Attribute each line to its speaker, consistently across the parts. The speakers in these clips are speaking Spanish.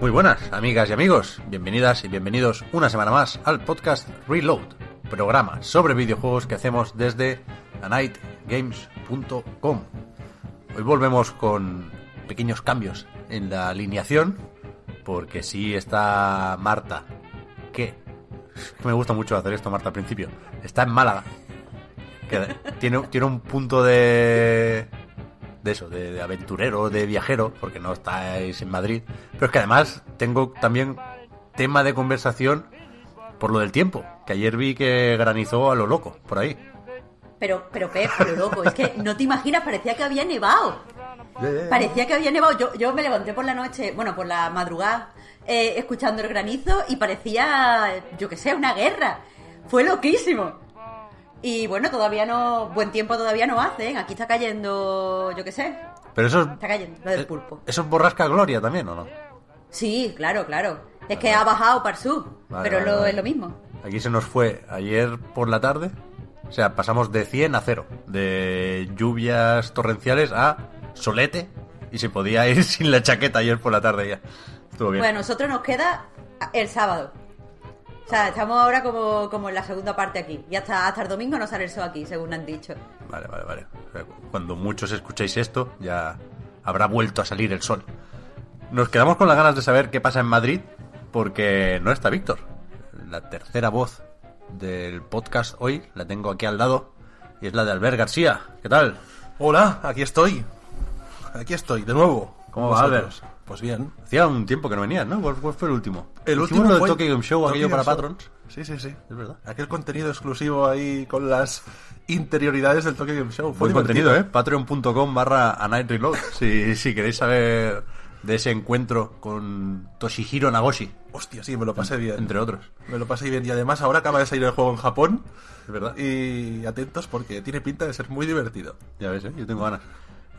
Speaker 1: Muy buenas, amigas y amigos. Bienvenidas y bienvenidos una semana más al podcast Reload, programa sobre videojuegos que hacemos desde anightgames.com. Hoy volvemos con pequeños cambios en la alineación, porque sí está Marta, que me gusta mucho hacer esto, Marta, al principio. Está en Málaga, tiene, tiene un punto de de eso, de, de aventurero, de viajero, porque no estáis en Madrid. Pero es que además tengo también tema de conversación por lo del tiempo, que ayer vi que granizó a lo loco, por ahí.
Speaker 2: Pero, pero Pep, pero loco, es que no te imaginas, parecía que había nevado. Parecía que había nevado. Yo, yo me levanté por la noche, bueno, por la madrugada, eh, escuchando el granizo y parecía, yo que sé, una guerra. Fue loquísimo. Y bueno, todavía no, buen tiempo todavía no hacen. Aquí está cayendo, yo qué sé.
Speaker 1: Pero eso,
Speaker 2: Está cayendo, lo del
Speaker 1: eh,
Speaker 2: pulpo.
Speaker 1: ¿Eso es borrasca gloria también o no?
Speaker 2: Sí, claro, claro. Es que ha bajado para el sur,
Speaker 1: Vale,
Speaker 2: pero
Speaker 1: vale,
Speaker 2: lo,
Speaker 1: vale.
Speaker 2: es lo mismo.
Speaker 1: Aquí se nos fue ayer por la tarde. O sea, pasamos de 100 a 0. De lluvias torrenciales a solete. Y se podía ir sin la chaqueta ayer por la tarde ya. Estuvo bien.
Speaker 2: Bueno, a nosotros nos queda el sábado. O sea, estamos ahora como, como en la segunda parte aquí. Y hasta, hasta el domingo no sale el sol aquí, según han dicho.
Speaker 1: Vale, vale, vale. O sea, Cuando muchos escuchéis esto, ya habrá vuelto a salir el sol. Nos quedamos con las ganas de saber qué pasa en Madrid, porque no está Víctor. La tercera voz del podcast hoy la tengo aquí al lado, y es la de Albert García. ¿Qué tal?
Speaker 3: Hola, aquí estoy. Aquí estoy, de nuevo.
Speaker 1: ¿Cómo va,
Speaker 3: Vosotros. Pues bien.
Speaker 1: Hacía un tiempo que no venías, ¿no? ¿Cuál, cuál fue el último?
Speaker 3: El último
Speaker 1: lo
Speaker 3: fue
Speaker 1: Tokyo Game Show,
Speaker 3: Tokyo
Speaker 1: aquello
Speaker 3: Game
Speaker 1: para
Speaker 3: Show.
Speaker 1: patrons.
Speaker 3: Sí, sí, sí.
Speaker 1: Es verdad.
Speaker 3: Aquel contenido exclusivo ahí con las interioridades del Tokyo Game Show. Fue
Speaker 1: Buen contenido. ¿eh? Patreon.com barra A Night Reload. Si, si queréis saber de ese encuentro con Toshihiro Nagoshi,
Speaker 3: Hostia, sí, me lo pasé bien.
Speaker 1: entre otros.
Speaker 3: Me lo pasé bien. Y además ahora acaba de salir el juego en Japón.
Speaker 1: Es verdad.
Speaker 3: Y atentos porque tiene pinta de ser muy divertido.
Speaker 1: Ya ves, ¿eh? Yo tengo ganas.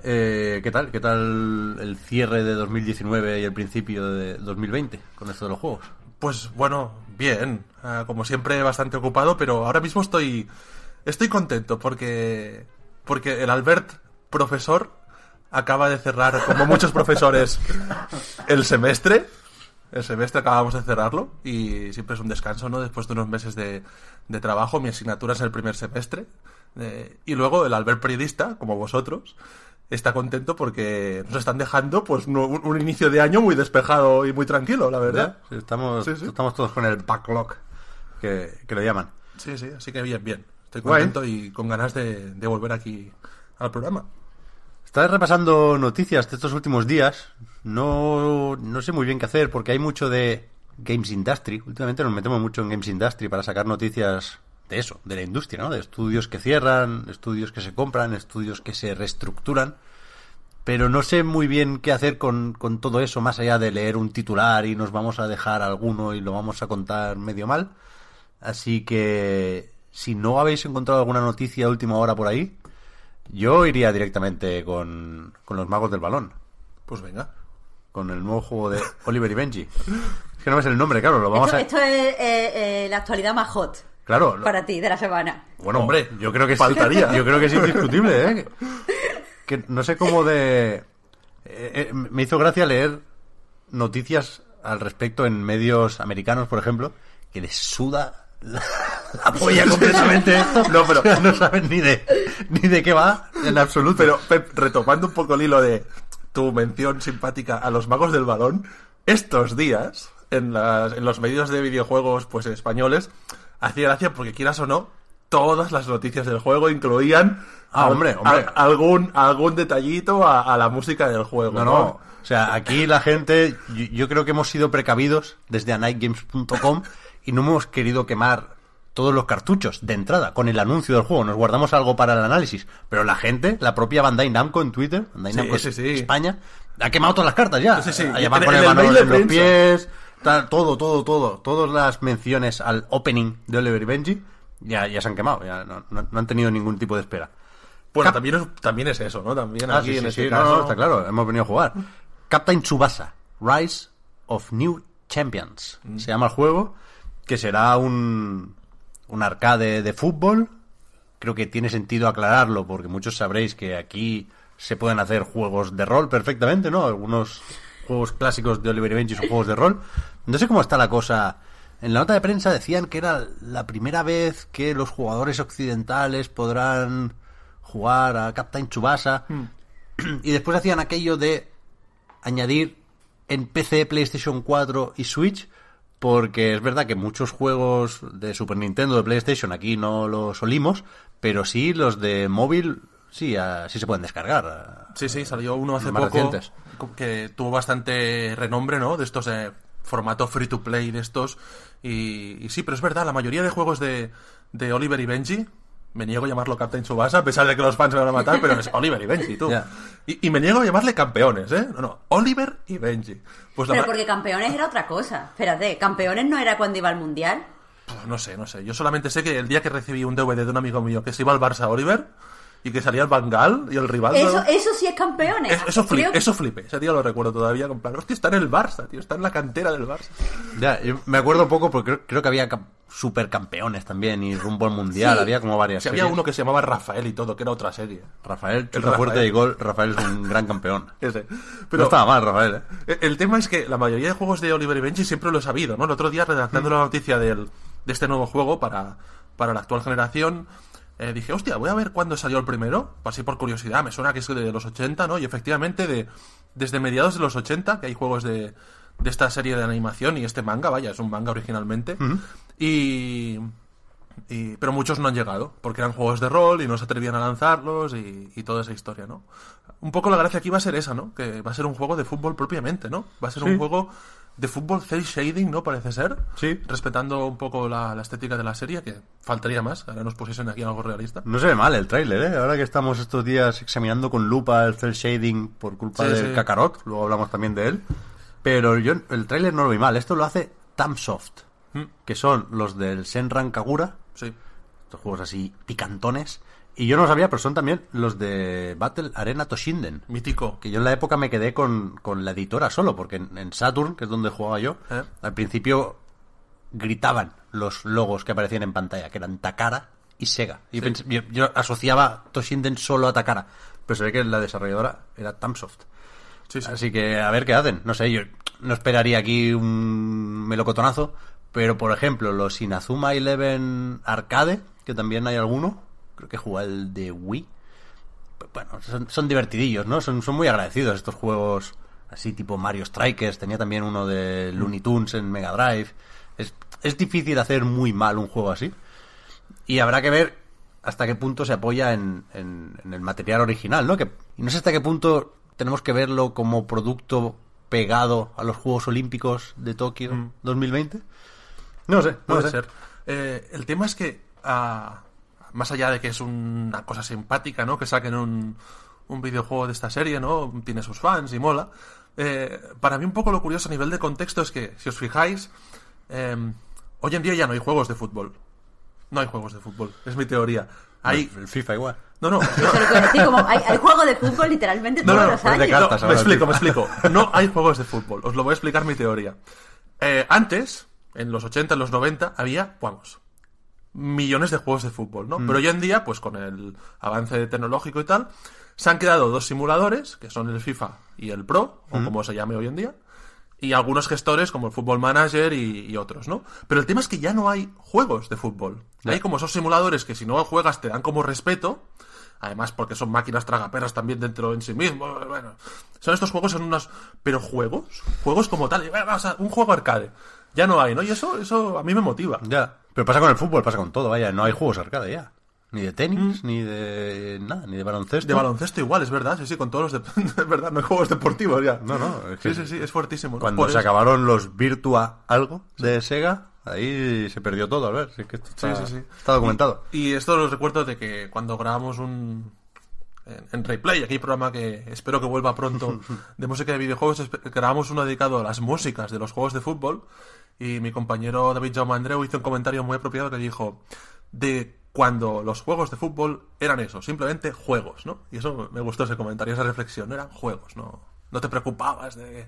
Speaker 1: Eh, ¿Qué tal? ¿Qué tal el cierre de 2019 y el principio de 2020 con esto de los juegos?
Speaker 3: Pues bueno, bien. Ah, como siempre, bastante ocupado, pero ahora mismo estoy. Estoy contento porque. Porque el Albert, profesor, acaba de cerrar, como muchos profesores, el semestre. El semestre acabamos de cerrarlo y siempre es un descanso, ¿no? Después de unos meses de, de trabajo, mi asignatura es el primer semestre. Eh, y luego el Albert periodista, como vosotros, está contento porque nos están dejando pues un, un inicio de año muy despejado y muy tranquilo, la verdad.
Speaker 1: Sí, estamos,
Speaker 3: Sí, sí.
Speaker 1: estamos todos con el backlog, que, que lo llaman.
Speaker 3: Sí, sí, así que bien, bien. Estoy
Speaker 1: Guay.
Speaker 3: contento y con ganas de, de volver aquí al programa.
Speaker 1: Estás repasando noticias de estos últimos días. No, no sé muy bien qué hacer porque hay mucho de Games Industry. Últimamente nos metemos mucho en Games Industry para sacar noticias de eso, de la industria, ¿no? De estudios que cierran, estudios que se compran, estudios que se reestructuran. Pero no sé muy bien qué hacer con, con todo eso, más allá de leer un titular y nos vamos a dejar alguno y lo vamos a contar medio mal. Así que si no habéis encontrado alguna noticia de última hora por ahí, yo iría directamente con, con los magos del balón,
Speaker 3: Pues venga.
Speaker 1: con el nuevo juego de Oliver y Benji. Es que no me sé el nombre, claro, lo vamos
Speaker 2: Esto,
Speaker 1: a...
Speaker 2: esto es eh, eh, la actualidad más hot
Speaker 1: Claro,
Speaker 2: para ti de la semana.
Speaker 1: bueno, hombre, yo creo que
Speaker 3: Faltaría.
Speaker 1: Es, yo creo que es indiscutible, ¿eh? Que, que no sé cómo de... eh, eh, me hizo gracia leer noticias al respecto en medios americanos, por ejemplo, que les suda la, la polla completamente esto.
Speaker 3: No, pero-
Speaker 1: no saben ni de, ni de qué va en absoluto.
Speaker 3: Pero, Pep, retomando un poco el hilo de tu mención simpática a los magos del balón, estos días, en, las, en los medios de videojuegos pues españoles, hacía gracia porque quieras o no, todas las noticias del juego incluían
Speaker 1: Ah,
Speaker 3: al-
Speaker 1: hombre, hombre.
Speaker 3: a- algún, algún detallito a, a la música del juego.
Speaker 1: No, no. O sea, aquí la gente, yo, yo creo que hemos sido precavidos desde anightgames.com y no hemos querido quemar todos los cartuchos de entrada con el anuncio del juego. Nos guardamos algo para el análisis. Pero la gente, la propia Bandai Namco en Twitter, Bandai Namco
Speaker 3: sí, sí.
Speaker 1: España, ha quemado todas las cartas ya.
Speaker 3: Sí, sí.
Speaker 1: Ya va a
Speaker 3: En-
Speaker 1: poner
Speaker 3: en el mail de
Speaker 1: en los pies, todo, todo, todo. Todas las menciones al opening de Oliver y Benji ya, ya se han quemado. Ya no, no- no han tenido ningún tipo de espera.
Speaker 3: Bueno,
Speaker 1: Cap-
Speaker 3: también es, también es eso, ¿no? También
Speaker 1: Ah,
Speaker 3: aquí
Speaker 1: sí,
Speaker 3: en
Speaker 1: sí,
Speaker 3: este
Speaker 1: sí, no,
Speaker 3: caso.
Speaker 1: no, está claro, hemos venido a jugar. Captain Tsubasa, Rise of New Champions.
Speaker 3: Mm.
Speaker 1: Se llama el juego, que será un, un arcade de fútbol. Creo que tiene sentido aclararlo, porque muchos sabréis que aquí se pueden hacer juegos de rol perfectamente, ¿no? Algunos juegos clásicos de Oliver y son juegos de rol. No sé cómo está la cosa. En la nota de prensa decían que era la primera vez que los jugadores occidentales podrán jugar a Captain Tsubasa. Y después hacían aquello de añadir en PC, PlayStation 4 y Switch, porque es verdad que muchos juegos de Super Nintendo, de PlayStation, aquí no los olimos, pero sí los de móvil, sí, sí se pueden descargar.
Speaker 3: Sí, sí, salió uno hace
Speaker 1: Más
Speaker 3: poco
Speaker 1: recientes.
Speaker 3: que tuvo bastante renombre, ¿no? De estos eh, formato free to play de estos. Y, y sí, pero es verdad, la mayoría de juegos de, de Oliver y Benji, me niego a llamarlo Captain Tsubasa, a pesar de que los fans me van a matar, pero es Oliver y Benji, tú. Y, y me niego a llamarle campeones, ¿eh? No, no, Oliver y Benji. Pues
Speaker 2: Pero porque campeones era otra cosa. Espérate, campeones no era cuando iba al mundial.
Speaker 3: No sé, no sé. Yo solamente sé que el día que recibí un DVD de un amigo mío que se iba al Barça Oliver y que salía el Bangal y el rival.
Speaker 2: Eso, eso sí es campeones.
Speaker 3: Es- Eso, flip,
Speaker 2: que-
Speaker 3: eso flipe, ese día lo recuerdo todavía. En plan, hostia, está en el Barça, tío, está en la cantera del Barça.
Speaker 1: Ya, yo me acuerdo poco porque creo, creo que había cam- supercampeones también y rumbo al mundial,
Speaker 2: Sí.
Speaker 1: había como varias.
Speaker 3: Si había uno que se llamaba Rafael y todo, que era otra serie.
Speaker 1: Rafael, chuta fuerte y gol. Rafael es un gran campeón.
Speaker 3: Ese.
Speaker 1: no
Speaker 3: Pero
Speaker 1: estaba mal, Rafael, ¿eh?
Speaker 3: el- el tema es que la mayoría de juegos de Oliver y Benji siempre lo he sabido, ¿no? El otro día, redactando
Speaker 1: Mm.
Speaker 3: la noticia del, de este nuevo juego para, para la actual generación, eh, dije, hostia, voy a ver cuándo salió el primero. Pasé por curiosidad, me suena que es de los 80, ¿no? Y efectivamente, de, desde mediados de los 80, que hay juegos de, de esta serie de animación y este manga, vaya, es un manga originalmente. Y. y- pero muchos no han llegado, porque eran juegos de rol y no se atrevían a lanzarlos y, y toda esa historia, ¿no? Un poco la gracia aquí va a ser esa, ¿no? Que va a ser un juego de fútbol propiamente, ¿no? Va a ser un juego de fútbol cel shading, ¿no? Parece ser.
Speaker 1: Sí.
Speaker 3: Respetando un poco la, la estética de la serie, que faltaría más. Ahora nos pusiesen aquí algo realista.
Speaker 1: No se ve mal el tráiler, ¿eh? Ahora que estamos estos días examinando con lupa el cel shading por culpa
Speaker 3: Sí,
Speaker 1: del
Speaker 3: sí.
Speaker 1: Kakarot, luego hablamos también de él. Pero yo el tráiler no lo vi mal. Esto lo hace Tamsoft,
Speaker 3: Mm.
Speaker 1: que son los del Senran Kagura,
Speaker 3: Sí.
Speaker 1: estos juegos así picantones. Y yo no lo sabía, pero son también los de Battle Arena Toshinden.
Speaker 3: Mítico.
Speaker 1: Que yo en la época me quedé con, con la editora solo, porque en, en Saturn, que es donde jugaba yo,
Speaker 3: ¿Eh?
Speaker 1: al principio gritaban los logos que aparecían en pantalla, que eran Takara y Sega. Y
Speaker 3: Sí.
Speaker 1: yo, yo asociaba Toshinden solo a Takara, pero se ve que la desarrolladora era Tamsoft.
Speaker 3: Sí, sí.
Speaker 1: Así que a ver qué hacen. No sé, yo no esperaría aquí un melocotonazo, pero por ejemplo, los Inazuma Eleven Arcade, que también hay alguno, creo que juega el de Wii. Bueno, son, son divertidillos, ¿no? Son, son muy agradecidos estos juegos así tipo Mario Strikers. Tenía también uno de Looney Tunes en Mega Drive. Es, es difícil hacer muy mal un juego así. Y habrá que ver hasta qué punto se apoya en, en- en el material original, ¿no? Que, y no sé hasta qué punto tenemos que verlo como producto pegado a los Juegos Olímpicos de Tokio
Speaker 3: Mm.
Speaker 1: 2020. No sé, no
Speaker 3: Puede
Speaker 1: sé.
Speaker 3: ser. Eh, el tema es que, ah, más allá de que es una cosa simpática, ¿no? Que saquen un, un videojuego de esta serie, ¿no? Tiene sus fans y mola. eh, para mí un poco lo curioso a nivel de contexto es que, si os fijáis, eh, hoy en día ya no hay juegos de fútbol. No hay juegos de fútbol, es mi teoría. Hay...
Speaker 1: El FIFA igual.
Speaker 3: No, no,
Speaker 2: decir, como hay, hay juego de fútbol literalmente
Speaker 3: No,
Speaker 2: todos
Speaker 3: no,
Speaker 2: los años.
Speaker 1: cartas.
Speaker 3: No, me explico, me explico. No hay juegos de fútbol. Os lo voy a explicar mi teoría. Eh, antes, en los 80, en los 90, había, vamos, millones de juegos de fútbol, ¿no? Pero hoy en día, pues con el avance tecnológico y tal, se han quedado dos simuladores, que son el FIFA y el Pro, o como se llame hoy en día, y algunos gestores como el Football Manager y, y otros, ¿no? Pero el tema es que ya no hay juegos de fútbol. Hay como esos simuladores que si no juegas te dan como respeto, además porque son máquinas tragaperas también dentro en sí mismos, bueno, son estos juegos en unos... Pero juegos, juegos como tal, un juego arcade, ya no hay, ¿no? Y eso, eso a mí me motiva.
Speaker 1: Ya. Pero pasa con el fútbol, pasa con todo, vaya, no hay juegos arcade ya. Ni de tenis, ni de nada, ni de baloncesto.
Speaker 3: Mm. De baloncesto igual, es verdad, sí, sí, con todos los... De... es verdad, no hay juegos deportivos ya.
Speaker 1: No, no, es que
Speaker 3: Sí, sí, sí, es fuertísimo. ¿no?
Speaker 1: Cuando
Speaker 3: Por
Speaker 1: se
Speaker 3: eso-
Speaker 1: acabaron los Virtua algo de Sega, ahí se perdió todo, a ver, es que esto
Speaker 3: Sí,
Speaker 1: está,
Speaker 3: sí, sí.
Speaker 1: está documentado.
Speaker 3: Y, y esto lo recuerdo de que cuando grabamos un... En, en Replay, aquí hay programa que espero que vuelva pronto de música de videojuegos, grabamos uno dedicado a las músicas de los juegos de fútbol y mi compañero David Jaume Andreu hizo un comentario muy apropiado que dijo de cuando los juegos de fútbol eran eso, simplemente juegos, ¿no? Y eso me gustó ese comentario, esa reflexión, eran juegos, no, no te preocupabas de,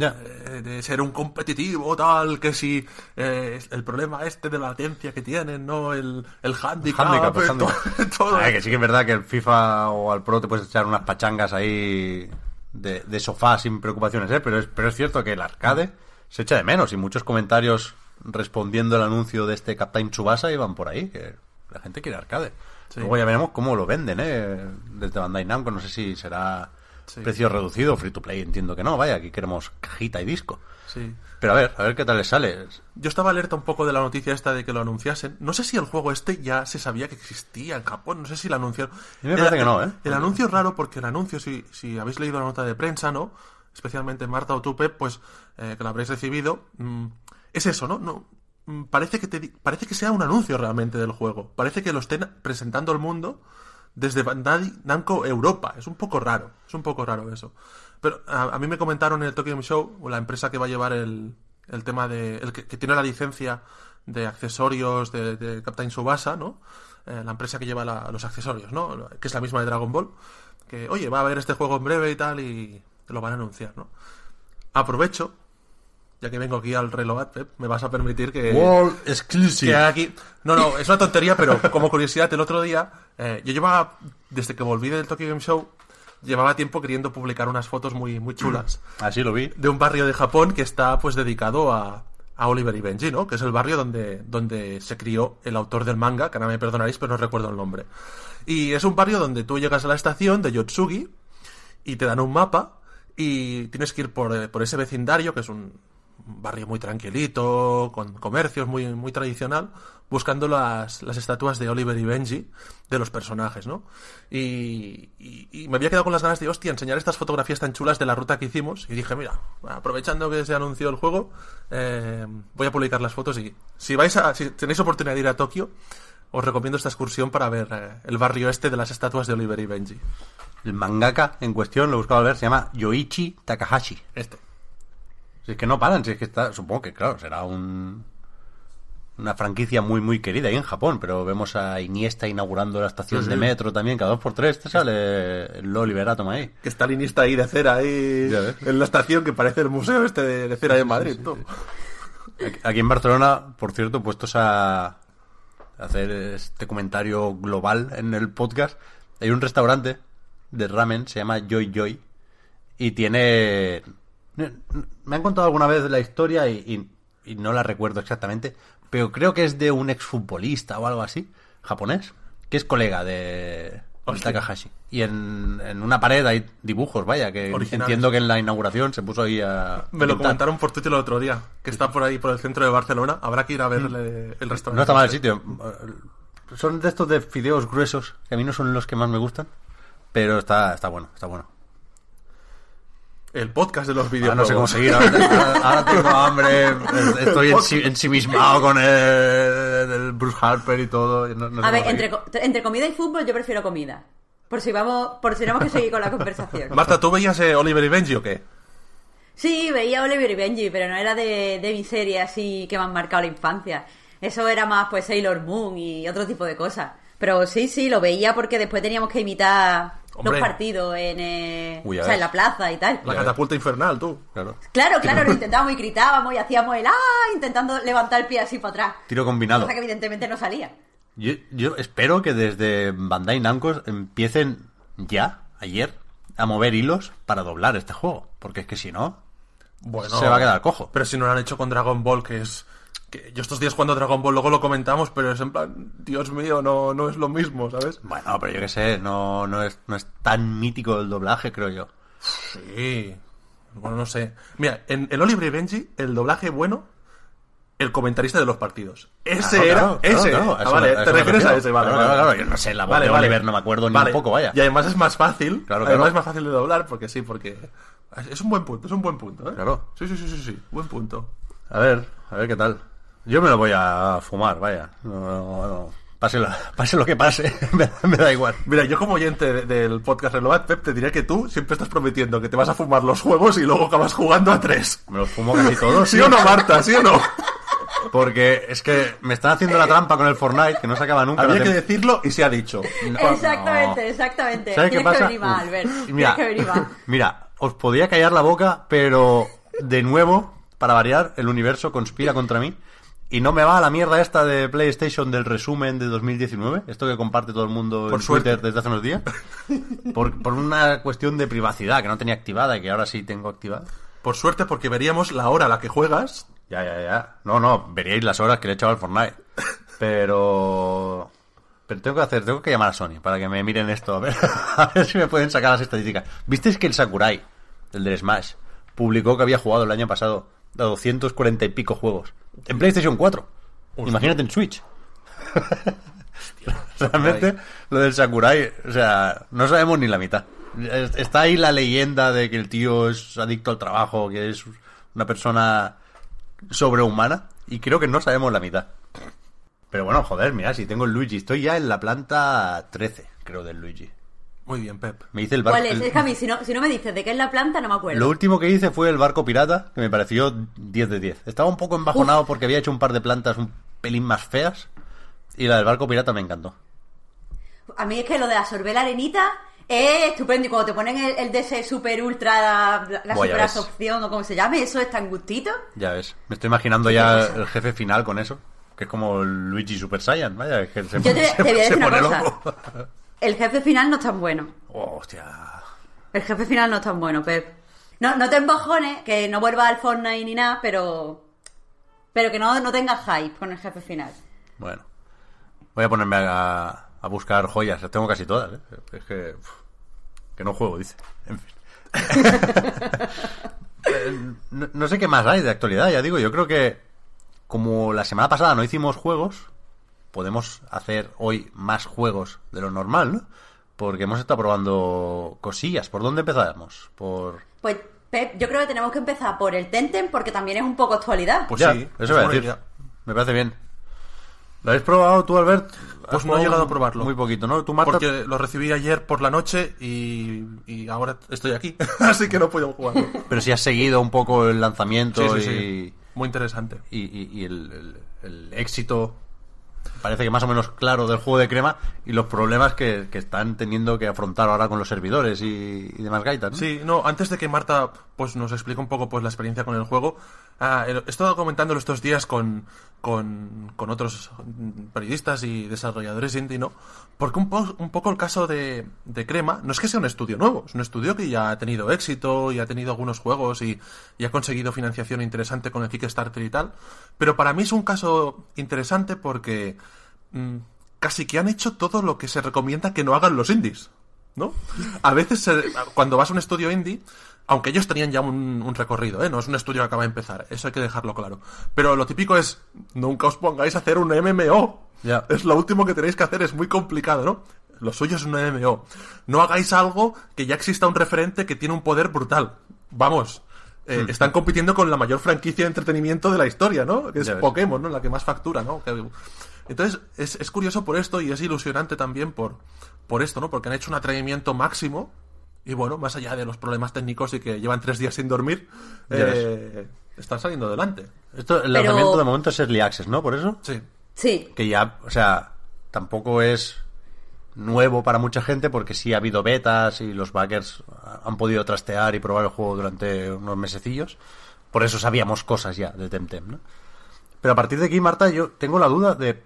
Speaker 3: eh, de ser un competitivo tal, que si eh, el problema este de la latencia que tienen, ¿no? El, el handicap,
Speaker 1: Handicap, el
Speaker 3: eh,
Speaker 1: handicap.
Speaker 3: todo- todo.
Speaker 1: Ay, que sí que es verdad que el FIFA o al Pro te puedes echar unas pachangas ahí de, de sofá sin preocupaciones, ¿eh? Pero es, pero es cierto que el arcade se echa de menos y muchos comentarios respondiendo al anuncio de este Captain Tsubasa iban por ahí, que la gente quiere arcade.
Speaker 3: Sí.
Speaker 1: Luego ya veremos cómo lo venden, ¿eh? Desde Bandai Namco, no sé si será
Speaker 3: Sí.
Speaker 1: precio reducido, free to play, entiendo que no, vaya, aquí queremos cajita y disco.
Speaker 3: Sí.
Speaker 1: Pero a ver, a ver qué tal les sale.
Speaker 3: Yo estaba alerta un poco de la noticia esta de que lo anunciasen. No sé si el juego este ya se sabía que existía en Japón, no sé si lo anunciaron.
Speaker 1: mí me parece
Speaker 3: El-
Speaker 1: que no, ¿eh?
Speaker 3: El anuncio es raro porque el anuncio, si, si habéis leído la nota de prensa, ¿no? Especialmente Marta o tú, Pep, pues eh, que la habréis recibido. mm, es eso, ¿no? no mm, parece, que te, parece que sea un anuncio realmente del juego. Parece que lo estén presentando al mundo desde Bandai Namco Europa. Es un poco raro, es un poco raro eso. Pero a, mí me comentaron en el Tokyo Game Show, la empresa que va a llevar el, el tema de. el que, que tiene la licencia de accesorios de, de Captain Subasa, ¿no? Eh, la empresa que lleva la- los accesorios, ¿no? Que es la misma de Dragon Ball. Que, oye, va a haber este juego en breve y tal, y lo van a anunciar, ¿no? Aprovecho, ya que vengo aquí al reloj, Pep, me vas a permitir que.
Speaker 1: World Exclusive.
Speaker 3: Que aquí. No, no, es una tontería, pero como curiosidad, el otro día, eh, yo llevaba, desde que volví del Tokyo Game Show, llevaba tiempo queriendo publicar unas fotos muy, muy chulas
Speaker 1: Así lo vi.
Speaker 3: de un barrio de Japón que está pues dedicado a, a Oliver y Benji, ¿no? Que es el barrio donde, donde se crió el autor del manga, que ahora me perdonaréis, pero no recuerdo el nombre. Y es un barrio donde tú llegas a la estación de Yotsugi y te dan un mapa y tienes que ir por, eh, por ese vecindario, que es un barrio muy tranquilito, con comercios muy, muy tradicional, buscando las, las estatuas de Oliver y Benji, de los personajes, ¿no? Y, y- y me había quedado con las ganas de, hostia, enseñar estas fotografías tan chulas de la ruta que hicimos. Y dije, mira, aprovechando que se anunció el juego, eh, voy a publicar las fotos y si vais a, si tenéis oportunidad de ir a Tokio, os recomiendo esta excursión para ver eh, el barrio este de las estatuas de Oliver y Benji.
Speaker 1: El mangaka en cuestión, lo he buscado a ver, se llama Yoichi Takahashi.
Speaker 3: Este.
Speaker 1: Si es que no paran, si es que está, supongo que claro, será un una franquicia muy muy querida ahí en Japón, pero vemos a Iniesta inaugurando la estación
Speaker 3: Sí,
Speaker 1: de metro también, cada dos por tres te sale el Oliver Atom ahí.
Speaker 3: Que está linista ahí de cera ahí en la estación que parece el museo este de, de cera de Madrid.
Speaker 1: Aquí en Barcelona, por cierto, puestos a hacer este comentario global en el podcast, hay un restaurante de ramen, se llama Joy Joy, y tiene... Me han contado alguna vez la historia y, y- y no la recuerdo exactamente, pero creo que es de un exfutbolista o algo así, japonés, que es colega de. Takahashi. Y en, en una pared hay dibujos, vaya, que
Speaker 3: Originales.
Speaker 1: entiendo que en la inauguración se puso ahí a...
Speaker 3: Me lo
Speaker 1: pintar.
Speaker 3: comentaron por Twitter el otro día, que está por ahí por el centro de Barcelona. Habrá que ir a verle el restaurante.
Speaker 1: No está mal el sitio. Son de estos de fideos gruesos, que a mí no son los que más me gustan, pero está, está bueno, está bueno.
Speaker 3: El podcast de los videojuegos.
Speaker 1: no sé cómo seguir, ahora, ahora tengo hambre, estoy ensi- ensimismado con el, el Bruce Harper y todo. no- no sé
Speaker 2: A ver, entre, entre comida y fútbol yo prefiero comida. Por si vamos, por si tenemos que seguir con la conversación.
Speaker 3: Marta, ¿tú veías eh, Oliver y Benji o qué?
Speaker 2: Sí, veía Oliver y Benji, pero no era de, de mi serie así que me han marcado la infancia. Eso era más pues Sailor Moon y otro tipo de cosas. Pero sí, sí, lo veía porque después teníamos que imitar
Speaker 3: Hombre.
Speaker 2: los partidos en, eh,
Speaker 1: Uy,
Speaker 2: o sea, en la plaza y tal.
Speaker 3: La catapulta infernal, tú.
Speaker 1: Claro.
Speaker 2: Claro, claro, lo intentábamos y gritábamos y hacíamos el ¡ah! intentando levantar el pie así para atrás.
Speaker 1: Tiro combinado.
Speaker 2: Cosa que evidentemente no salía.
Speaker 1: Yo, yo espero que desde Bandai Namco empiecen ya, ayer, a mover hilos para doblar este juego, porque es que si no,
Speaker 3: Bueno,
Speaker 1: se va a quedar cojo.
Speaker 3: Pero si no lo han hecho con Dragon Ball, que es. Que yo estos días cuando Dragon Ball luego lo comentamos, pero es en plan, Dios mío, no, no es lo mismo, ¿sabes?
Speaker 1: Bueno, pero yo qué sé, no, no, es, no es tan mítico el doblaje, creo yo.
Speaker 3: Sí. Bueno, no sé. Mira, en el Oliver y Benji, el doblaje bueno el comentarista de los partidos. Ese
Speaker 1: Claro,
Speaker 3: era,
Speaker 1: claro,
Speaker 3: ese.
Speaker 1: claro,
Speaker 3: Ah, vale, te refieres a ese, vale.
Speaker 1: Claro,
Speaker 3: vale.
Speaker 1: yo no sé la voz de Oliver, no me acuerdo ni un poco, vaya.
Speaker 3: Y además es más fácil,
Speaker 1: Claro,
Speaker 3: además es más fácil de doblar porque sí, porque es un buen punto, es un buen punto, ¿eh?
Speaker 1: Claro.
Speaker 3: Sí, sí, sí, sí, sí, buen punto.
Speaker 1: A ver, a ver qué tal. Yo me lo voy a fumar, vaya. No, no, no. Pase, lo, pase lo que pase, me, me da igual.
Speaker 3: Mira, yo como oyente de- del podcast Reload, Pep, te diría que tú siempre estás prometiendo que te vas a fumar los juegos y luego acabas jugando a tres.
Speaker 1: Me los fumo casi todos.
Speaker 3: ¿Sí o no, Marta? ¿Sí o no?
Speaker 1: Porque es que me están haciendo la trampa con el Fortnite, que no se acaba nunca.
Speaker 3: Había
Speaker 1: la
Speaker 3: que decirlo y se ha dicho.
Speaker 2: Exactamente,
Speaker 1: No.
Speaker 2: exactamente.
Speaker 1: ¿Sabes qué pasa?
Speaker 2: que
Speaker 1: Uf.
Speaker 2: Albert.
Speaker 1: Mira,
Speaker 2: que
Speaker 1: mira, os podía callar la boca, pero de nuevo, para variar, el universo conspira contra mí. Y no me va a la mierda esta de PlayStation del resumen de 2019, esto que comparte todo el mundo
Speaker 3: Por
Speaker 1: en
Speaker 3: suerte.
Speaker 1: Twitter desde hace unos días. Por, por una cuestión de privacidad que no tenía activada y que ahora sí tengo activada.
Speaker 3: Por suerte, porque veríamos la hora a la que juegas.
Speaker 1: Ya, ya, ya. No, no, veríais las horas que le he echado al Fortnite. Pero. Pero tengo que hacer, tengo que llamar a Sony para que me miren esto, a ver, a ver si me pueden sacar las estadísticas. ¿Visteis que el Sakurai, el del Smash, publicó que había jugado el año pasado a 240 y pico juegos? En PlayStation 4. Imagínate en Switch. Realmente, lo del Sakurai, o sea, no sabemos ni la mitad. Es- Está ahí la leyenda de que el tío es adicto al trabajo, que es una persona sobrehumana, y creo que no sabemos la mitad. Pero bueno, joder, mira, si tengo el Luigi, estoy ya en la planta 13, creo, del Luigi.
Speaker 3: Muy bien, Pep.
Speaker 1: Me hice el barco.
Speaker 2: ¿Cuál es?
Speaker 1: el-
Speaker 2: Es que a mí, si no, si no me dices de qué es la planta, no me acuerdo.
Speaker 1: Lo último que hice fue el barco pirata, que me pareció 10 de 10. Estaba un poco embajonado porque había hecho un par de plantas un pelín más feas, y la del barco pirata me encantó.
Speaker 2: A mí es que lo de absorber la arenita es estupendo. Y cuando te ponen el, el de ese super ultra, la, la
Speaker 1: Buah,
Speaker 2: super absorción o como se llame, eso es tan gustito.
Speaker 1: Ya ves, me estoy imaginando ya el jefe final con eso, que es como el Luigi Super Saiyan, vaya, es que se,
Speaker 2: Yo te-
Speaker 1: se-
Speaker 2: te voy a
Speaker 1: se
Speaker 2: decir una
Speaker 1: pone
Speaker 2: cosa.
Speaker 1: loco.
Speaker 2: El jefe final no es tan bueno.
Speaker 1: Oh, hostia.
Speaker 2: El jefe final no es tan bueno, Pep. No, no te embajones, que no vuelvas al Fortnite ni nada, pero. Pero que no, no tengas hype con el jefe final.
Speaker 1: Bueno, voy a ponerme a, a buscar joyas, las tengo casi todas, ¿eh? Es que... uf, que no juego, dice. En fin. Eh, no, no sé qué más hay de actualidad, ya digo, yo creo que como la semana pasada no hicimos juegos, podemos hacer hoy más juegos de lo normal, ¿no? Porque hemos estado probando cosillas. ¿Por dónde empezamos? Por...
Speaker 2: Pues, Pep, yo creo que tenemos que empezar por el Tenten, porque también es un poco actualidad.
Speaker 3: Pues
Speaker 1: Ya,
Speaker 3: sí, es
Speaker 1: eso voy a decir. Me parece bien. ¿Lo habéis probado tú, Albert?
Speaker 3: Pues no he llegado a probarlo.
Speaker 1: Muy poquito, ¿no? ¿Tú, Marta?
Speaker 3: Porque lo recibí ayer por la noche y, y ahora estoy aquí. Así que no puedo jugarlo.
Speaker 1: Pero si has seguido un poco el lanzamiento
Speaker 3: Sí, sí,
Speaker 1: y,
Speaker 3: sí. Muy interesante.
Speaker 1: y- y- y el, el- el éxito parece que más o menos claro del juego de crema y los problemas que, que están teniendo que afrontar ahora con los servidores y, demás gaitas.
Speaker 3: Sí, no, antes de que Marta pues nos explique un poco pues la experiencia con el juego, ah, he estado comentándolo estos días con, con, con otros periodistas y desarrolladores indie, ¿no? Porque un, po- un poco el caso de, de Crema no es que sea un estudio nuevo, es un estudio que ya ha tenido éxito y ha tenido algunos juegos y, y ha conseguido financiación interesante con el Kickstarter y tal, pero para mí es un caso interesante porque mm, casi que han hecho todo lo que se recomienda que no hagan los indies. ¿no? A veces, se- cuando vas a un estudio indie, aunque ellos tenían ya un, un recorrido, ¿eh? No es un estudio que acaba de empezar, eso hay que dejarlo claro. Pero lo típico es, nunca os pongáis a hacer un MMO. Es lo último que tenéis que hacer, es muy complicado, ¿no? Lo suyo es un MMO. No hagáis algo que ya exista un referente que tiene un poder brutal. Vamos. eh,
Speaker 1: Hmm.
Speaker 3: Están compitiendo con la mayor franquicia de entretenimiento de la historia, ¿no? Que es. Pokémon, ¿no? La que más factura, ¿no? Que- entonces, es, es curioso por esto y es ilusionante también por, por esto, ¿no? Porque han hecho un atrevimiento máximo y bueno, más allá de los problemas técnicos y que llevan tres días sin dormir, eh, están saliendo adelante.
Speaker 1: Esto, el
Speaker 2: Pero-
Speaker 1: lanzamiento de momento es Early Access, ¿no? Por eso.
Speaker 3: Sí.
Speaker 2: Sí.
Speaker 1: Que ya, o sea, tampoco es nuevo para mucha gente porque sí ha habido betas y los backers han podido trastear y probar el juego durante unos mesecillos. Por eso sabíamos cosas ya de Temtem, ¿no? Pero a partir de aquí, Marta, yo tengo la duda de,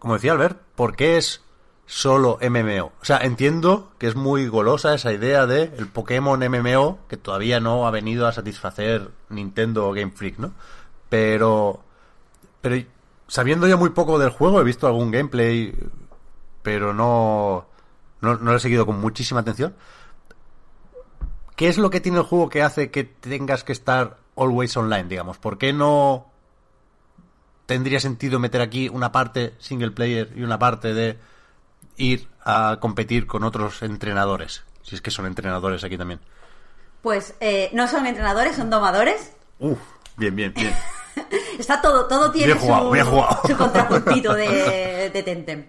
Speaker 1: como decía Albert, ¿por qué es solo MMO? O sea, entiendo que es muy golosa esa idea de el Pokémon MMO que todavía no ha venido a satisfacer Nintendo o Game Freak, ¿no? Pero pero sabiendo ya muy poco del juego, he visto algún gameplay, pero no, no, no lo he seguido con muchísima atención. ¿Qué es lo que tiene el juego que hace que tengas que estar always online, digamos? ¿Por qué no tendría sentido meter aquí una parte single player y una parte de ir a competir con otros entrenadores. Si es que son entrenadores aquí también.
Speaker 2: Pues eh, no son entrenadores, son domadores.
Speaker 1: Uf, bien, bien, bien.
Speaker 2: Está todo, todo tiene
Speaker 1: jugado,
Speaker 2: su, contrapuntito de, de Tentem.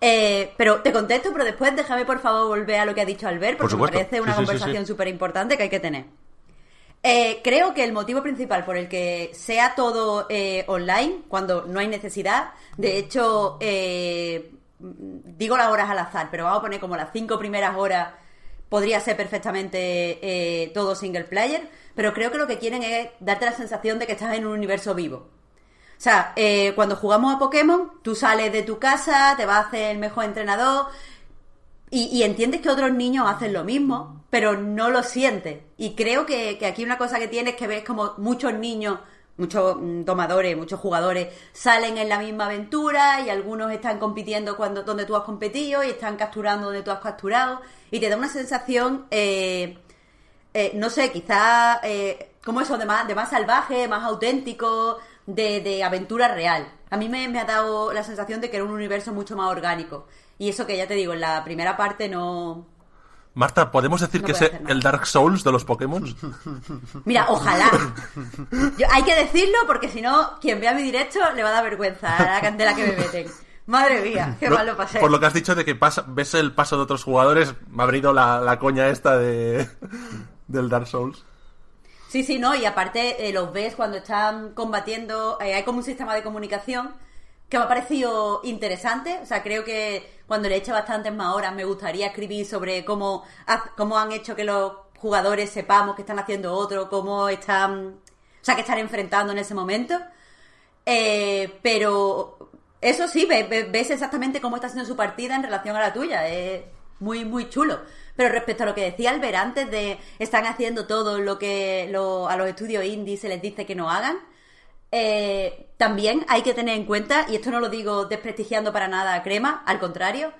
Speaker 2: Eh, pero te contesto, pero después déjame por favor volver a lo que ha dicho Albert,
Speaker 1: Por
Speaker 2: porque me parece una
Speaker 1: Sí, sí, sí,
Speaker 2: conversación
Speaker 1: sí.
Speaker 2: súper importante que hay que tener. Eh, creo que el motivo principal por el que sea todo eh, online, cuando no hay necesidad, de hecho, eh, digo las horas al azar, pero vamos a poner como las cinco primeras horas, podría ser perfectamente eh, todo single player, pero creo que lo que quieren es darte la sensación de que estás en un universo vivo. O sea, eh, cuando jugamos a Pokémon, tú sales de tu casa, te vas a hacer el mejor entrenador y, y entiendes que otros niños hacen lo mismo, pero no lo sientes. Y creo que, aquí una cosa que tienes que ves como muchos niños, muchos mm, tomadores, muchos jugadores salen en la misma aventura y algunos están compitiendo cuando donde tú has competido y están capturando donde tú has capturado y te da una sensación eh, eh, no sé, quizá eh, como eso de más, de más salvaje, más auténtico, de, de aventura real. A mí me ha dado la sensación de que era un universo mucho más orgánico. Y eso que ya te digo, en la primera parte no...
Speaker 3: Marta, ¿podemos decir
Speaker 2: No
Speaker 3: que es el Dark Souls de los Pokémon?
Speaker 2: Mira, ojalá. Yo- hay que decirlo porque si no, quien vea mi directo le va a dar vergüenza a la candela que me meten. Madre mía, qué
Speaker 3: No,
Speaker 2: mal lo pasé.
Speaker 3: Por lo que has dicho de que pasa, ves el paso de otros jugadores, me ha venido la, la coña esta de del Dark Souls.
Speaker 2: Sí, sí, no, y aparte eh, los ves cuando están combatiendo, eh, hay como un sistema de comunicación que me ha parecido interesante, o sea, creo que cuando le he hecho bastantes más horas me gustaría escribir sobre cómo, cómo han hecho que los jugadores sepamos que están haciendo otro, cómo están, o sea, que están enfrentando en ese momento. Eh, pero eso sí, ve- ve- ves exactamente cómo está haciendo su partida en relación a la tuya. Es muy, muy chulo. Pero respecto a lo que decía Albert antes de están haciendo todo lo que lo- a los estudios indie se les dice que no hagan, eh, también hay que tener en cuenta, y esto no lo digo desprestigiando para nada a Crema, al contrario,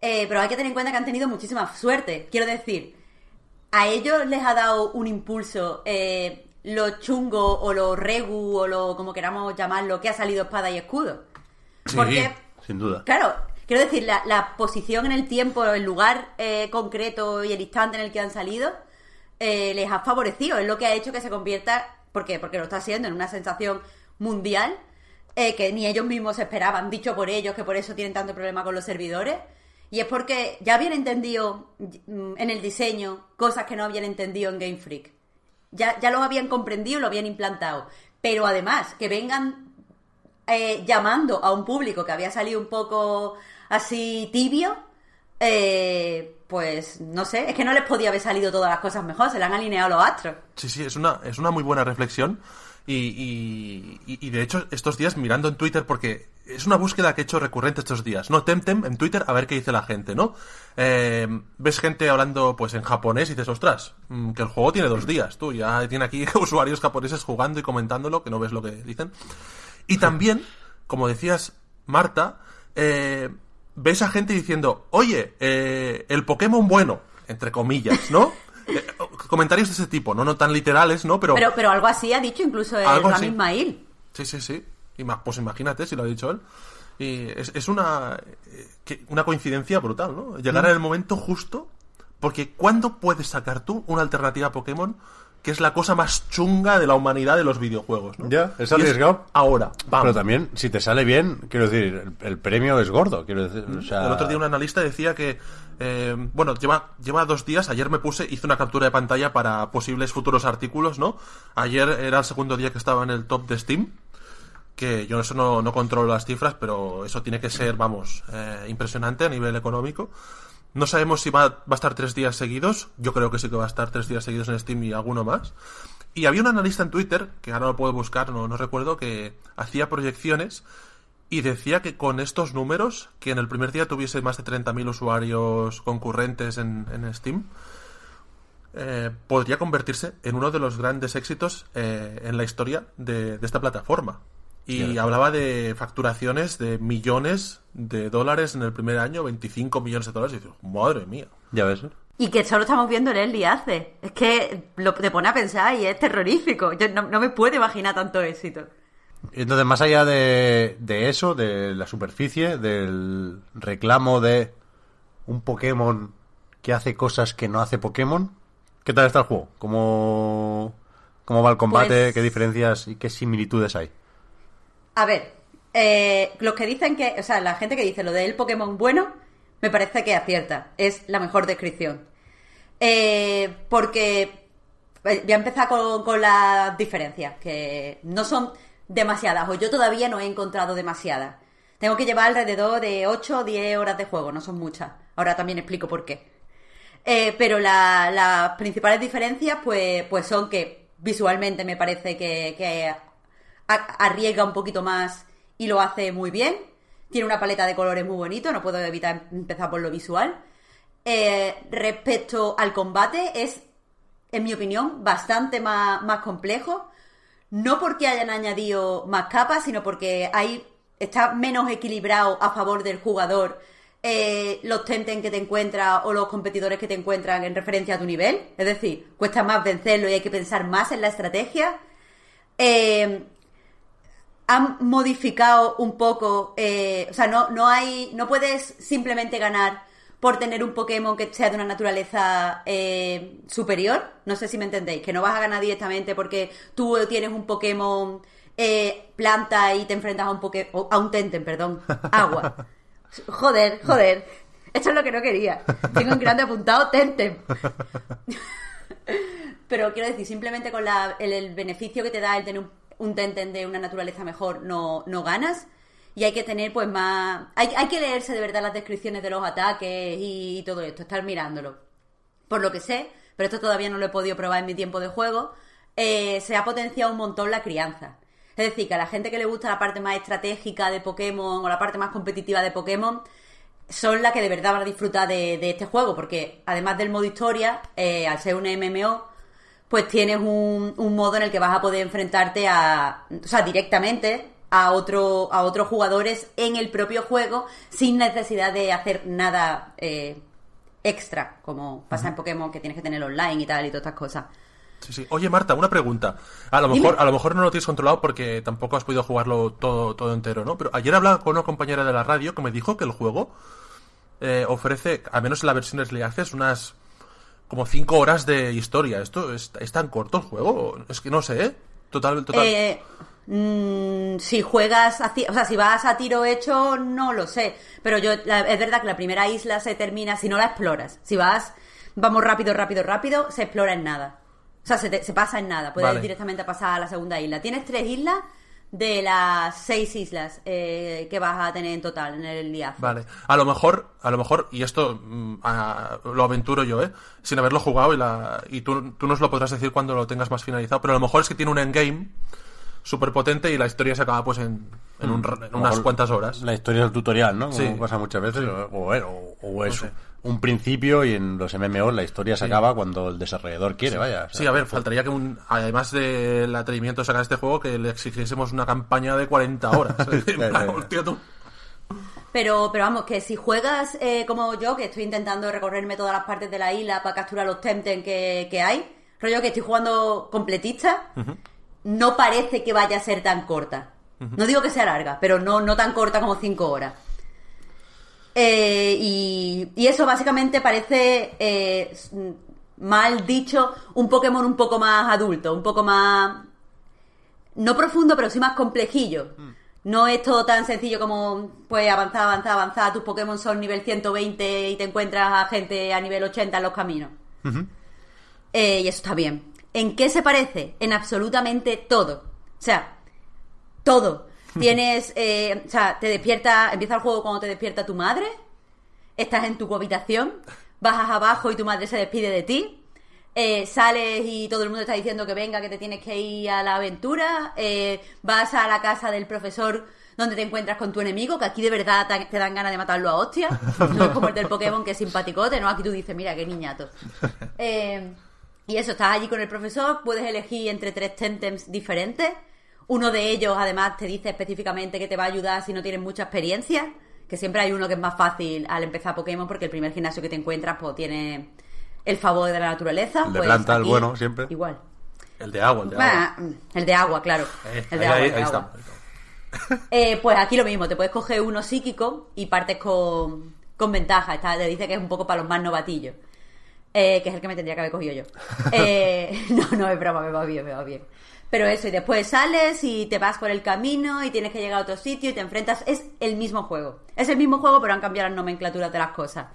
Speaker 2: eh, pero hay que tener en cuenta que han tenido muchísima suerte. Quiero decir, a ellos les ha dado un impulso eh, lo chungo o lo regu o lo como queramos llamarlo que ha salido espada y escudo.
Speaker 1: Sí,
Speaker 2: Porque,
Speaker 1: sin duda.
Speaker 2: claro, quiero decir, la, la posición en el tiempo, el lugar eh, concreto y el instante en el que han salido eh, les ha favorecido. Es lo que ha hecho que se convierta, ¿por qué? Porque lo está haciendo en una sensación mundial eh, que ni ellos mismos esperaban, dicho por ellos que por eso tienen tanto problema con los servidores. Y es porque ya habían entendido mm, en el diseño cosas que no habían entendido en Game Freak. Ya, ya lo habían comprendido lo habían implantado. Pero además, que vengan eh, llamando a un público que había salido un poco así tibio, eh, pues no sé, es que no les podía haber salido todas las cosas mejor, se le han alineado los astros.
Speaker 3: Sí, sí, es una, es una muy buena reflexión. Y, y, y- de hecho, estos días mirando en Twitter, porque es una búsqueda que he hecho recurrente estos días, ¿no? Temtem en Twitter a ver qué dice la gente, ¿no? Eh, ves gente hablando pues en japonés y dices, ostras, mm, que el juego tiene dos días, tú, ya tiene aquí usuarios japoneses jugando y comentándolo, que no ves lo que dicen. Y también, como decías, Marta, eh, ves a gente diciendo, oye, eh, el Pokémon bueno, entre comillas, ¿no? Eh, comentarios de ese tipo, no, no tan literales, ¿no? Pero,
Speaker 2: Pero, pero algo así ha dicho incluso el
Speaker 3: Algo
Speaker 2: Rami
Speaker 3: así.
Speaker 2: Ismail.
Speaker 3: sí, sí, sí. Ima- pues imagínate si lo ha dicho él. Y es, es una, eh, que- una coincidencia brutal, ¿no? Llegar en el momento justo, porque ¿cuándo puedes sacar tú una alternativa a Pokémon que es la cosa más chunga de la humanidad de los videojuegos, ¿no?
Speaker 1: Ya, es arriesgado.
Speaker 3: ahora, vamos.
Speaker 1: Pero también, si te sale bien, quiero decir, el, el premio es gordo. Quiero decir, o sea,
Speaker 3: El otro día un analista decía que, eh, bueno, lleva, lleva dos días, ayer me puse, hice una captura de pantalla para posibles futuros artículos, ¿no? Ayer era el segundo día que estaba en el top de Steam, que yo eso no, no controlo las cifras, pero eso tiene que ser, vamos, eh, impresionante a nivel económico. No sabemos si va, a estar tres días seguidos, yo creo que sí que va a estar tres días seguidos en Steam y alguno más. Y había un analista en Twitter, que ahora lo puedo buscar, no, recuerdo, que hacía proyecciones y decía que con estos números, que en el primer día tuviese más de 30.000 usuarios concurrentes en, en Steam, eh, podría convertirse en uno de los grandes éxitos eh, en la historia de esta plataforma. Y
Speaker 1: Claro.
Speaker 3: hablaba de facturaciones de millones de dólares en el primer año, 25 millones de dólares, y dices, madre mía.
Speaker 1: ya ves.
Speaker 2: Y que solo estamos viendo en Early Access. Es que lo te pone a pensar y es terrorífico. Yo no, no me puedo imaginar tanto éxito.
Speaker 1: Entonces, más allá de, de eso, de la superficie, del reclamo de un Pokémon que hace cosas que no hace Pokémon, ¿qué tal está el juego? ¿Cómo, cómo va el combate?
Speaker 2: Pues-
Speaker 1: ¿Qué diferencias y qué similitudes hay?
Speaker 2: A ver, eh, los que dicen que, o sea, la gente que dice lo del Pokémon bueno, me parece que acierta. Es la mejor descripción. Eh, porque eh, voy a empezar con, con las diferencias, que no son demasiadas, o yo todavía no he encontrado demasiadas. Tengo que llevar alrededor de 8 o 10 horas de juego, no son muchas. Ahora también explico por qué. Pero la- las principales diferencias, pues, pues son que visualmente me parece que, arriesga un poquito más y lo hace muy bien. Tiene una paleta de colores muy bonito, no puedo evitar empezar por lo visual. Eh, respecto al combate, es, en mi opinión, bastante más, más complejo. No porque hayan añadido más capas, sino porque hay, está menos equilibrado a favor del jugador eh, los Tenten que te encuentras o los competidores que te encuentran en referencia a tu nivel. Es decir, cuesta más vencerlo y hay que pensar más en la estrategia. Eh, han modificado un poco, eh, o sea, no, no hay, no puedes simplemente ganar por tener un Pokémon que sea de una naturaleza eh, superior. No sé si me entendéis, que no vas a ganar directamente porque tú tienes un Pokémon eh, planta y te enfrentas a un Poké- o a un Tenten, perdón, agua. Joder, joder. Esto es lo que no quería. Tengo en grande apuntado Tenten. Pero quiero decir, simplemente con la- el, el beneficio que te da el tener un, un Tenten de una naturaleza mejor, no, no ganas. Y hay que tener, pues, más. Hay, hay que leerse de verdad las descripciones de los ataques y, todo esto, estar mirándolo. Por lo que sé, pero esto todavía no lo he podido probar en mi tiempo de juego, eh, se ha potenciado un montón la crianza. Es decir, que a la gente que le gusta la parte más estratégica de Pokémon o la parte más competitiva de Pokémon, son las que de verdad van a disfrutar de, este juego, porque además del modo historia, eh, al ser un MMO, pues tienes un, un modo en el que vas a poder enfrentarte a, o sea, directamente a otro, a otros jugadores en el propio juego sin necesidad de hacer nada eh, extra, como pasa en Pokémon que tienes que tener online y tal y todas estas cosas.
Speaker 3: Sí, sí. Oye, Marta, una pregunta. A lo
Speaker 2: Dime.
Speaker 3: mejor, a lo mejor no lo tienes controlado porque tampoco has podido jugarlo todo, todo entero, ¿no? Pero ayer hablaba con una compañera de la radio que me dijo que el juego eh, ofrece, al menos en la versión Early Access, unas como cinco horas de historia. ¿Esto es, es tan corto el juego? Es que no sé, ¿eh? Total, total.
Speaker 2: Eh, mm, si juegas, a ti- o sea, si vas a tiro hecho, no lo sé. Pero yo, la- es verdad que la primera isla se termina si no la exploras. Si vas, vamos rápido, rápido, rápido, se explora en nada. O sea, se, te- se pasa en nada. Puedes
Speaker 3: Vale.
Speaker 2: directamente pasar a la segunda isla. Tienes tres islas de las seis islas eh, que vas a tener en total en el liazo.
Speaker 3: Vale, a lo mejor, a lo mejor, y esto mm, a- lo aventuro yo, ¿eh? Sin haberlo jugado y, la, y tú, tú nos lo podrás decir cuando lo tengas más finalizado, pero a lo mejor es que tiene un endgame súper potente y la historia se acaba pues en, en, un ra- en unas cuantas horas.
Speaker 1: La historia es el tutorial, ¿no? Como
Speaker 3: Sí.
Speaker 1: pasa muchas veces. O, o- o es
Speaker 3: sé.
Speaker 1: Un principio y en los MMOs la historia se acaba cuando el desarrollador quiere, vaya. o sea,
Speaker 3: Sí, a ver, faltaría que un, además del atrevimiento de sacar este juego, que le exigiésemos una campaña de 40 horas.
Speaker 2: Pero, pero vamos, que si juegas eh, como yo, que estoy intentando recorrerme todas las partes de la isla para capturar los Tempten que, que hay, rollo que estoy jugando completista, no parece que vaya a ser tan corta. No digo que sea larga, pero no, no tan corta como 5 horas. Eh, y, y eso básicamente parece, eh, s- mal dicho, un Pokémon un poco más adulto, un poco más no profundo, pero sí más complejillo. No es todo tan sencillo como, pues, avanzar, avanzar, avanzar. Tus Pokémon son nivel 120 y te encuentras a gente a nivel 80 en los caminos. Eh, y eso está bien. ¿En qué se parece? En absolutamente todo. O sea, todo. Tienes, eh, o sea, te despierta, empieza el juego cuando te despierta tu madre, estás en tu habitación, bajas abajo y tu madre se despide de ti, eh, sales y todo el mundo está diciendo que venga, que te tienes que ir a la aventura, eh, vas a la casa del profesor donde te encuentras con tu enemigo, que aquí de verdad te dan ganas de matarlo a hostia, no es como el del Pokémon que es simpaticote, ¿no? Aquí tú dices, mira, qué niñato. Eh, y eso, estás allí con el profesor, puedes elegir entre tres Tentems diferentes. Uno de ellos, además, te dice específicamente que te va a ayudar si no tienes mucha experiencia. Que siempre hay uno que es más fácil al empezar Pokémon, porque el primer gimnasio que te encuentras, pues tiene el favor de la naturaleza.
Speaker 1: El de
Speaker 2: pues,
Speaker 1: planta, el
Speaker 2: aquí,
Speaker 1: bueno, siempre.
Speaker 2: Igual.
Speaker 3: El de agua, el de agua.
Speaker 2: Bah, el de agua, claro.
Speaker 3: Eh,
Speaker 2: el de
Speaker 3: ahí,
Speaker 2: agua,
Speaker 3: ahí-
Speaker 2: el de
Speaker 3: ahí
Speaker 2: agua.
Speaker 3: está.
Speaker 2: Eh, pues aquí lo mismo, te puedes coger uno psíquico y partes con, con ventaja. Está, te dice que es un poco para los más novatillos. Eh, que es el que me tendría que haber cogido yo. Eh, no, no, es broma, me va bien, me va bien. Pero eso, y después sales y te vas por el camino y tienes que llegar a otro sitio y te enfrentas. Es el mismo juego. Es el mismo juego, pero han cambiado las nomenclaturas de las cosas.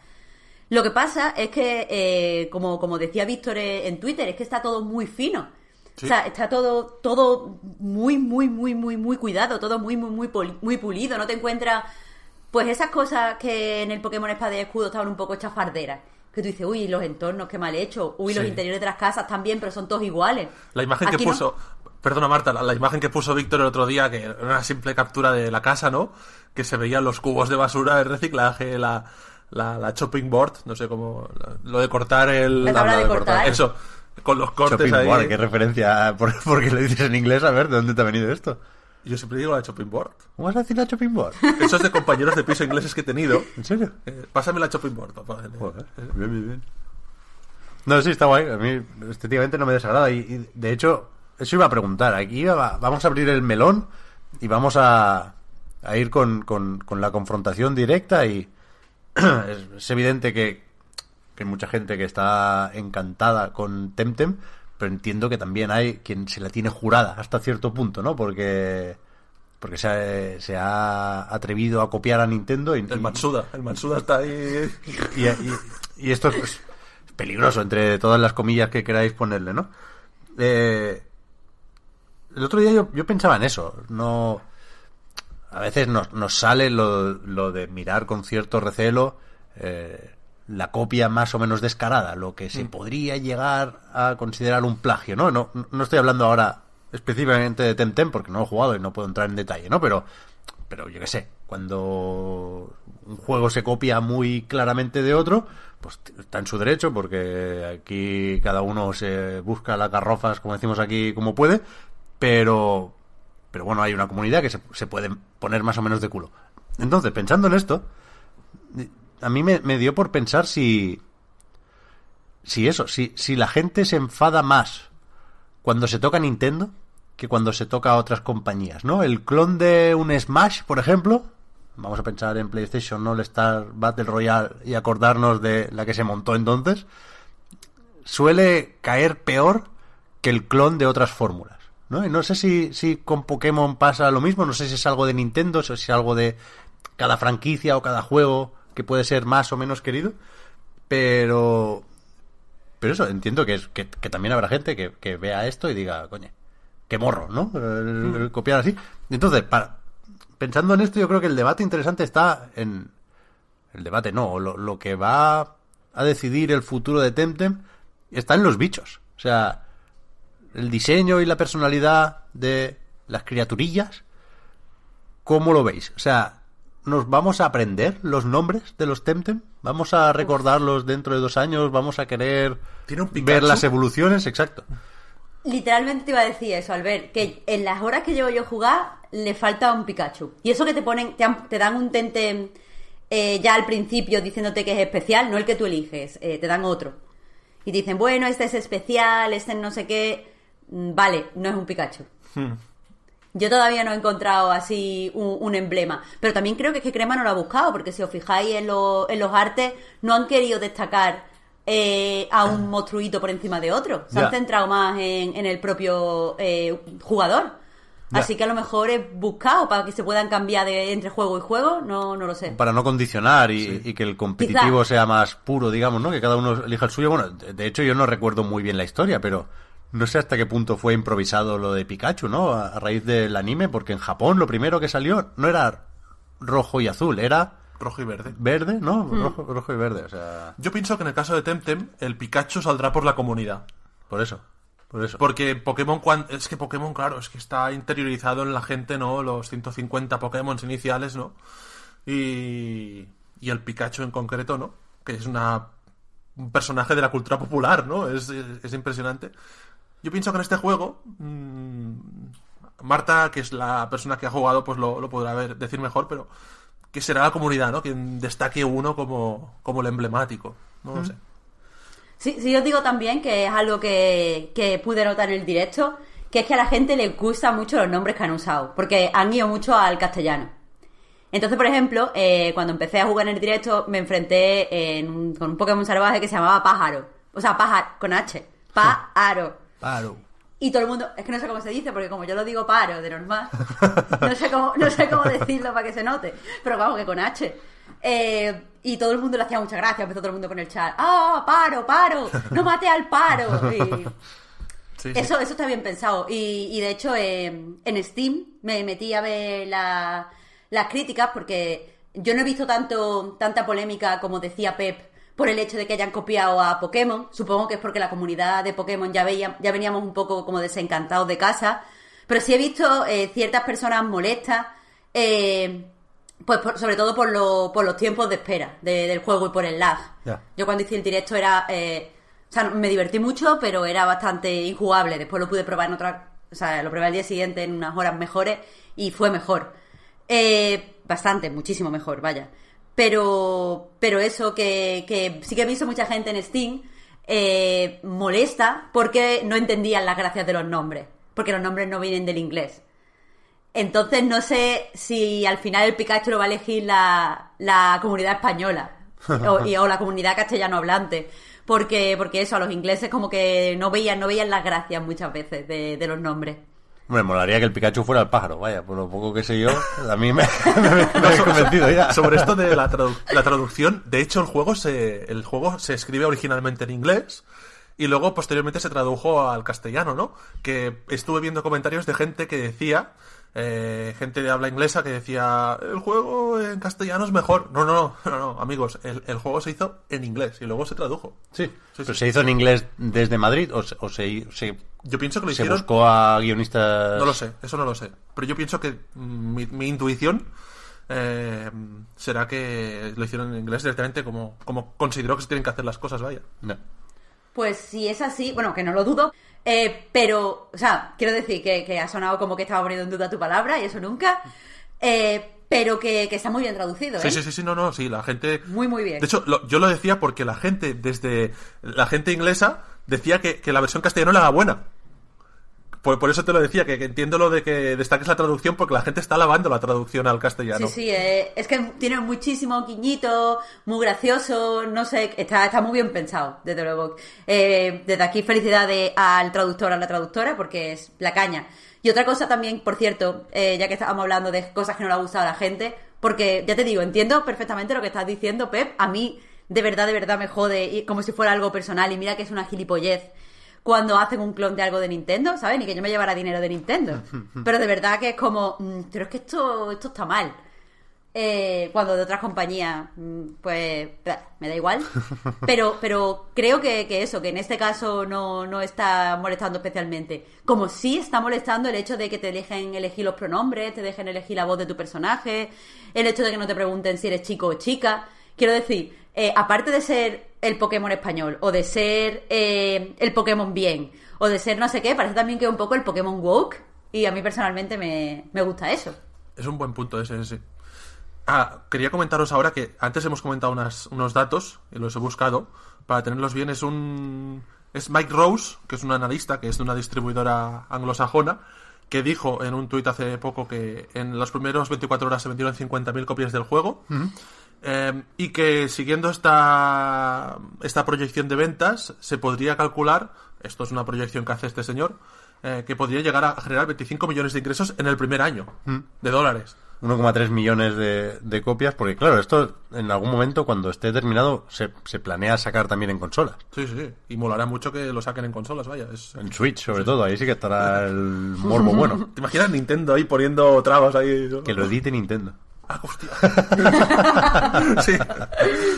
Speaker 2: Lo que pasa es que, eh, como, como decía Víctor eh, en Twitter, es que está todo muy fino.
Speaker 3: Sí.
Speaker 2: O sea, está todo, todo muy, muy, muy, muy, muy cuidado, todo muy, muy, muy, muy pulido. No te encuentras, pues esas cosas que en el Pokémon Espada y Escudo estaban un poco chafarderas. Que tú dices, uy, los entornos, qué mal hecho. Uy, los interiores de las casas también, pero son todos iguales.
Speaker 3: La imagen que
Speaker 2: no.
Speaker 3: Perdona, Marta, la, la imagen que puso Víctor el otro día, que era una simple captura de la casa, ¿no? Que se veían los cubos de basura, de reciclaje, la, la, la chopping board, no sé cómo. la- lo de cortar el.
Speaker 2: La tabla de cortar.
Speaker 3: Eso, con los cortes
Speaker 1: Shopping
Speaker 3: ahí.
Speaker 1: board, qué referencia. ¿Por, porque lo dices en inglés? A ver, ¿de dónde te ha venido esto?
Speaker 3: Yo siempre digo la chopping board.
Speaker 1: ¿Cómo vas a decir la shopping board?
Speaker 3: Eso es de compañeros de piso ingleses que he tenido.
Speaker 1: ¿En serio?
Speaker 3: Eh, pásame la chopping board, papá.
Speaker 1: Joder, bien, bien, bien. No, sí, está guay. A mí estéticamente no me desagrada. Y, y, de hecho, eso iba a preguntar. Aquí va- vamos a abrir el melón y vamos a, a ir con, con- con la confrontación directa. Y es, es evidente que, que hay mucha gente que está encantada con Temtem, pero entiendo que también hay quien se la tiene jurada hasta cierto punto, ¿no? Porque. Porque se ha, se ha atrevido a copiar a Nintendo y,
Speaker 3: El Matsuda. El Matsuda está ahí.
Speaker 1: y, y- y esto es pues, peligroso entre todas las comillas que queráis ponerle, ¿no? Eh, el otro día yo, yo pensaba en eso. No. A veces nos, nos sale lo, lo de mirar con cierto recelo eh, la copia más o menos descarada, lo que se podría llegar a considerar un plagio, ¿no? No, no estoy hablando ahora específicamente de Temtem porque no he jugado y no puedo entrar en detalle, ¿no? Pero, pero yo qué sé, cuando un juego se copia muy claramente de otro, pues está en su derecho porque aquí cada uno se busca las garrofas, como decimos aquí, como puede, pero pero bueno, hay una comunidad que se, puede poner más o menos de culo. Entonces, pensando en esto, a mí me, me dio por pensar si si eso, si, si la gente se enfada más cuando se toca Nintendo que cuando se toca a otras compañías, ¿no? El clon de un Smash, por ejemplo, vamos a pensar en PlayStation All Star Battle Royale y acordarnos de la que se montó entonces, suele caer peor que el clon de otras fórmulas, ¿no? Y no sé si, si con Pokémon pasa lo mismo, no sé si es algo de Nintendo, si es algo de cada franquicia o cada juego que puede ser más o menos querido, pero pero eso, entiendo que, es, que, que también habrá gente que, que vea esto y diga, coño, qué morro, ¿no? El- el copiar así. Entonces, para, pensando en esto, yo creo que el debate interesante está en... El debate no, lo, lo que va a decidir el futuro de Temtem está en los bichos. O sea, el diseño y la personalidad de las criaturillas, ¿cómo lo veis? O sea, ¿nos vamos a aprender los nombres de los Temtem? ¿Vamos a recordarlos dentro de dos años? ¿Vamos a querer
Speaker 3: ¿Tiene un Pikachu?
Speaker 1: ver las evoluciones? Exacto.
Speaker 2: Literalmente te iba a decir eso, Albert, que en las horas que llevo yo a jugar le falta un Pikachu. Y eso que te ponen, te, han- te dan un Temtem eh, ya al principio diciéndote que es especial, no el que tú eliges, eh, te dan otro. Y te dicen, bueno, este es especial, este no sé qué. Mm, Vale, no es un Pikachu. Yo todavía no he encontrado así un, un emblema. Pero también creo que es que Crema no lo ha buscado, porque si os fijáis en, lo- en los artes, no han querido destacar eh, a un monstruito por encima de otro. Se han centrado más en, en el propio eh, jugador. Así que a lo mejor es buscado para que se puedan cambiar de entre juego y juego, no, no lo sé.
Speaker 1: Para no condicionar y, y que el competitivo
Speaker 2: Quizá.
Speaker 1: sea más puro, digamos, ¿no? Que cada uno elija el suyo. Bueno, de hecho yo no recuerdo muy bien la historia, pero no sé hasta qué punto fue improvisado lo de Pikachu, ¿no? A, a raíz del anime, porque en Japón lo primero que salió no era rojo y azul, era
Speaker 3: Rojo y verde.
Speaker 1: verde, ¿no?
Speaker 2: Hmm.
Speaker 1: Rojo, rojo y verde, o sea,
Speaker 3: Yo pienso que en el caso de Temtem, el Pikachu saldrá por la comunidad.
Speaker 1: por eso, por eso.
Speaker 3: Porque Pokémon, cuan- es que Pokémon, claro, es que está interiorizado en la gente, ¿no? Los 150 Pokémon iniciales, ¿no? Y, y el Pikachu en concreto, ¿no? Que es una, un personaje de la cultura popular, ¿no? Es, es, es impresionante. Yo pienso que en este juego, mm, Marta, que es la persona que ha jugado, pues lo, lo podrá ver, decir mejor, pero que será la comunidad, ¿no? Quien destaque uno como, como el emblemático. No lo sé.
Speaker 2: Sí, sí, os digo también que es algo que, que pude notar en el directo que es que a la gente le gusta mucho los nombres que han usado, porque han ido mucho al castellano. Entonces, por ejemplo, eh, cuando empecé a jugar en el directo, me enfrenté en un- con un Pokémon salvaje que se llamaba Pájaro. O sea, pájaro, con H. Pájaro.
Speaker 1: Paro.
Speaker 2: Y todo el mundo, es que no sé cómo se dice, porque como yo lo digo paro de normal, no sé cómo, no sé cómo decirlo para que se note, pero vamos, que con H. Eh, y todo el mundo le hacía mucha gracia, empezó todo el mundo con el chat, ¡ah, paro, paro! ¡No mate al paro! Y
Speaker 3: Sí, sí.
Speaker 2: eso, eso está bien pensado. Y, y de hecho, eh, en Steam me metí a ver la- las críticas porque yo no he visto tanto, tanta polémica como decía Pep por el hecho de que hayan copiado a Pokémon. Supongo que es porque la comunidad de Pokémon ya, veía, ya veníamos un poco como desencantados de casa. Pero sí he visto eh, ciertas personas molestas, eh, pues por- sobre todo por, lo- por los tiempos de espera de- del juego y por el lag. Yo cuando hice el directo era... eh, o sea, me divertí mucho, pero era bastante injugable. Después lo pude probar en otra... O sea, lo probé al día siguiente en unas horas mejores y fue mejor. Eh, bastante, muchísimo mejor, vaya. Pero, pero eso que, que sí que he visto mucha gente en Steam eh, molesta porque no entendían las gracias de los nombres. Porque los nombres no vienen del inglés. Entonces no sé si al final el Pikachu lo va a elegir la, la comunidad española o, y- o la comunidad castellano hablante. Porque, porque eso, a los ingleses como que no veían, no veían las gracias muchas veces de, de los nombres.
Speaker 1: Hombre, molaría que el Pikachu fuera el pájaro, vaya, por lo poco que sé yo, a mí me, me, me he convencido ya.
Speaker 3: Sobre esto de la, tradu- la traducción, de hecho el juego se el juego se escribe originalmente en inglés y luego posteriormente se tradujo al castellano, ¿no? Que estuve viendo comentarios de gente que decía, eh, gente de habla inglesa que decía, el juego en castellano es mejor. No, no, no, no, no, amigos, el, el juego se hizo en inglés y luego se tradujo.
Speaker 1: Sí,
Speaker 3: Sí,
Speaker 1: pero
Speaker 3: sí.
Speaker 1: se hizo en inglés desde Madrid o se, o se, se,
Speaker 3: Yo pienso que lo
Speaker 1: se
Speaker 3: hicieron...
Speaker 1: buscó a guionistas.
Speaker 3: No lo sé, eso no lo sé. Pero yo pienso que mi, mi intuición eh, será que lo hicieron en inglés directamente como, como consideró que se tienen que hacer las cosas, vaya.
Speaker 1: No.
Speaker 2: Pues si es así, bueno, que no lo dudo, eh, pero, o sea, quiero decir que, que ha sonado como que estaba poniendo en duda tu palabra y eso nunca, eh, pero que, que está muy bien traducido, ¿eh?
Speaker 3: Sí, sí, sí, sí, no, no, sí, la gente...
Speaker 2: Muy, muy bien.
Speaker 3: De hecho, lo- yo lo decía porque la gente, desde la gente inglesa, decía que, que la versión castellano era buena. Por, por eso te lo decía, que, entiendo lo de que destaques la traducción, porque la gente está alabando la traducción al castellano.
Speaker 2: Sí, sí, eh, es que tiene muchísimo guiñito, muy gracioso, no sé, está, está muy bien pensado, desde luego. Eh, desde aquí felicidades al traductor, a la traductora, porque es la caña. Y otra cosa también, por cierto, eh, ya que estábamos hablando de cosas que no le ha gustado a la gente, porque ya te digo, entiendo perfectamente lo que estás diciendo, Pep, a mí de verdad, de verdad me jode, y como si fuera algo personal, y mira que es una gilipollez cuando hacen un clon de algo de Nintendo, ¿sabes? Ni que yo me llevara dinero de Nintendo. Pero de verdad que es como, mm, pero es que esto, esto está mal. Eh, cuando de otras compañías, mm, pues me da igual. Pero, pero creo que, que eso, que en este caso no, no está molestando especialmente. Como sí está molestando el hecho de que te dejen elegir los pronombres, te dejen elegir la voz de tu personaje, el hecho de que no te pregunten si eres chico o chica. Quiero decir, eh, aparte de ser el Pokémon español, o de ser eh, el Pokémon bien, o de ser no sé qué, parece también que es un poco el Pokémon woke. Y a mí personalmente me, me gusta eso.
Speaker 3: Es un buen punto ese, sí. Ah, quería comentaros ahora que antes hemos comentado unas- unos datos y los he buscado para tenerlos bien. Es un. Es Mike Rose, que es un analista, que es de una distribuidora anglosajona, que dijo en un tuit hace poco que en las primeras 24 horas se vendieron 50.000 copias del juego. Eh, y que siguiendo esta, esta proyección de ventas, se podría calcular, esto es una proyección que hace este señor, eh, que podría llegar a generar 25 millones de ingresos en el primer año de dólares.
Speaker 1: 1,3 millones de, de copias, porque claro, esto en algún momento cuando esté terminado se, se planea sacar también en consolas.
Speaker 3: Sí, sí, sí. Y molará mucho que lo saquen en consolas, vaya. Es...
Speaker 1: En Switch, sobre todo, ahí sí que estará el morbo bueno.
Speaker 3: ¿Te imaginas Nintendo ahí poniendo trabas ahí? ¿no?
Speaker 1: Que lo edite Nintendo.
Speaker 3: Ah, hostia. sí.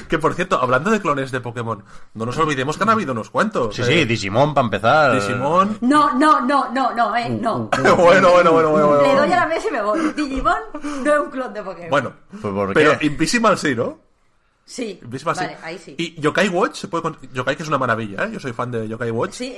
Speaker 3: Que por cierto, hablando de clones de Pokémon, no nos olvidemos que han habido unos cuantos.
Speaker 1: Sí,
Speaker 3: eh.
Speaker 1: sí, Digimon para empezar.
Speaker 3: Digimon.
Speaker 2: No, no, no, no, no, eh, no.
Speaker 3: bueno, bueno, bueno, bueno, bueno.
Speaker 2: Le doy a la mesa y me voy. Digimon no es un clon de Pokémon.
Speaker 3: Bueno,
Speaker 1: Pues, ¿por
Speaker 3: pero
Speaker 1: qué?
Speaker 3: Invisimal sí, ¿no?
Speaker 2: sí.
Speaker 3: Invisimal sí.
Speaker 2: Vale, ahí sí.
Speaker 3: Y Yokai Watch se puede. Yokai que es una maravilla, ¿eh? Yo soy fan de Yokai Watch.
Speaker 2: Sí,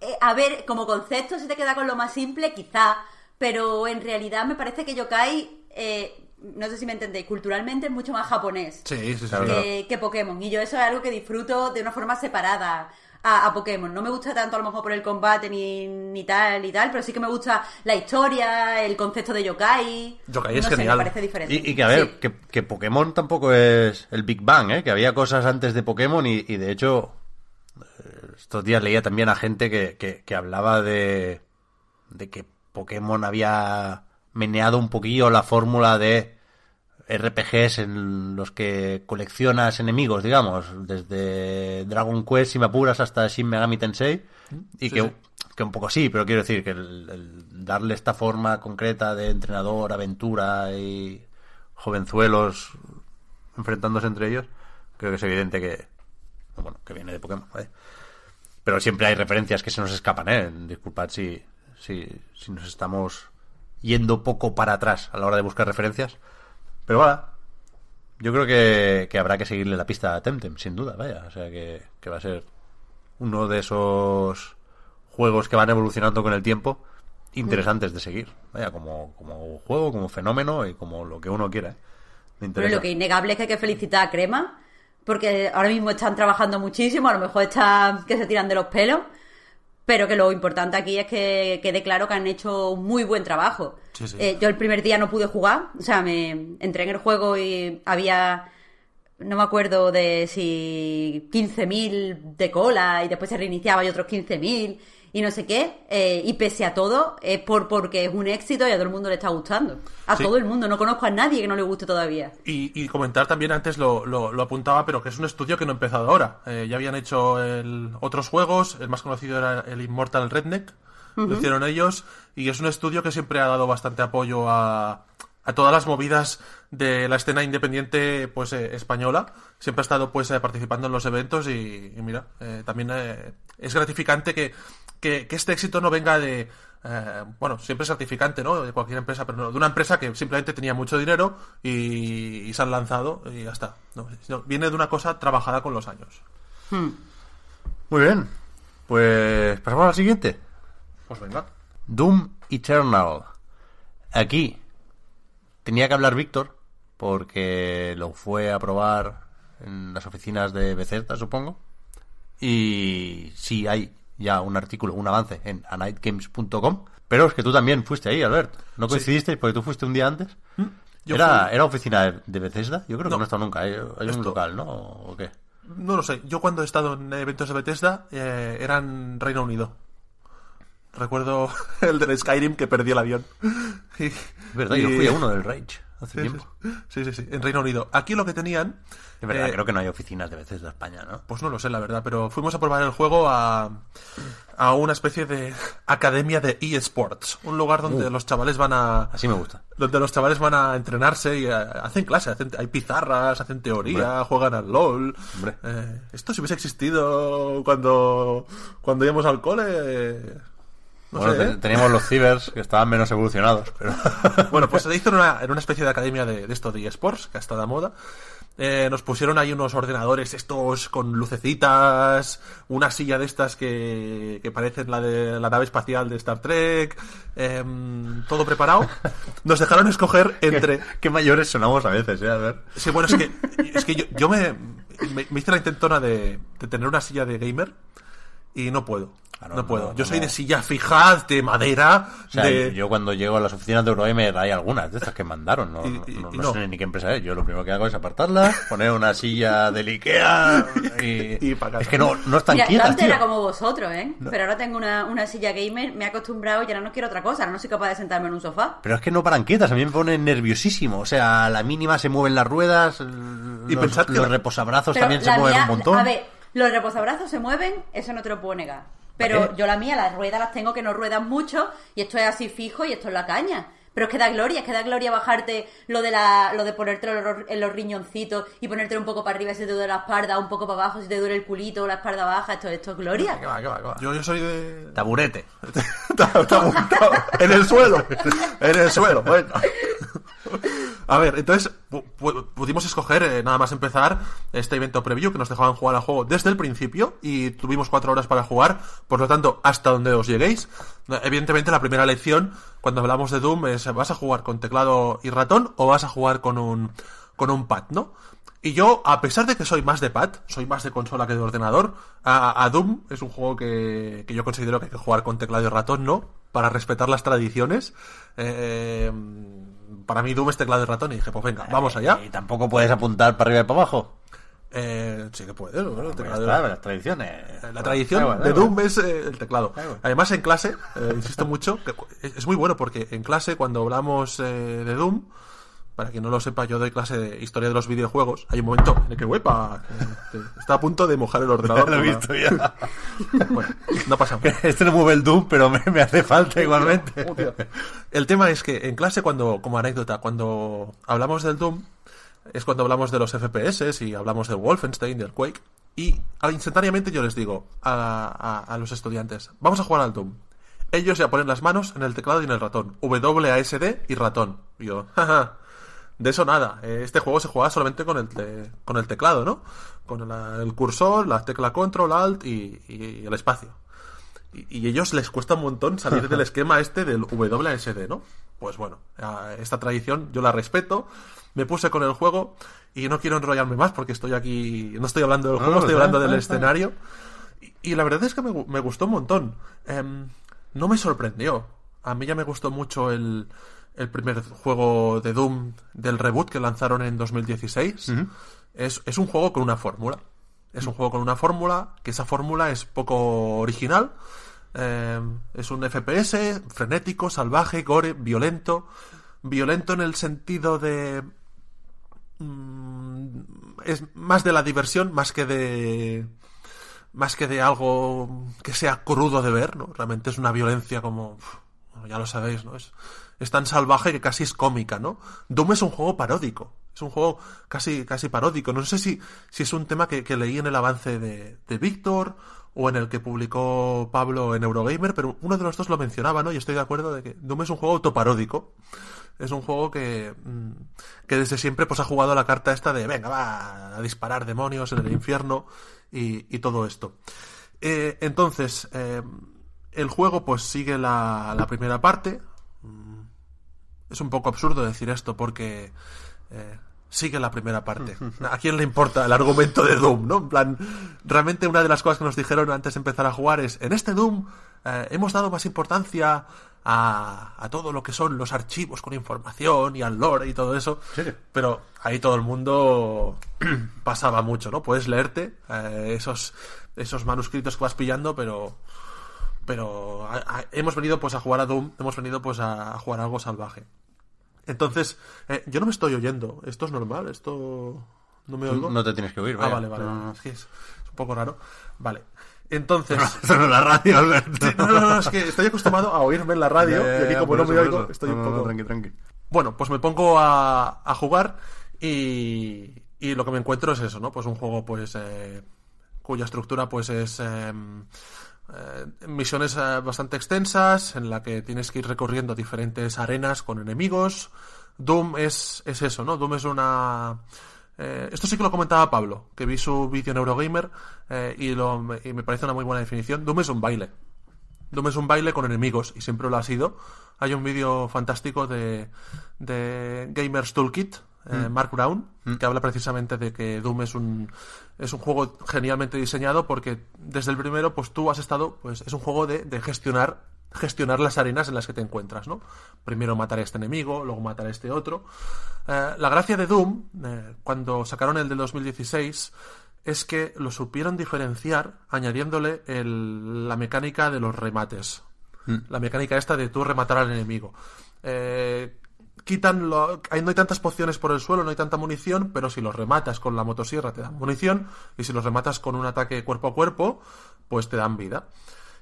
Speaker 2: eh, a ver, como concepto, si te queda con lo más simple, quizá. Pero en realidad me parece que Yokai, eh, no sé si me entendéis, culturalmente es mucho más japonés
Speaker 3: Sí, sí,
Speaker 1: claro.
Speaker 2: que, Pokémon. Y yo eso es algo que disfruto de una forma separada a, a Pokémon. No me gusta tanto a lo mejor por el combate ni, ni tal y tal, pero sí que me gusta la historia, el concepto de yokai.
Speaker 3: Yokai es
Speaker 2: No sé,
Speaker 3: genial.
Speaker 2: me parece diferente.
Speaker 1: Y, y que a ver,
Speaker 2: Sí.
Speaker 1: que, que Pokémon tampoco es el Big Bang, ¿eh? Que había cosas antes de Pokémon y, y de hecho eh, estos días leía también a gente que, que, que hablaba de, de que Pokémon había meneado un poquillo la fórmula de RPGs en los que coleccionas enemigos, digamos, desde Dragon Quest, si me apuras, hasta Shin Megami Tensei, y
Speaker 3: sí,
Speaker 1: que,
Speaker 3: sí.
Speaker 1: que un poco sí, pero quiero decir que el, el darle esta forma concreta de entrenador, aventura y jovenzuelos enfrentándose entre ellos, creo que es evidente que, bueno, que viene de Pokémon, ¿vale? Pero siempre hay referencias que se nos escapan, ¿eh? Disculpad si, si, si nos estamos yendo poco para atrás a la hora de buscar referencias. Pero bueno, yo creo que, que habrá que seguirle la pista a Temtem, sin duda, vaya. O sea que, que va a ser uno de esos juegos que van evolucionando con el tiempo interesantes de seguir. Vaya, como, como juego, como fenómeno y como lo que uno quiera. ¿eh? Me
Speaker 2: Pero lo que es innegable es que hay que felicitar a Crema, porque ahora mismo están trabajando muchísimo, a lo mejor están que se tiran de los pelos, pero que lo importante aquí es que quede claro que han hecho un muy buen trabajo.
Speaker 3: Sí, sí.
Speaker 2: Eh, yo el primer día no pude jugar, o sea, me entré en el juego y había, no me acuerdo de si 15.000 de cola y después se reiniciaba y otros 15.000 y no sé qué, eh, y pese a todo, es por porque es un éxito y a todo el mundo le está gustando. A
Speaker 3: Sí.
Speaker 2: todo el mundo, no conozco a nadie que no le guste todavía.
Speaker 3: Y, y comentar también, antes lo, lo- lo apuntaba, pero que es un estudio que no ha empezado ahora. Eh, ya habían hecho el- otros juegos, el más conocido era el Immortal Redneck, lo hicieron ellos, y es un estudio que siempre ha dado bastante apoyo a, a todas las movidas de la escena independiente pues eh, española. Siempre ha estado pues eh, participando en los eventos y, y mira, eh, también eh, es gratificante que, que, que este éxito no venga de... eh, bueno, siempre es gratificante, ¿no? De cualquier empresa, pero no, de una empresa que simplemente tenía mucho dinero y, y se han lanzado y ya está. No, sino viene de una cosa trabajada con los años.
Speaker 1: Muy bien. Pues pasamos al siguiente.
Speaker 3: Pues venga.
Speaker 1: Doom Eternal. Aquí tenía que hablar Víctor porque lo fue a probar en las oficinas de Bethesda, supongo. Y sí hay ya un artículo, un avance en anightgames.com. Pero es que tú también fuiste ahí, Albert. ¿No coincidisteis porque tú fuiste un día antes?
Speaker 3: Yo
Speaker 1: ¿Era,
Speaker 3: fui.
Speaker 1: ¿Era oficina de, Bethesda? Yo creo que
Speaker 3: No.
Speaker 1: no está nunca. Hay, hay un local, ¿no? ¿O qué?
Speaker 3: No lo sé. Yo cuando he estado en eventos de Bethesda eh, era en Reino Unido. Recuerdo el del Skyrim que perdió el avión. Y-
Speaker 1: Es verdad,
Speaker 3: y-
Speaker 1: yo fui a uno del Rage hace
Speaker 3: Sí,
Speaker 1: tiempo.
Speaker 3: sí, sí, sí, en Reino Unido. Aquí lo que tenían...
Speaker 1: Es verdad,
Speaker 3: eh,
Speaker 1: creo que no hay oficinas de Bethesda España, ¿no?
Speaker 3: Pues no lo sé, la verdad, pero fuimos a probar el juego a, a una especie de academia de eSports. Un lugar donde
Speaker 1: Uh.
Speaker 3: los chavales van a...
Speaker 1: Así me gusta.
Speaker 3: Donde los chavales van a entrenarse y eh, hacen clase, hacen- hay pizarras, hacen teoría,
Speaker 1: Hombre.
Speaker 3: juegan al LOL.
Speaker 1: Hombre.
Speaker 3: Eh, esto si hubiese existido cuando, cuando íbamos al cole... eh, no
Speaker 1: bueno,
Speaker 3: sé, ¿eh?
Speaker 1: teníamos los cibers que estaban menos evolucionados, pero...
Speaker 3: Bueno, pues se hizo en una, en una especie de academia de, de esto de eSports, que está de moda. Eh, nos pusieron ahí unos ordenadores estos con lucecitas, una silla de estas que, que parecen la de la nave espacial de Star Trek, em, todo preparado. Nos dejaron escoger entre...
Speaker 1: Qué mayores sonamos a veces, ¿eh? A ver.
Speaker 3: Sí, bueno, es que, es que yo, yo me, me, me hice la intentona de, de tener una silla de gamer y no puedo.
Speaker 1: Ah, no,
Speaker 3: no, puedo.
Speaker 1: no,
Speaker 3: yo
Speaker 1: no,
Speaker 3: soy
Speaker 1: no.
Speaker 3: de silla fija, de madera,
Speaker 1: O sea,
Speaker 3: de...
Speaker 1: yo cuando llego a las oficinas de Eurogamer hay algunas de estas que mandaron, no,
Speaker 3: Y-
Speaker 1: no,
Speaker 3: y-
Speaker 1: no-
Speaker 3: y
Speaker 1: no
Speaker 3: no.
Speaker 1: sé ni qué empresa es. Yo lo primero que hago es apartarla, poner una silla del Ikea y... Es que no, no están
Speaker 2: Mira, yo
Speaker 1: quietas,
Speaker 2: antes
Speaker 1: tío.
Speaker 2: era como vosotros, ¿eh? Pero ahora tengo una, una silla gamer, me he acostumbrado y ahora no quiero otra cosa, ahora no soy capaz de sentarme en un sofá.
Speaker 1: Pero es que no paran quietas, a mí me pone nerviosísimo. O sea, a la mínima se mueven las ruedas,
Speaker 3: Y
Speaker 1: los,
Speaker 3: pensad que
Speaker 1: los reposabrazos
Speaker 2: Pero
Speaker 1: también se mueven
Speaker 2: mía-
Speaker 1: un montón.
Speaker 2: A ver, los reposabrazos se mueven, eso no te lo puedo negar. Pero yo la mía, las ruedas las tengo que no ruedan mucho y esto es así fijo y esto es la caña. Pero es que da gloria, es que da gloria bajarte lo de la, lo de ponerte en los, en los riñoncitos y ponerte un poco para arriba si te duele la espalda, un poco para abajo si te duele el culito o la espalda baja, esto, esto es gloria.
Speaker 1: ¿Qué va, qué va, qué va?
Speaker 3: Yo, yo soy de...
Speaker 1: Taburete.
Speaker 3: Ta- ta- ta- en el suelo. En el suelo. Bueno. A ver, entonces pu- pu- pudimos escoger, eh, nada más empezar, este evento preview que nos dejaban jugar al juego desde el principio y tuvimos cuatro horas para jugar, por lo tanto, hasta donde os lleguéis. Evidentemente, la primera lección, cuando hablamos de Doom, es ¿vas a jugar con teclado y ratón o vas a jugar con un, con un pad, no? Y yo, a pesar de que soy más de pad, soy más de consola que de ordenador, a, a Doom es un juego que, que yo considero que hay que jugar con teclado y ratón, ¿no? Para respetar las tradiciones. Eh, para mí Doom es teclado y ratón y dije, pues venga, vamos allá.
Speaker 1: Y tampoco puedes apuntar para arriba y para abajo.
Speaker 3: Eh, sí que puedes, ¿no? Teclado y
Speaker 1: está,
Speaker 3: ratón.
Speaker 1: las tradiciones.
Speaker 3: La tradición
Speaker 1: da
Speaker 3: de. Doom es eh, el teclado. Además, en clase, eh, insisto mucho, que es muy bueno porque en clase, cuando hablamos eh, de Doom, para quien no lo sepa, yo doy clase de historia de los videojuegos. Hay un momento en el que, huepa, está a punto de mojar el ordenador.
Speaker 1: Lo he
Speaker 3: la-
Speaker 1: visto ya.
Speaker 3: Bueno, no pasa nada.
Speaker 1: Este no mueve el Doom, pero me, me hace falta igualmente.
Speaker 3: Hostia. El tema es que en clase, cuando, como anécdota, cuando hablamos del Doom, es cuando hablamos de los FPS y hablamos del Wolfenstein, del Quake, y al- instantáneamente yo les digo a, a- a los estudiantes, vamos a jugar al Doom. Ellos ya ponen las manos en el teclado y en el ratón. WASD y ratón. Y yo, jaja, de eso nada. Eh, Este juego se juega solamente con el, te- con el teclado, ¿no? Con la- el cursor, la tecla control, alt y- y el espacio. Y, y ellos les cuesta un montón salir del esquema este del WSD, ¿no? Pues bueno, esta tradición yo la respeto. Me puse con el juego y no quiero enrollarme más porque estoy aquí, no estoy hablando del juego,
Speaker 1: no,
Speaker 3: estoy hablando del escenario. Y, y la verdad es que me, me gustó un montón. Em, no me sorprendió. A mí ya me gustó mucho el, el primer juego de Doom del reboot que lanzaron en 2016. es, es un juego con una fórmula. Es un juego con una fórmula, que esa fórmula es poco original. Eh, es un FPS frenético, salvaje, gore, violento. Violento en el sentido de... mm, es más de la diversión, más que de... Más que de algo que sea crudo de ver, ¿no? Realmente es una violencia como... bueno, ya lo sabéis, ¿no? Es, es tan salvaje que casi es cómica, ¿no? Doom es un juego paródico. Es un juego casi, casi paródico. No sé si, si es un tema que, que leí en el avance de, de Víctor o en el que publicó Pablo en Eurogamer, pero uno de los dos lo mencionaba, ¿no? Y estoy de acuerdo de que Doom es un juego autoparódico. Es un juego que, mm, que desde siempre pues ha jugado la carta esta de venga, va a disparar demonios en el infierno y, y todo esto. Eh, entonces, eh, el juego pues sigue la, la primera parte. Es un poco absurdo decir esto porque eh, sigue la primera parte. ¿A quién le importa el argumento de Doom, no? En plan, realmente una de las cosas que nos dijeron antes de empezar a jugar es, en este Doom eh, hemos dado más importancia a, a todo lo que son los archivos con información y al lore y todo eso. Pero ahí todo el mundo pasaba mucho, ¿no? Puedes leerte eh, esos, esos manuscritos que vas pillando, pero pero a- a- hemos venido pues a jugar a Doom, hemos venido pues a, a jugar algo salvaje. Entonces, eh, yo no me estoy oyendo. Esto es normal, esto no me oigo.
Speaker 1: No te tienes que oír,
Speaker 3: ah,
Speaker 1: vaya.
Speaker 3: vale, vale.
Speaker 1: No, no.
Speaker 3: Es que es, es un poco raro. Vale. Entonces,
Speaker 1: es la radio, Alberto.
Speaker 3: Sí, no, no, no, es que estoy acostumbrado a oírme en la radio y aquí como no
Speaker 1: eso,
Speaker 3: me oigo,
Speaker 1: eso.
Speaker 3: estoy
Speaker 1: No,
Speaker 3: un
Speaker 1: no, no,
Speaker 3: poco...
Speaker 1: tranqui, tranqui.
Speaker 3: Bueno, pues me pongo a, a jugar y, y lo que me encuentro es eso, ¿no? Pues un juego pues eh, cuya estructura pues es eh, eh, misiones eh, bastante extensas en la que tienes que ir recorriendo diferentes arenas con enemigos. Doom es, es eso, ¿no? Doom es una... eh, esto sí que lo comentaba Pablo, que vi su vídeo en Eurogamer y, lo, y me parece una muy buena definición. Doom es un baile. Doom es un baile con enemigos y siempre lo ha sido. Hay un vídeo fantástico de, de Gamers Toolkit, eh, Mark Brown, que habla precisamente de que Doom es un, es un juego genialmente diseñado porque desde el primero pues tú has estado, pues es un juego de, de gestionar gestionar las arenas en las que te encuentras, ¿no? Primero matar a este enemigo, luego matar a este otro. Eh, la gracia de Doom, eh, cuando sacaron el del 2016, es que lo supieron diferenciar añadiéndole el- la mecánica de los remates. La mecánica esta de tú rematar al enemigo. Eh, quitan lo, no hay tantas pociones por el suelo, no hay tanta munición, pero si los rematas con la motosierra te dan munición y si los rematas con un ataque cuerpo a cuerpo, pues te dan vida.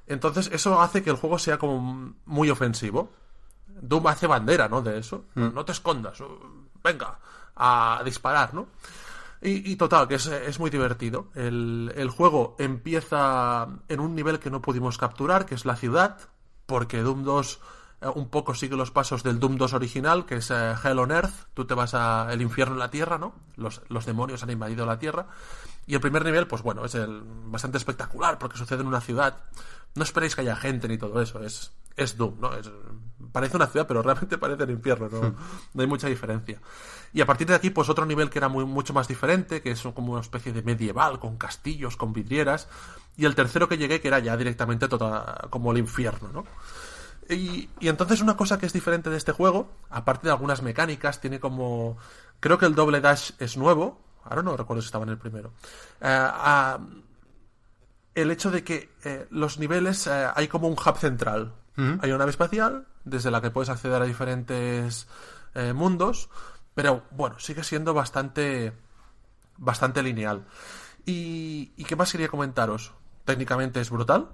Speaker 3: Entonces eso hace que el juego sea como muy ofensivo. Doom hace bandera, ¿no? De eso. No te escondas. Venga, a disparar, ¿no? Y, y total, que es, es muy divertido. El, el juego empieza en un nivel que no pudimos capturar, que es la ciudad, porque Doom 2 eh, un poco sigue los pasos del Doom 2 original, que es eh, Hell on Earth. Tú te vas al infierno en la Tierra, ¿no? Los, los demonios han invadido la Tierra. Y el primer nivel, pues bueno, es el, bastante espectacular porque sucede en una ciudad. No esperéis que haya gente ni todo eso, es, es Doom, ¿no? Es parece una ciudad, pero realmente parece el infierno, no, no hay mucha diferencia. Y a partir de aquí, pues otro nivel que era muy, mucho más diferente, que es como una especie de medieval, con castillos, con vidrieras. Y el tercero que llegué, que era ya directamente toda, como el infierno, ¿no? Y, y entonces una cosa que es diferente de este juego, aparte de algunas mecánicas, tiene como... Creo que el doble dash es nuevo. Ahora no recuerdo si estaba en el primero. Eh, el hecho de que eh, los niveles eh, hay como un hub central. Hay una nave espacial desde la que puedes acceder a diferentes mundos, pero bueno, sigue siendo bastante bastante lineal. Y, y qué más quería comentaros? Técnicamente es brutal.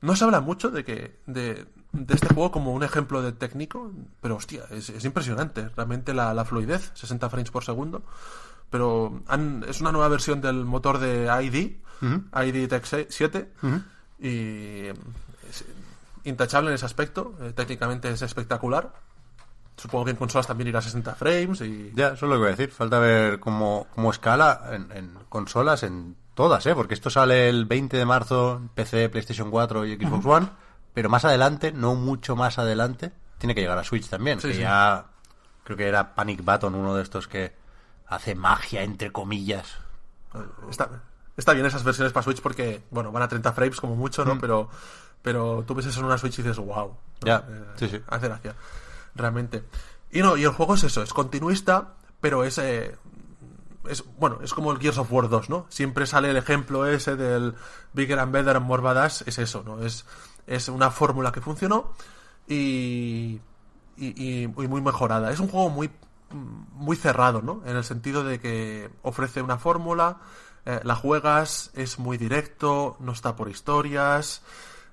Speaker 3: No se habla mucho de que de, de este juego como un ejemplo de técnico, pero hostia, es, es impresionante. Realmente la, la fluidez, 60 frames por segundo. Pero han- es una nueva versión del motor de ID, ID Tech 7, y es intachable en ese aspecto. eh, técnicamente es espectacular. Supongo que en consolas también irá a 60 frames y...
Speaker 1: Ya, eso es lo que voy a decir. Falta ver cómo, cómo escala en, en consolas, en todas, ¿eh? Porque esto sale el 20 de marzo en PC, PlayStation 4 y Xbox One, pero más adelante, no mucho más adelante, tiene que llegar a Switch también.
Speaker 3: Sí,
Speaker 1: que
Speaker 3: sí.
Speaker 1: ya creo que era Panic Button, uno de estos que hace magia, entre comillas.
Speaker 3: Está, está bien esas versiones para Switch porque, bueno, van a 30 frames como mucho,
Speaker 1: Mm.
Speaker 3: ¿no? Pero, pero tú ves eso en una Switch y dices, wow.
Speaker 1: Ya, sí, sí.
Speaker 3: Hace gracia, realmente. Y no, y el juego es eso, es continuista, pero es... eh, es, bueno, es como el Gears of War 2, ¿no? Siempre sale el ejemplo ese del Bigger and Better and More Badass, es eso, ¿no? Es, es una fórmula que funcionó y, y, muy mejorada. Es un juego muy, muy cerrado, ¿no? En el sentido de que ofrece una fórmula, eh, la juegas, es muy directo, no está por historias.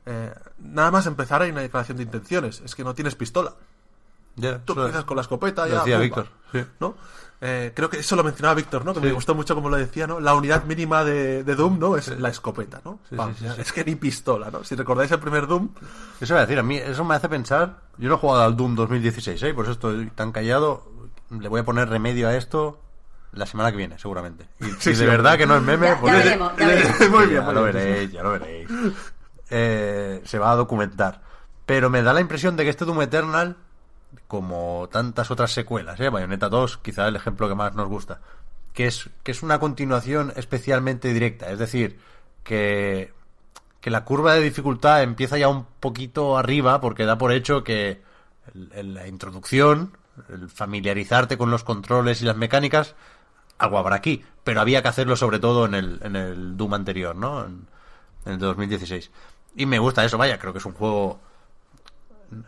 Speaker 3: eh, nada más empezar hay una declaración de intenciones, es que no tienes pistola.
Speaker 1: Ya,
Speaker 3: Tú empiezas con la escopeta ya.
Speaker 1: decía Víctor, sí.
Speaker 3: ¿no? Eh, creo que eso lo mencionaba Víctor, ¿no? Que
Speaker 1: Sí.
Speaker 3: me gustó mucho como lo decía, ¿no? La unidad mínima de, de Doom, ¿no? Es la escopeta, ¿no?
Speaker 1: Sí, sí, sí,
Speaker 3: ya.
Speaker 1: sí.
Speaker 3: Es que ni pistola, ¿no? Si recordáis el primer Doom,
Speaker 1: Eso voy a decir, a mí eso me hace pensar. Yo no he jugado al Doom 2016, ¿eh? por eso estoy tan callado. Le voy a poner remedio a esto la semana que viene, seguramente. Y
Speaker 3: Sí,
Speaker 1: si
Speaker 3: sí,
Speaker 1: de verdad que no es meme,
Speaker 2: Ya- ya
Speaker 1: pues-
Speaker 2: veremos, ya veremos.
Speaker 3: Muy bien,
Speaker 1: ya lo veréis, ya lo veréis. Eh, se va a documentar. Pero me da la impresión de que este Doom Eternal, como tantas otras secuelas, ¿eh? Bayonetta 2, quizá el ejemplo que más nos gusta, que es, que es una continuación especialmente directa. Es decir, que, que la curva de dificultad empieza ya un poquito arriba porque da por hecho que la introducción, el familiarizarte con los controles y las mecánicas, algo habrá aquí, pero había que hacerlo sobre todo en el, en el Doom anterior, ¿no? En, en el de 2016. Y me gusta eso, vaya, creo que es un juego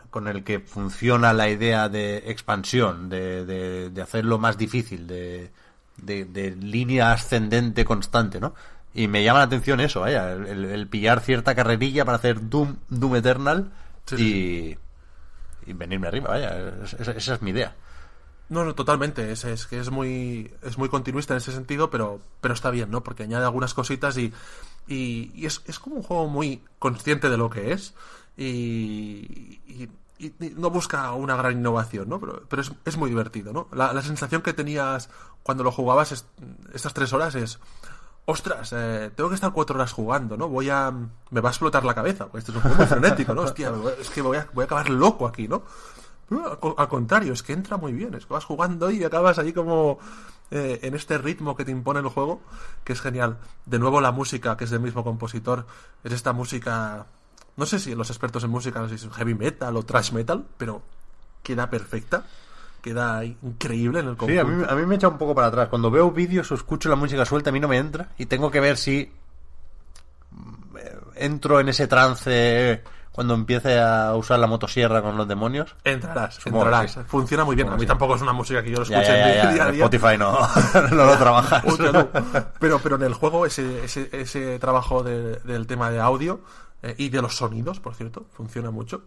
Speaker 1: con el que funciona la idea de expansión, de, de, de hacerlo más difícil, de, de, línea ascendente constante, ¿no? Y me llama la atención eso, vaya, el, pillar cierta carrerilla para hacer Doom, Doom Eternal
Speaker 3: Sí,
Speaker 1: y, y venirme arriba, vaya, es- es- esa es mi idea.
Speaker 3: No, no, totalmente. Es, es que es muy, es muy continuista en ese sentido, pero, pero está bien, ¿no? Porque añade algunas cositas y, y, y es, es como un juego muy consciente de lo que es y, no busca una gran innovación, ¿no? Pero, es, muy divertido, ¿no? La, sensación que tenías cuando lo jugabas es- estas tres horas es... Ostras, eh, tengo que estar cuatro horas jugando, ¿no? Voy a... Me va a explotar la cabeza, porque este es un juego frenético, ¿no? Hostia, es que voy a, acabar loco aquí, ¿no? Al contrario, es que entra muy bien. Es que vas jugando y acabas ahí como eh, en este ritmo que te impone el juego, que es genial. De nuevo la música, que es del mismo compositor, es esta música... No sé si los expertos en música, no sé si es heavy metal o thrash metal, pero queda perfecta. Queda increíble en el conjunto.
Speaker 1: Sí, a mí, a mí me echa un poco para atrás. Cuando veo vídeos o escucho la música suelta, a mí no me entra. Y tengo que ver si mm, entro en ese trance cuando empiece a usar la motosierra con los demonios.
Speaker 3: Entrarás,
Speaker 1: que
Speaker 3: entrarás.
Speaker 1: sí.
Speaker 3: Funciona muy bien.
Speaker 1: Supongo
Speaker 3: a mí
Speaker 1: que sí.
Speaker 3: tampoco es una música que yo lo escuche
Speaker 1: ya, ya,
Speaker 3: día a día.
Speaker 1: Spotify no, no lo trabajas.
Speaker 3: No. Pero, pero en el juego ese, ese, ese trabajo de- del tema de audio eh, y de los sonidos, por cierto, funciona mucho.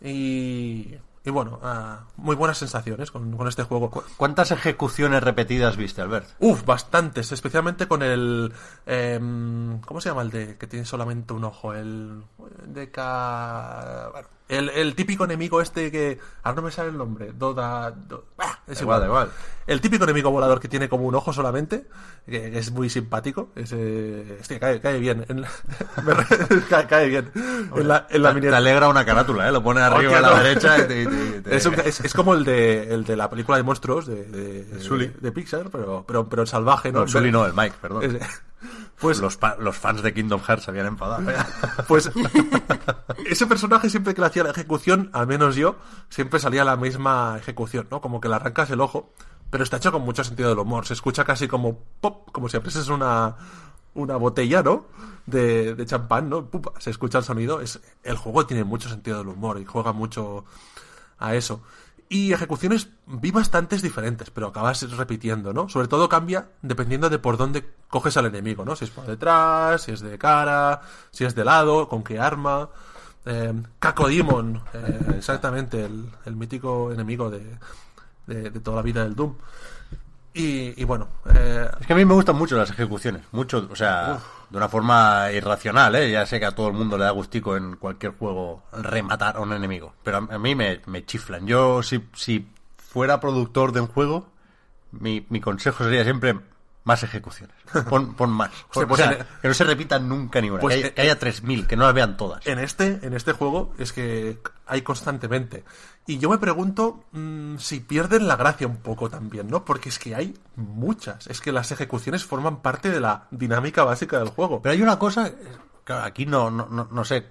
Speaker 3: Y, y bueno, ah, muy buenas sensaciones con, con este juego.
Speaker 1: ¿Cuántas ejecuciones repetidas viste, Albert?
Speaker 3: Uf, bastantes, especialmente con el... em, ¿Cómo se llama el de que tiene solamente un ojo? El... De K... Bueno, El, el típico enemigo este que... Ahora no me sale el nombre. Doda... Do- ah, es igual,
Speaker 1: igual, da igual.
Speaker 3: El típico enemigo volador que tiene como un ojo solamente, que, que es muy simpático. Es, eh, hostia, cae, cae bien. En la- cae, cae bien. En la, en la
Speaker 1: Te- alegra una carátula, ¿eh? Lo pone arriba
Speaker 3: Hostia,
Speaker 1: a la
Speaker 3: no.
Speaker 1: derecha y te- te-
Speaker 3: Es, un- es- es como el de, el de la película de monstruos de, de, Pixar, pero, pero, pero el salvaje, ¿no?
Speaker 1: No, el Sully no, el Mike, perdón.
Speaker 3: Es- pues,
Speaker 1: los, los fans de Kingdom Hearts se habían enfadado.
Speaker 3: pues ese personaje siempre que le hacía la ejecución, al menos yo, siempre salía la misma ejecución, ¿no? Como que le arrancas el ojo, pero está hecho con mucho sentido del humor. Se escucha casi como pop, como si abrieses una, una botella, ¿no? De, de champán, ¿no? Pupa, se escucha el sonido. Es, el juego tiene mucho sentido del humor y juega mucho a eso. Y ejecuciones vi bastantes diferentes, pero acabas repitiendo, ¿no? Sobre todo cambia dependiendo de por dónde coges al enemigo, ¿no? Si es por detrás, si es de cara, si es de lado, con qué arma. Eh, Cacodemon, eh, exactamente, el, el mítico enemigo de, de, de toda la vida del Doom. Y, y bueno, eh,
Speaker 1: Es que a mí me gustan mucho las ejecuciones, mucho, o sea, de una forma irracional, ¿eh? Ya sé que a todo el mundo le da gustico en cualquier juego rematar a un enemigo, pero a, mí me, me chiflan. Yo, si, si fuera productor de un juego, mi, mi consejo sería siempre más ejecuciones. Pon, pon más. Pon-
Speaker 3: pues
Speaker 1: o sea,
Speaker 3: en-
Speaker 1: que no se repitan nunca ni una.
Speaker 3: Pues
Speaker 1: que, haya, que haya 3.000, que no las vean todas.
Speaker 3: En este, en este juego es que hay constantemente. Y yo me pregunto mm, si pierden la gracia un poco también, ¿no? Porque es que hay muchas. Es que las ejecuciones forman parte de la dinámica básica del juego.
Speaker 1: Pero hay una cosa, claro, aquí no, no, no, no sé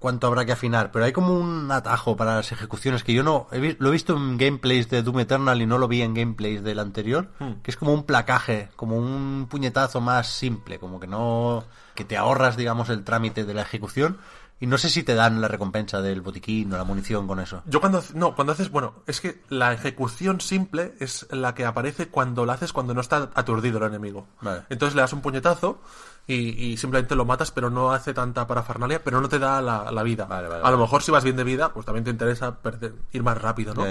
Speaker 1: cuánto habrá que afinar, pero hay como un atajo para las ejecuciones que yo no he lo he visto en gameplays de Doom Eternal y no lo vi en gameplays del anterior, que es como un placaje, como un puñetazo más simple, como que no que te ahorras, digamos, el trámite de la ejecución y no sé si te dan la recompensa del botiquín o la munición con eso.
Speaker 3: Yo cuando... No, cuando haces... Bueno, es que la ejecución simple es la que aparece cuando la haces cuando no está aturdido el enemigo.
Speaker 1: Vale.
Speaker 3: Entonces le das un puñetazo y, y simplemente lo matas, pero no hace tanta parafernalia, pero no te da la, la vida.
Speaker 1: Vale, vale,
Speaker 3: A lo mejor si vas bien de vida, pues también te interesa perder- ir más rápido, ¿no?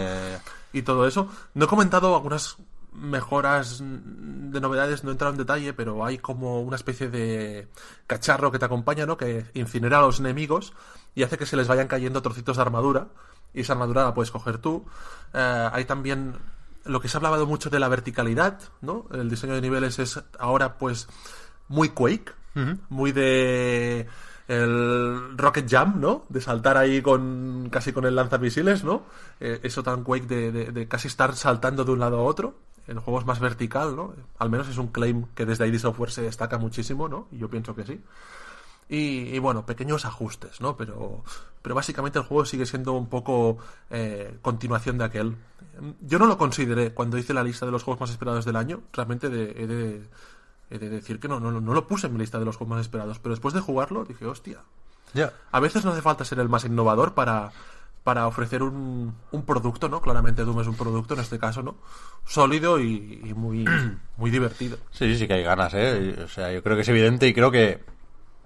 Speaker 3: Y todo eso. No he comentado algunas mejoras de novedades, no he entrado en detalle, pero hay como una especie de cacharro que te acompaña, ¿no? Que incinera a los enemigos y hace que se les vayan cayendo trocitos de armadura. Y esa armadura la puedes coger tú. Eh, hay también lo que se ha hablado mucho de la verticalidad, ¿no? El diseño de niveles es ahora, pues, muy Quake, muy de el Rocket Jump, ¿no? De saltar ahí con casi con el lanzamisiles, ¿no? Eh, eso tan Quake de, de- de casi estar saltando de un lado a otro. El juego es más vertical, ¿no? Al menos es un claim que desde ID Software se destaca muchísimo, ¿no? Y yo pienso que sí. Y, y bueno, pequeños ajustes, ¿no? Pero, pero básicamente el juego sigue siendo un poco eh, continuación de aquel. Yo no lo consideré cuando hice la lista de los juegos más esperados del año. Realmente de- he, de, he de decir que no, no, no lo puse en mi lista de los juegos más esperados. Pero después de jugarlo dije, hostia,
Speaker 1: Ya.
Speaker 3: a veces no hace falta ser el más innovador para, para ofrecer un, un producto, ¿no? Claramente Doom es un producto en este caso, ¿no? Sólido y, y muy, muy divertido.
Speaker 1: Sí, sí que hay ganas, ¿eh? O sea, yo creo que es evidente y creo que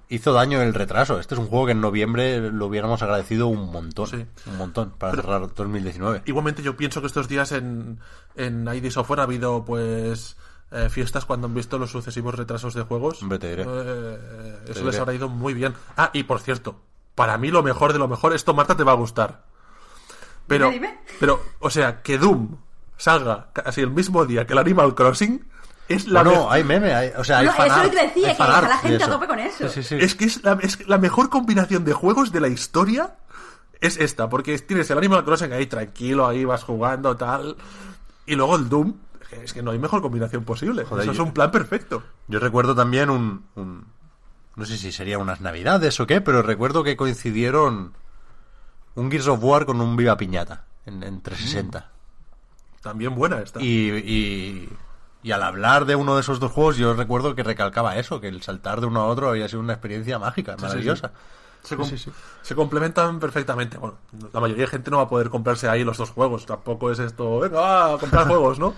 Speaker 1: hizo daño el retraso. Este es un juego que en noviembre lo hubiéramos agradecido un montón.
Speaker 3: Sí.
Speaker 1: Un montón para cerrar 2019.
Speaker 3: Igualmente yo pienso que estos días en, en ID Software ha habido pues eh, fiestas cuando han visto los sucesivos retrasos de juegos.
Speaker 1: Hombre, te diré.
Speaker 3: Eh, eso
Speaker 1: Te
Speaker 3: les habrá ido muy bien. Ah, y por cierto, para mí lo mejor de lo mejor, esto Marta te va a gustar. Pero,
Speaker 2: Dime, dime.
Speaker 3: pero, o sea, que Doom salga casi el mismo día que el Animal Crossing es la
Speaker 1: No, no,
Speaker 3: me-
Speaker 1: hay meme, hay, o sea, hay
Speaker 2: No, eso lo que decía,
Speaker 1: hay
Speaker 2: que la gente a tope con eso.
Speaker 1: Sí, sí, sí.
Speaker 3: Es que es la, es la mejor combinación de juegos de la historia es esta, porque tienes el Animal Crossing ahí tranquilo, ahí vas jugando, tal, y luego el Doom, es que no hay mejor combinación posible.
Speaker 1: Joder,
Speaker 3: Eso es un plan perfecto.
Speaker 1: Yo recuerdo también un, un- No sé si sería unas navidades o qué, pero recuerdo que coincidieron un Gears of War con un Viva Piñata en, en 360.
Speaker 3: También buena esta.
Speaker 1: Y, y, y al hablar de uno de esos dos juegos, yo recuerdo que recalcaba eso, que el saltar de uno a otro había sido una experiencia mágica,
Speaker 3: sí,
Speaker 1: maravillosa.
Speaker 3: Se, com- se complementan perfectamente. Bueno, la mayoría de gente no va a poder comprarse ahí los dos juegos. Tampoco es esto, venga, va a comprar juegos, ¿no?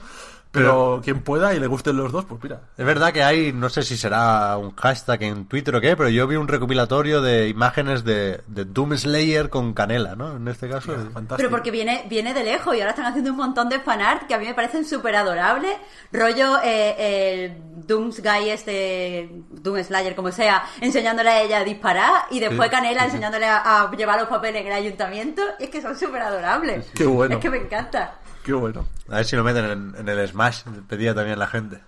Speaker 3: Pero quien pueda y le gusten los dos, pues mira.
Speaker 1: Es verdad que hay, no sé si será un hashtag en Twitter o qué, pero yo vi un recopilatorio de imágenes de, de Doom Slayer con canela, ¿no? En este caso.
Speaker 3: Fantástico.
Speaker 2: Pero porque viene, viene de lejos y ahora están haciendo un montón de fanart que a mí me parecen súper adorables. Rollo eh, el Dooms Guy este, Doom Slayer, como sea, enseñándole a ella a disparar y después
Speaker 1: Sí,
Speaker 2: Canela
Speaker 1: sí.
Speaker 2: enseñándole a, a llevar los papeles en el ayuntamiento. Y es que son súper adorables.
Speaker 3: Qué bueno.
Speaker 2: Es que me encanta.
Speaker 3: Qué bueno.
Speaker 1: A ver si lo meten en, en el Smash, pedía también la gente.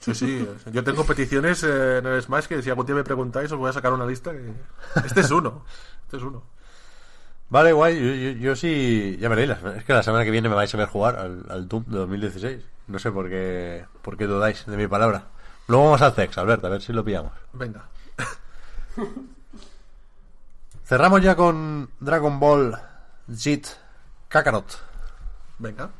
Speaker 3: Sí, sí. Yo tengo peticiones eh, en el Smash que si algún día me preguntáis os voy a sacar una lista. Que... Este es uno. Este es uno.
Speaker 1: Vale, guay, yo, yo, yo sí, ya veréis, es que la semana que viene me vais a ver jugar al, al Doom de 2016. No sé por qué, por qué dudáis de mi palabra. Luego vamos al Zex, Alberto, a ver si lo pillamos.
Speaker 3: Venga.
Speaker 1: Cerramos ya con Dragon Ball Z Kakarot.
Speaker 3: Venga.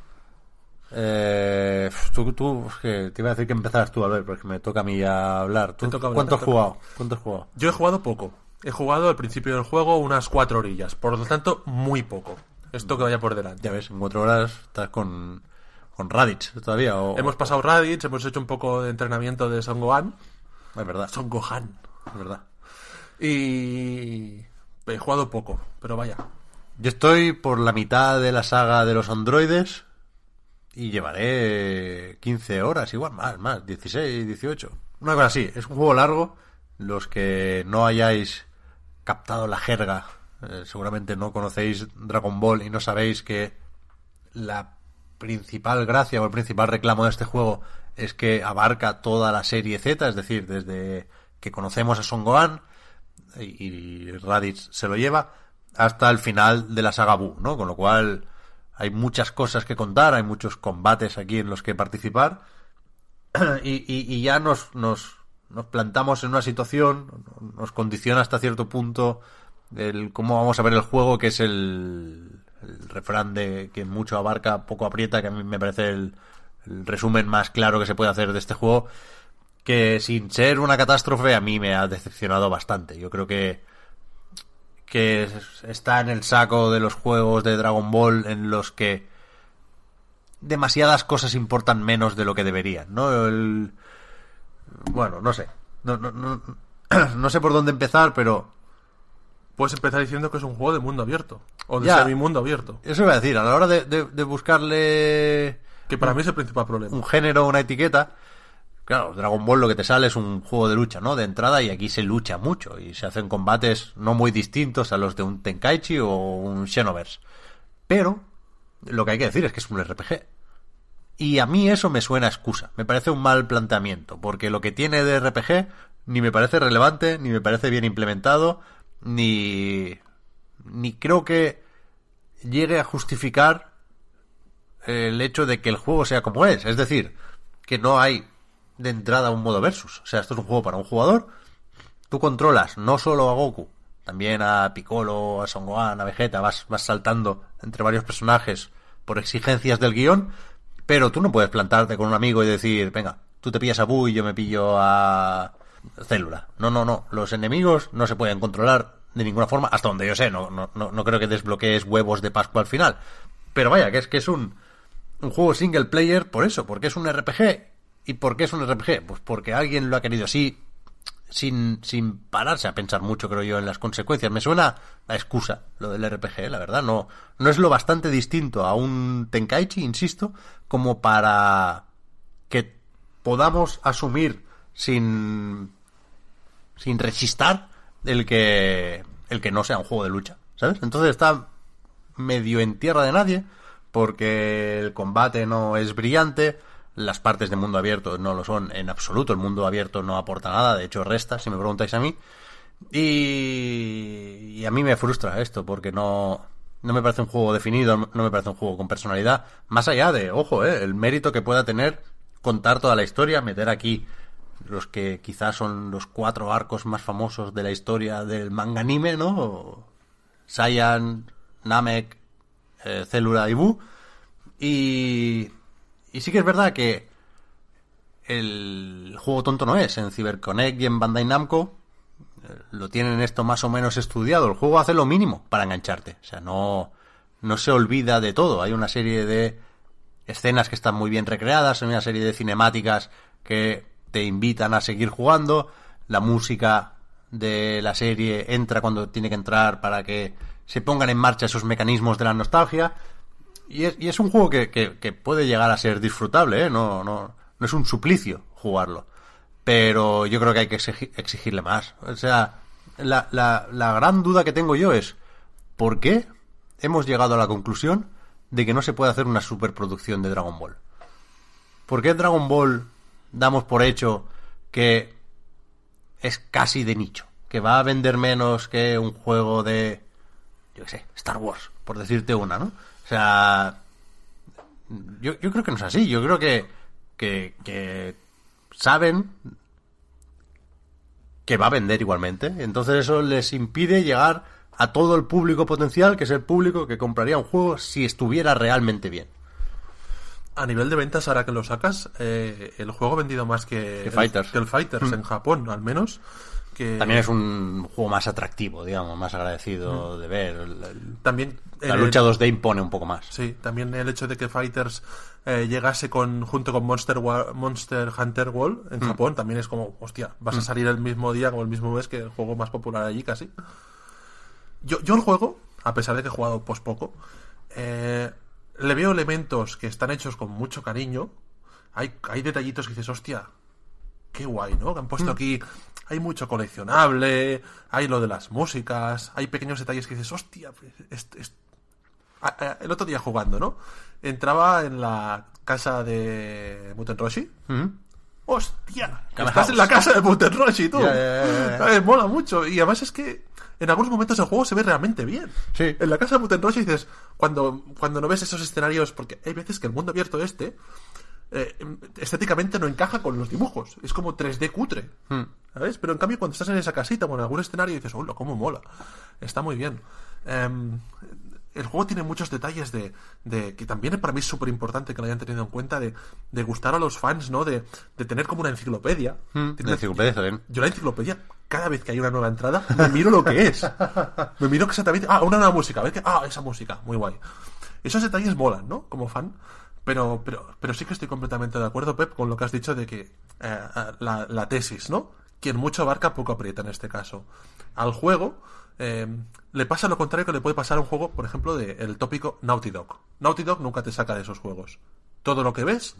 Speaker 1: Eh, tú, tú, que te iba a decir que empezaras tú, Albert, porque me toca a mí ya hablar. ¿Tú,
Speaker 3: hablar,
Speaker 1: ¿Cuánto has
Speaker 3: te toca.
Speaker 1: jugado? ¿Cuánto has jugado?
Speaker 3: Yo he jugado poco. He jugado al principio del juego unas cuatro orillas. Por lo tanto, muy poco. Esto que vaya por delante.
Speaker 1: Ya ves, en cuatro horas estás con, con Raditz todavía. O,
Speaker 3: Hemos pasado Raditz, hemos hecho un poco de entrenamiento de Son Gohan.
Speaker 1: Es verdad,
Speaker 3: Son Gohan.
Speaker 1: es verdad.
Speaker 3: Y... He jugado poco, pero vaya.
Speaker 1: Yo estoy por la mitad de la saga de los androides y llevaré 15 horas, igual más, más, 16, 18. Una cosa así, es un juego largo. Los que no hayáis captado la jerga, eh, seguramente no conocéis Dragon Ball y no sabéis que la principal gracia o el principal reclamo de este juego es que abarca toda la serie Z, es decir, desde que conocemos a Son Gohan y, Raditz se lo lleva hasta el final de la saga Buu, ¿no? Con lo cual hay muchas cosas que contar, hay muchos combates aquí en los que participar y, y- y ya nos, nos, nos plantamos en una situación, nos condiciona hasta cierto punto el cómo vamos a ver el juego, que es el, el refrán de que mucho abarca, poco aprieta, que a mí me parece el, el resumen más claro que se puede hacer de este juego, que sin ser una catástrofe a mí me ha decepcionado bastante. Yo creo que que es- está en el saco de los juegos de Dragon Ball en los que demasiadas cosas importan menos de lo que deberían, ¿no? El- Bueno, no sé. No, no, no, no sé por dónde empezar, pero
Speaker 3: Puedes empezar diciendo que es un juego de mundo abierto. O de
Speaker 1: Ya.
Speaker 3: semi-mundo abierto.
Speaker 1: eso iba a decir, a la hora de, de- de buscarle
Speaker 3: Que para mí es el principal problema.
Speaker 1: un género, una etiqueta, claro, Dragon Ball lo que te sale es un juego de lucha, ¿no? De entrada y aquí se lucha mucho y se hacen combates no muy distintos a los de un Tenkaichi o un Xenoverse. Pero lo que hay que decir es que es un RPG. Y a mí eso me suena excusa. Me parece un mal planteamiento, porque lo que tiene de RPG ni me parece relevante, ni me parece bien implementado, ni ni creo que llegue a justificar el hecho de que el juego sea como es. Es decir, que no hay de entrada un modo versus. O sea, esto es un juego para un jugador. Tú controlas no solo a Goku, también a Piccolo, a Son Gohan, a Vegeta, vas, vas saltando entre varios personajes por exigencias del guion, pero tú no puedes plantarte con un amigo y decir, venga, tú te pillas a Buu y yo me pillo a Célula. No, no, no. Los enemigos no se pueden controlar de ninguna forma, hasta donde yo sé. No, no, no, no creo que desbloquees huevos de Pascua al final. Pero vaya, que es que es un, un juego single player por eso, porque es un RPG. ¿Y por qué es un RPG? Pues porque alguien lo ha querido así, sin, sin pararse a pensar mucho, creo yo, en las consecuencias. Me suena a excusa lo del RPG, la verdad. No, no es lo bastante distinto a un Tenkaichi, insisto, como para que podamos asumir sin sin rechistar el que el que no sea un juego de lucha, ¿sabes? Entonces está medio en tierra de nadie porque el combate no es brillante, las partes de mundo abierto no lo son en absoluto, el mundo abierto no aporta nada, de hecho resta, si me preguntáis a mí. Y, a mí me frustra esto porque no no me parece un juego definido, no me parece un juego con personalidad, más allá de, ojo, eh, el mérito que pueda tener contar toda la historia, meter aquí los que quizás son los cuatro arcos más famosos de la historia del manga anime, ¿no? Saiyan, Namek, eh, Célula y Buu. Y, y sí que es verdad que el juego tonto no es. En CyberConnect y en Bandai Namco eh, lo tienen esto más o menos estudiado. El juego hace lo mínimo para engancharte. O sea, no, no se olvida de todo. Hay una serie de escenas que están muy bien recreadas, una serie de cinemáticas que te invitan a seguir jugando, la música de la serie entra cuando tiene que entrar para que se pongan en marcha esos mecanismos de la nostalgia. Y es, y es un juego que, que- puede llegar a ser disfrutable, ¿eh? no, no, no es un suplicio jugarlo. Pero yo creo que hay que exigi- exigirle más. O sea, la, la, la gran duda que tengo yo es, ¿por qué hemos llegado a la conclusión de que no se puede hacer una superproducción de Dragon Ball? ¿Por qué Dragon Ball damos por hecho que es casi de nicho? Que va a vender menos que un juego de, yo qué sé, Star Wars, por decirte una, ¿no? O sea, yo, yo creo que no es así. Yo creo que, que, que saben que va a vender igualmente. Entonces eso les impide llegar a todo el público potencial, que es el público que compraría un juego si estuviera realmente bien.
Speaker 3: A nivel de ventas, ahora que lo sacas, eh, el juego ha vendido más que,
Speaker 1: Que
Speaker 3: el,
Speaker 1: Fighters.
Speaker 3: que el Fighters en Japón, al menos. Que
Speaker 1: También es un juego más atractivo, digamos, más agradecido de ver. El- el-
Speaker 3: también
Speaker 1: la
Speaker 3: el-
Speaker 1: lucha 2D impone un poco más.
Speaker 3: Sí, también el hecho de que Fighters eh, llegase con junto con Monster Wa- Monster Hunter World
Speaker 1: Mm.
Speaker 3: en Japón también es como, hostia, vas a salir el mismo día o el mismo mes que el juego más popular allí casi. Yo, yo el juego, a pesar de que he jugado pues poco, eh, le veo elementos que están hechos con mucho cariño. Hay, hay detallitos que dices, hostia, qué guay, ¿no? Que han puesto aquí, hay mucho coleccionable, hay lo de las músicas, hay pequeños detalles que dices, hostia, pues, es- es- el otro día jugando, ¿no? Entraba en la casa de Muten Roshi.
Speaker 1: Ujú.
Speaker 3: ¡Hostia! Estás
Speaker 1: House.
Speaker 3: en la casa de Muten Roshi, tú. ¿Sabes? Mola mucho. Y además es que en algunos momentos el juego se ve realmente bien.
Speaker 1: Sí.
Speaker 3: En la casa de Muten Roshi dices, cuando, cuando no ves esos escenarios, porque hay veces que el mundo abierto este eh, estéticamente no encaja con los dibujos. Es como 3D cutre.
Speaker 1: Hmm.
Speaker 3: ¿Sabes? Pero en cambio, cuando estás en esa casita o en algún escenario, dices, hola, cómo mola. Está muy bien. Em, el juego tiene muchos detalles de, de que también para mí es súper importante que lo hayan tenido en cuenta de, de gustar a los fans, ¿no? De, de tener como una enciclopedia.
Speaker 1: Mm, la enciclopedia.
Speaker 3: Yo la enciclopedia, cada vez que hay una nueva entrada, me miro lo que es. Me miro exactamente, ah, una nueva música, a ver qué, ah, esa música, muy guay. Esos detalles molan, ¿no? Como fan. Pero, pero, pero sí que estoy completamente de acuerdo, Pep, con lo que has dicho de que eh, la, la tesis, ¿no? Quien mucho abarca, poco aprieta en este caso. Al juego eh, le pasa lo contrario que le puede pasar a un juego, por ejemplo, del el tópico Naughty Dog. Naughty Dog nunca te saca de esos juegos. Todo lo que ves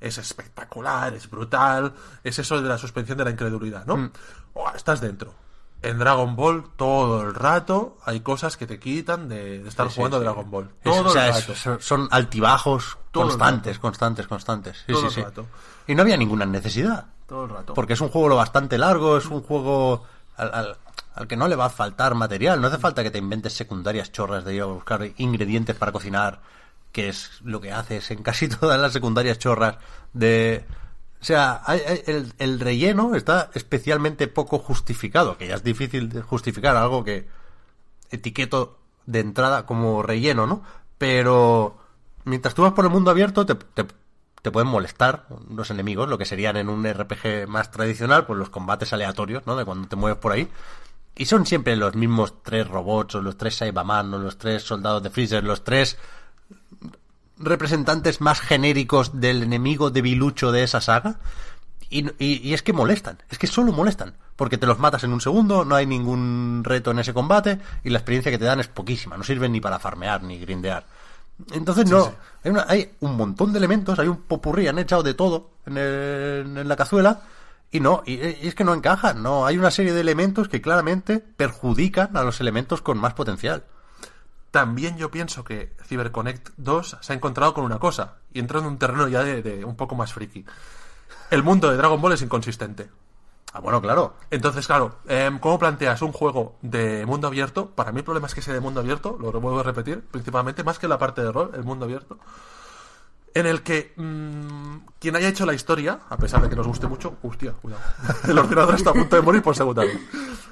Speaker 3: es espectacular, es brutal, es eso de la suspensión de la incredulidad, ¿no? Oh, estás dentro. En Dragon Ball todo el rato hay cosas que te quitan de, de estar
Speaker 1: Sí,
Speaker 3: jugando a
Speaker 1: sí.
Speaker 3: Dragon Ball.
Speaker 1: Es- o sea,
Speaker 3: el
Speaker 1: es-
Speaker 3: rato.
Speaker 1: son- son altibajos constantes, constantes, constantes. Sí,
Speaker 3: Todo
Speaker 1: sí,
Speaker 3: el
Speaker 1: sí.
Speaker 3: rato.
Speaker 1: Y no había ninguna necesidad.
Speaker 3: Todo el rato.
Speaker 1: Porque es un juego lo bastante largo, es un juego al, al- al que no le va a faltar material. No hace falta que te inventes secundarias chorras de ir a buscar ingredientes para cocinar, que es lo que haces en casi todas las secundarias chorras de... O sea, el, el relleno está especialmente poco justificado, que ya es difícil de justificar algo que etiqueto de entrada como relleno, ¿no? Pero mientras tú vas por el mundo abierto, te, te, te pueden molestar los enemigos, lo que serían en un RPG más tradicional, pues los combates aleatorios, ¿no? De cuando te mueves por ahí. Y son siempre los mismos tres robots, o los tres Saibaman, los tres soldados de Freezer, los tres representantes más genéricos del enemigo debilucho de esa saga. Y, y- y es que molestan, es que solo molestan. Porque te los matas en un segundo, no hay ningún reto en ese combate y la experiencia que te dan es poquísima, no sirven ni para farmear ni grindear. Entonces no,
Speaker 3: sí.
Speaker 1: Hay, una- hay un montón de elementos, hay un popurrí, han echado de todo en, el- en la cazuela y no, y, y es que no encajan, no, hay una serie de elementos que claramente perjudican a los elementos con más potencial.
Speaker 3: También yo pienso que CyberConnect 2 se ha encontrado con una cosa, y entra en un terreno ya de, de un poco más friki. El mundo de Dragon Ball es inconsistente.
Speaker 1: Ah, bueno, claro.
Speaker 3: Entonces, claro, em, ¿cómo planteas un juego de mundo abierto? Para mí el problema es que sea de mundo abierto, lo vuelvo a repetir, principalmente más que la parte de rol, el mundo abierto, en el que mm, quien haya hecho la historia, a pesar de que nos guste mucho, hostia, cuidado, el ordenador está a punto de morir por segunda vez.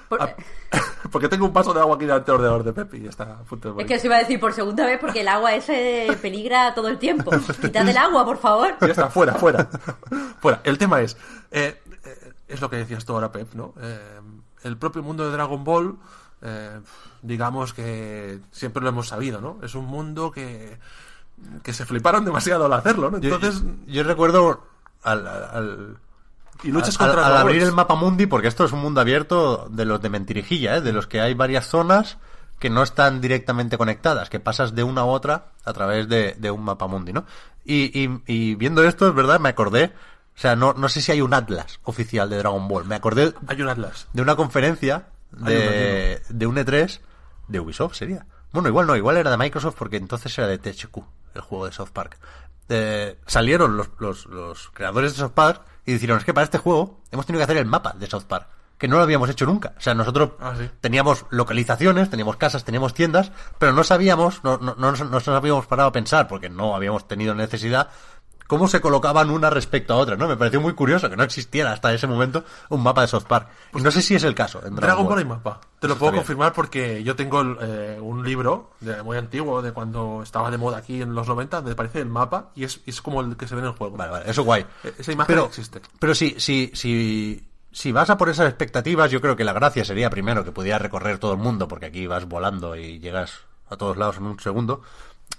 Speaker 2: Por-
Speaker 3: porque tengo un paso de agua aquí delante del ordenador de Pepe y está a punto de morir.
Speaker 2: Es que os iba a decir por segunda vez porque el agua ese peligra todo el tiempo. Quitad el agua, por favor.
Speaker 3: Ya está, fuera, fuera. fuera. El tema es, eh, eh, es lo que decías tú ahora, Pep, ¿no? Eh, el propio mundo de Dragon Ball, digamos que siempre lo hemos sabido, ¿no? Es un mundo que que se fliparon demasiado al hacerlo, ¿no? Entonces,
Speaker 1: yo, yo recuerdo al, al-
Speaker 3: y luchas
Speaker 1: al-
Speaker 3: contra
Speaker 1: al
Speaker 3: robots.
Speaker 1: abrir el mapa mundi, porque esto es un mundo abierto de los de mentirijilla, ¿eh? de los que hay varias zonas que no están directamente conectadas, que pasas de una a otra a través de, de un mapa mundi, ¿no? Y, y- y viendo esto, es verdad, me acordé, o sea, no, no sé si hay un atlas oficial de Dragon Ball, me acordé
Speaker 3: Hay un Atlas.
Speaker 1: de una conferencia de, de un E3 de Ubisoft, sería. Bueno, igual no, igual era de Microsoft porque entonces era de THQ, el juego de South Park. Eh, salieron los, los, los creadores de South Park y dijeron, es que para este juego hemos tenido que hacer el mapa de South Park, que no lo habíamos hecho nunca. O sea, nosotros
Speaker 3: Ah, sí.
Speaker 1: teníamos localizaciones, teníamos casas, teníamos tiendas, pero no sabíamos, no, no, no nos, no nos habíamos parado a pensar, porque no habíamos tenido necesidad, cómo se colocaban una respecto a otra, ¿no? Me pareció muy curioso que no existiera hasta ese momento un mapa de South Park. y no sé si es el caso. En
Speaker 3: Pues Dragon Ball hay mapa. Te lo
Speaker 1: Eso
Speaker 3: puedo confirmar porque yo tengo eh, un libro de, muy antiguo, de cuando estaba de moda aquí en los 90, donde aparece el mapa y es, es como el que se ve en el juego.
Speaker 1: Vale, vale, eso guay.
Speaker 3: Eh, esa imagen
Speaker 1: pero,
Speaker 3: existe.
Speaker 1: Pero si, si, si, si vas a por esas expectativas, yo creo que la gracia sería primero que pudieras recorrer todo el mundo, porque aquí vas volando y llegas a todos lados en un segundo.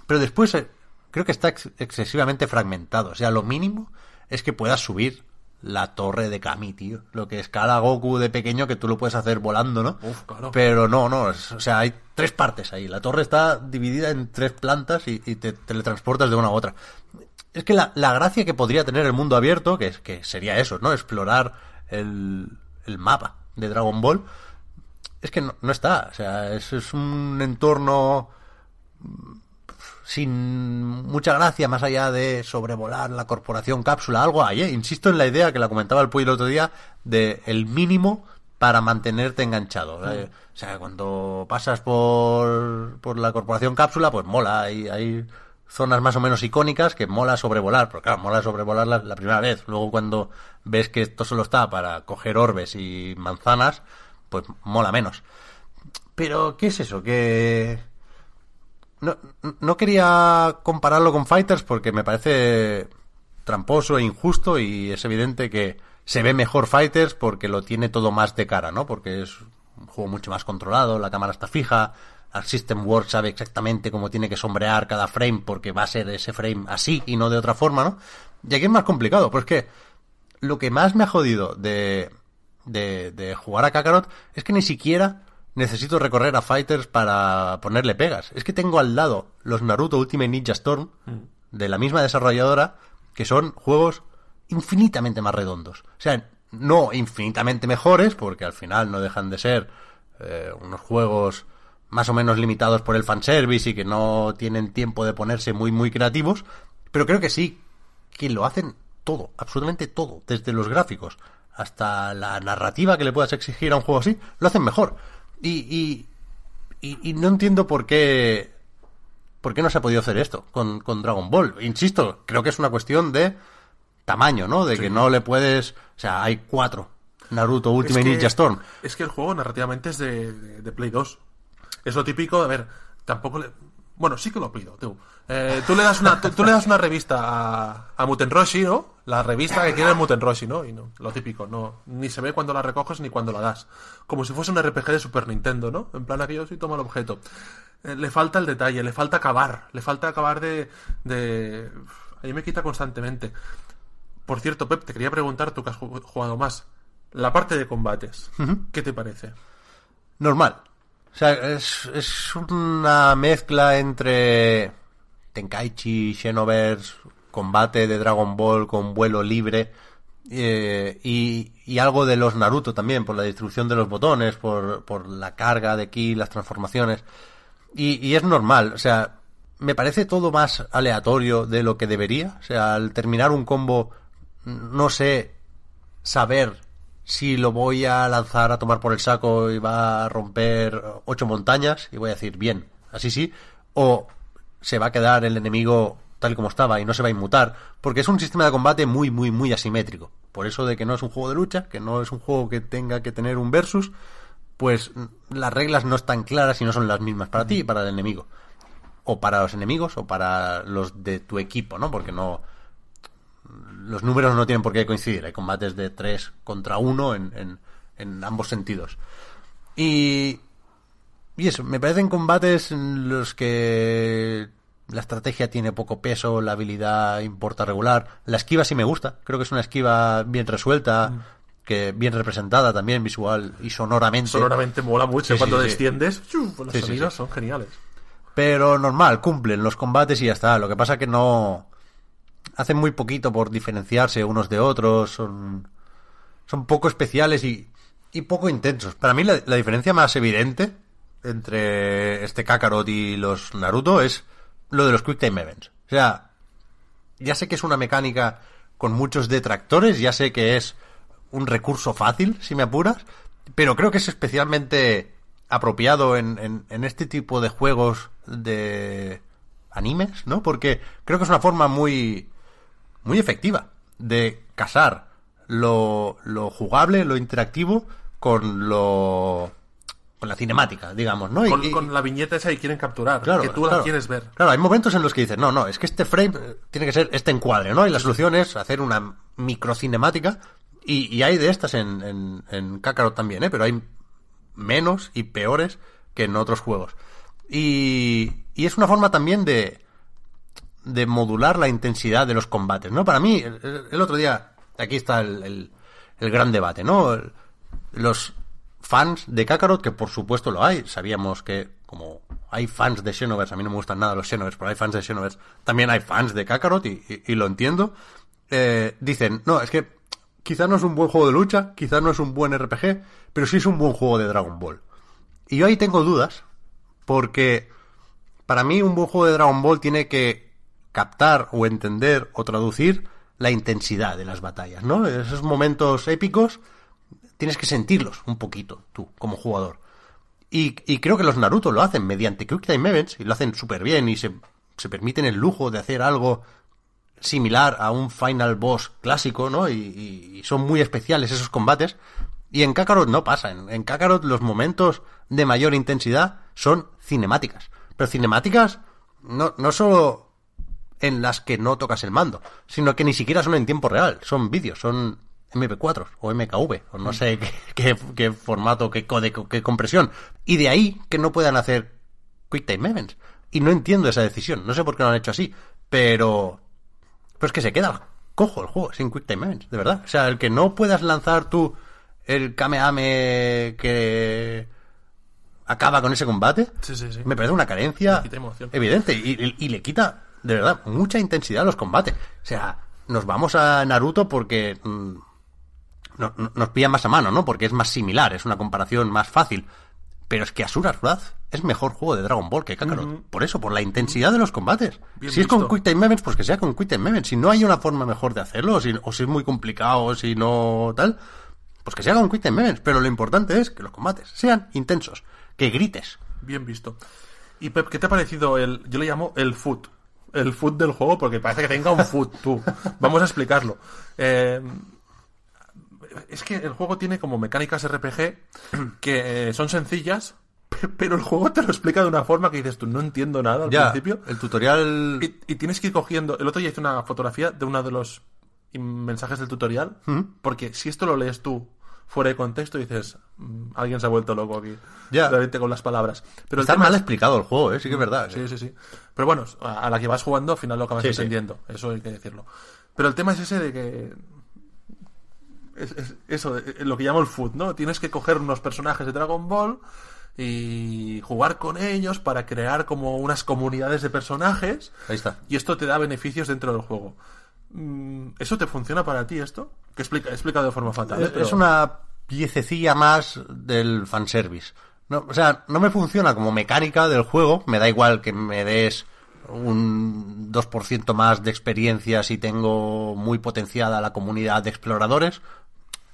Speaker 1: Pero después eh, creo que está ex- excesivamente fragmentado. O sea, lo mínimo es que puedas subir la torre de Kami, tío. Lo que escala Goku de pequeño, que tú lo puedes hacer volando, ¿no?
Speaker 3: Uf, claro.
Speaker 1: Pero no, no. es- o sea, hay tres partes ahí. La torre está dividida en tres plantas y, y te teletransportas de una a otra. Es que la, la gracia que podría tener el mundo abierto, que, es, que sería eso, ¿no? Explorar el, el mapa de Dragon Ball, es que no, no está. O sea, es, es un entorno sin mucha gracia más allá de sobrevolar la corporación cápsula. Algo hay, ¿eh? Insisto en la idea que la comentaba el Puy el otro día de el mínimo para mantenerte enganchado. ¿eh? O sea, cuando pasas por, por la corporación cápsula, pues mola. Hay, hay zonas más o menos icónicas que mola sobrevolar. Pero claro, mola sobrevolar la, la primera vez. Luego cuando ves que esto solo está para coger orbes y manzanas, pues mola menos. Pero, ¿qué es eso? Que... No, no quería compararlo con Fighters porque me parece tramposo e injusto y es evidente que se ve mejor Fighters porque lo tiene todo más de cara, ¿no? Porque es un juego mucho más controlado, la cámara está fija, Arc System Works sabe exactamente cómo tiene que sombrear cada frame porque va a ser ese frame así y no de otra forma, ¿no? Y aquí es más complicado, pues que lo que más me ha jodido de, de, de jugar a Kakarot es que ni siquiera necesito recorrer a Fighters para ponerle pegas. Es que tengo al lado los Naruto Ultimate Ninja Storm de la misma desarrolladora que son juegos infinitamente más redondos. O sea, no infinitamente mejores, porque al final no dejan de ser eh, unos juegos más o menos limitados por el fanservice y que no tienen tiempo de ponerse muy, muy creativos, pero creo que sí, que lo hacen todo, absolutamente todo, desde los gráficos hasta la narrativa que le puedas exigir a un juego así, lo hacen mejor. Y, y, y, y no entiendo por qué, por qué no se ha podido hacer esto con, con Dragon Ball. Insisto, creo que es una cuestión de tamaño, ¿no? De que no le puedes... O sea, hay cuatro. Naruto Ultimate
Speaker 3: Es que-
Speaker 1: Ninja Storm.
Speaker 3: Es que el juego narrativamente es de, de- de Play 2. Es lo típico, a ver, tampoco le... Bueno, sí que lo pido, tú. Eh, tú le das una, tú, tú le das una revista a, a Mutenroshi, ¿no? La revista que quiere el Mutenroshi, ¿no? Y no, lo típico, no. Ni se ve cuando la recoges ni cuando la das. Como si fuese un RPG de Super Nintendo, ¿no? En plan aquello sí toma el objeto. Eh, le falta el detalle, le falta acabar, le falta acabar de... de... A mí me quita constantemente. Por cierto, Pep, te quería preguntar, tú que has ju- jugado más. La parte de combates, ¿qué te parece?
Speaker 1: normal. O sea, es, es una mezcla entre Tenkaichi, Xenoverse, combate de Dragon Ball con vuelo libre eh, y, y algo de los Naruto también, por la distribución de los botones, por, la carga de ki, las transformaciones. Y, y es normal, o sea, me parece todo más aleatorio de lo que debería. O sea, al terminar un combo, no sé saber si lo voy a lanzar a tomar por el saco y va a romper ocho montañas y voy a decir, bien, así sí, o se va a quedar el enemigo tal como estaba y no se va a inmutar, porque es un sistema de combate muy, muy, muy asimétrico. Por eso de que no es un juego de lucha, que no es un juego que tenga que tener un versus, pues las reglas no están claras y no son las mismas para ti y para el enemigo. O para los enemigos o para los de tu equipo, ¿no? Porque no, los números no tienen por qué coincidir. Hay combates de 3 contra 1 en, en, en ambos sentidos. Y, y eso, me parecen combates en los que la estrategia tiene poco peso, la habilidad importa regular. La esquiva sí me gusta, creo que es una esquiva bien resuelta,
Speaker 3: Mm.
Speaker 1: que bien representada también visual y sonoramente.
Speaker 3: Sonoramente mola mucho
Speaker 1: Sí,
Speaker 3: cuando
Speaker 1: sí,
Speaker 3: desciendes. Los
Speaker 1: Sí,
Speaker 3: sonidos son geniales.
Speaker 1: Pero normal, cumplen los combates y ya está. Lo que pasa que no hacen muy poquito por diferenciarse unos de otros, son son poco especiales y, y poco intensos. Para mí la, la diferencia más evidente entre este Kakarot y los Naruto es lo de los Quick Time Events. O sea, ya sé que es una mecánica con muchos detractores, ya sé que es un recurso fácil, si me apuras, pero creo que es especialmente apropiado en, en- en este tipo de juegos de animes, ¿no? Porque creo que es una forma muy, muy efectiva de casar lo, lo jugable, lo interactivo, con lo con la cinemática, digamos, ¿no? Y-
Speaker 3: Con,
Speaker 1: y-
Speaker 3: con la viñeta esa que quieren capturar,
Speaker 1: Claro,
Speaker 3: que tú la quieres ver.
Speaker 1: Claro, hay momentos en los que dices, no, no, es que este frame eh, tiene que ser este encuadre, ¿no? Y la solución es hacer una microcinemática. Y, y hay de estas en, en, en Kakarot también, ¿eh? Pero hay menos y peores que en otros juegos. Y, y es una forma también de, de modular la intensidad de los combates, ¿no? Para mí, el, otro día, aquí está el, el- el gran debate, ¿no? Los fans de Kakarot, que por supuesto lo hay, sabíamos que como hay fans de Xenoverse, a mí no me gustan nada los Xenoverse, pero hay fans de Xenoverse, también hay fans de Kakarot y, lo entiendo, eh, dicen, no, es que quizá no es un buen juego de lucha, quizá no es un buen RPG, pero sí es un buen juego de Dragon Ball. Y yo ahí tengo dudas, porque para mí un buen juego de Dragon Ball tiene que captar o entender o traducir la intensidad de las batallas, ¿no? Esos momentos épicos tienes que sentirlos un poquito tú como jugador. Y, creo que los Naruto lo hacen mediante Quick Time Events y lo hacen súper bien y se, se permiten el lujo de hacer algo similar a un Final Boss clásico, ¿no? Y, y- y son muy especiales esos combates. Y en Kakarot no pasa. En, en Kakarot los momentos de mayor intensidad son cinemáticas. Pero cinemáticas no, no solo en las que no tocas el mando, sino que ni siquiera son en tiempo real. Son vídeos, son MP4 o MKV, o no sé qué, qué- qué formato, qué código, qué compresión. Y de ahí que no puedan hacer QuickTime Events. Y no entiendo esa decisión. No sé por qué lo han hecho así. Pero pero es que se queda cojo el juego sin Quick Time Events, de verdad. O sea, el que no puedas lanzar tú el Kameame que acaba con ese combate,
Speaker 3: Sí, sí, sí.
Speaker 1: me parece una carencia
Speaker 3: Le quita emoción.
Speaker 1: evidente y, y- y le quita, de verdad, mucha intensidad a los combates. O sea, nos vamos a Naruto porque mm, no- no- nos pilla más a mano, ¿no? Porque es más similar, es una comparación más fácil. Pero es que Asura's Wrath es mejor juego de Dragon Ball que Kakarot. Por eso, por la intensidad de los combates.
Speaker 3: Bien
Speaker 1: si es con. Quick Time Events, pues que sea con Quick Time Events. Si no hay una forma mejor de hacerlo, o si, o si es muy complicado, o si no tal, pues que sea con Quick Time Events. Pero lo importante es que los combates sean intensos, que grites.
Speaker 3: Bien visto. Y Pep, ¿qué te ha parecido el. Yo le llamo el foot. El foot del juego, porque parece que tenga un foot, tú. Vamos a explicarlo. Eh, es que el juego tiene como mecánicas RPG que eh, son sencillas, pe- pero el juego te lo explica de una forma que dices tú, no entiendo nada al
Speaker 1: Ya,
Speaker 3: principio.
Speaker 1: el tutorial...
Speaker 3: Y, y tienes que ir cogiendo. El otro día hice una fotografía de uno de los mensajes del tutorial, porque si esto lo lees tú fuera de contexto, dices, "Mm, alguien se ha vuelto loco aquí.
Speaker 1: Ya.
Speaker 3: Realmente con las palabras. Pero
Speaker 1: Está mal
Speaker 3: es-
Speaker 1: explicado el juego, ¿eh? Sí que es verdad.
Speaker 3: Sí, sí, sí. Pero bueno, a la que vas jugando al final lo acabas
Speaker 1: Sí, sí.
Speaker 3: entendiendo. Eso hay que decirlo. Pero el tema es ese de que. Es, es- eso, eh, lo que llamo el food, ¿no? Tienes que coger unos personajes de Dragon Ball y jugar con ellos para crear como unas comunidades de personajes.
Speaker 1: Ahí está.
Speaker 3: Y esto te da beneficios dentro del juego. Mm, ¿Eso te funciona para ti esto? Que explica, he explicado de forma fatal. ¿eh?
Speaker 1: Es,
Speaker 3: Pero-
Speaker 1: es una piececilla más del fanservice. No, o sea, no me funciona como mecánica del juego. Me da igual que me des un 2% más de experiencia si tengo muy potenciada la comunidad de exploradores.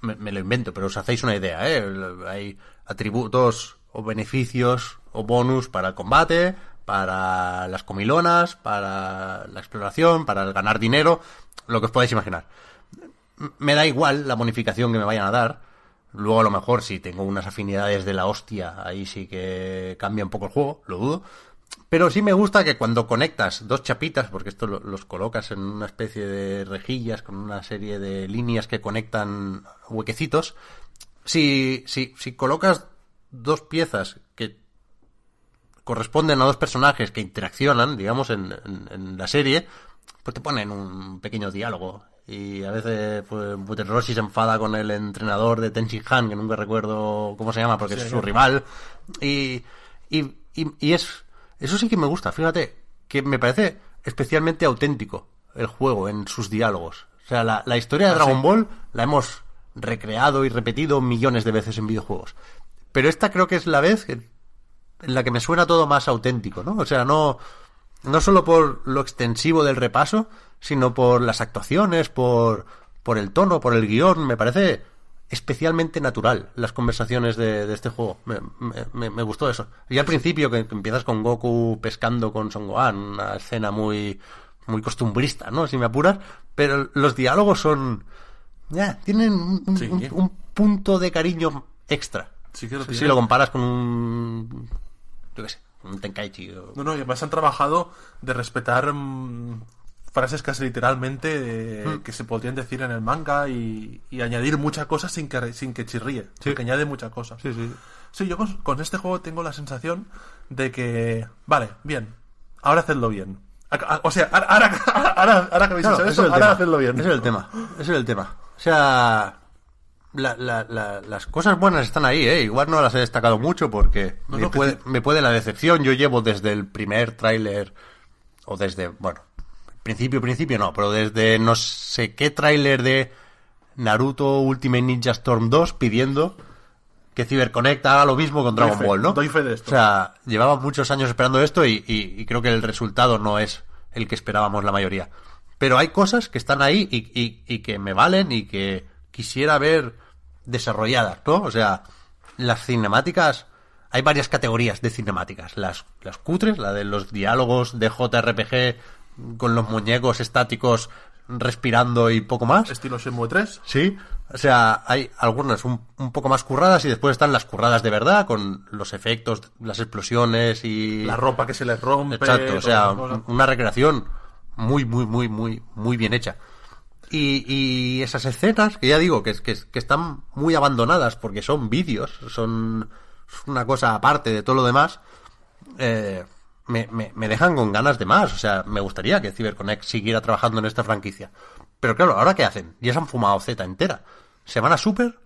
Speaker 1: Me, me lo invento, pero os hacéis una idea, ¿eh? Hay atributos o beneficios o bonus para el combate, para las comilonas, para la exploración, para ganar dinero, lo que os podáis imaginar me da igual la bonificación que me vayan a dar. Luego a lo mejor si tengo unas afinidades de la hostia, ahí sí que cambia un poco el juego, lo dudo. Pero sí me gusta que cuando conectas dos chapitas, porque esto lo- los colocas en una especie de rejillas con una serie de líneas que conectan huequecitos, si, si, si colocas dos piezas que corresponden a dos personajes que interaccionan, digamos, en, en- en la serie, pues te ponen un pequeño diálogo. Y a veces, pues, Buteroshi se enfada con el entrenador de Tenshin Han, que nunca recuerdo cómo se llama, porque es su rival. Y, y, y, y es, eso sí que me gusta, fíjate, que me parece especialmente auténtico el juego en sus diálogos. O sea, la, la historia de Dragon Ball la hemos recreado y repetido millones de veces en videojuegos. Pero esta creo que es la vez en la que me suena todo más auténtico, ¿no? O sea, no, no solo por lo extensivo del repaso, sino por las actuaciones, por, por el tono, por el guion. Me parece especialmente natural las conversaciones de, de este juego. Me, me- me- gustó eso. Y al principio, que, que empiezas con Goku pescando con Son Gohan, una escena muy, muy costumbrista, ¿no? Si me apuras. Pero los diálogos son... Ya, tienen un, un-
Speaker 3: Sí.
Speaker 1: un- un punto de cariño extra.
Speaker 3: Sí que lo
Speaker 1: si lo comparas con un... Yo qué sé, un Tenkaichi o...
Speaker 3: No, no, y además han trabajado de respetar mm, frases casi literalmente eh, que se podrían decir en el manga y, y añadir muchas cosas sin que, sin que chirríe.
Speaker 1: Sí.
Speaker 3: Que añade muchas cosas.
Speaker 1: Sí, sí.
Speaker 3: Sí, yo con, con este juego tengo la sensación de que, vale, bien, ahora hacedlo bien. O sea, ahora, ahora, ahora, ahora que habéis
Speaker 1: Claro,
Speaker 3: hecho
Speaker 1: ese
Speaker 3: esto,
Speaker 1: es el
Speaker 3: ahora
Speaker 1: tema.
Speaker 3: hacedlo bien.
Speaker 1: Ese es el tema. Ese es el tema. O sea, la- la- la- las cosas buenas están ahí, ¿eh? Igual no las he destacado mucho porque
Speaker 3: No,
Speaker 1: me,
Speaker 3: no,
Speaker 1: puede, me puede la decepción. Yo llevo desde el primer tráiler, o desde, bueno, principio, principio no, pero desde no sé qué tráiler de Naruto Ultimate Ninja Storm 2 pidiendo que CyberConnect haga lo mismo con Dragon Ball, ¿no?
Speaker 3: doy fe de esto.
Speaker 1: O sea, llevaba muchos años esperando esto y, y- y creo que el resultado no es el que esperábamos la mayoría. Pero hay cosas que están ahí y, y- y que me valen y que quisiera ver desarrolladas, ¿no? O sea, las cinemáticas, hay varias categorías de cinemáticas. Las, las cutres, la de los diálogos de JRPG con los muñecos estáticos respirando y poco más.
Speaker 3: Estilo Shenmue 3.
Speaker 1: Sí, o sea, hay algunas un, un poco más curradas y después están las curradas de verdad con los efectos, las explosiones y...
Speaker 3: La ropa que se le rompe.
Speaker 1: Exacto, o sea, una recreación muy, muy, muy, muy, muy bien hecha. Y, y esas escenas, que ya digo, que, que, que están muy abandonadas porque son vídeos, son una cosa aparte de todo lo demás, eh, me, me, me dejan con ganas de más. O sea, me gustaría que CyberConnect siguiera trabajando en esta franquicia. Pero claro, ¿ahora qué hacen? Ya se han fumado Z entera. ¿Se van a Super?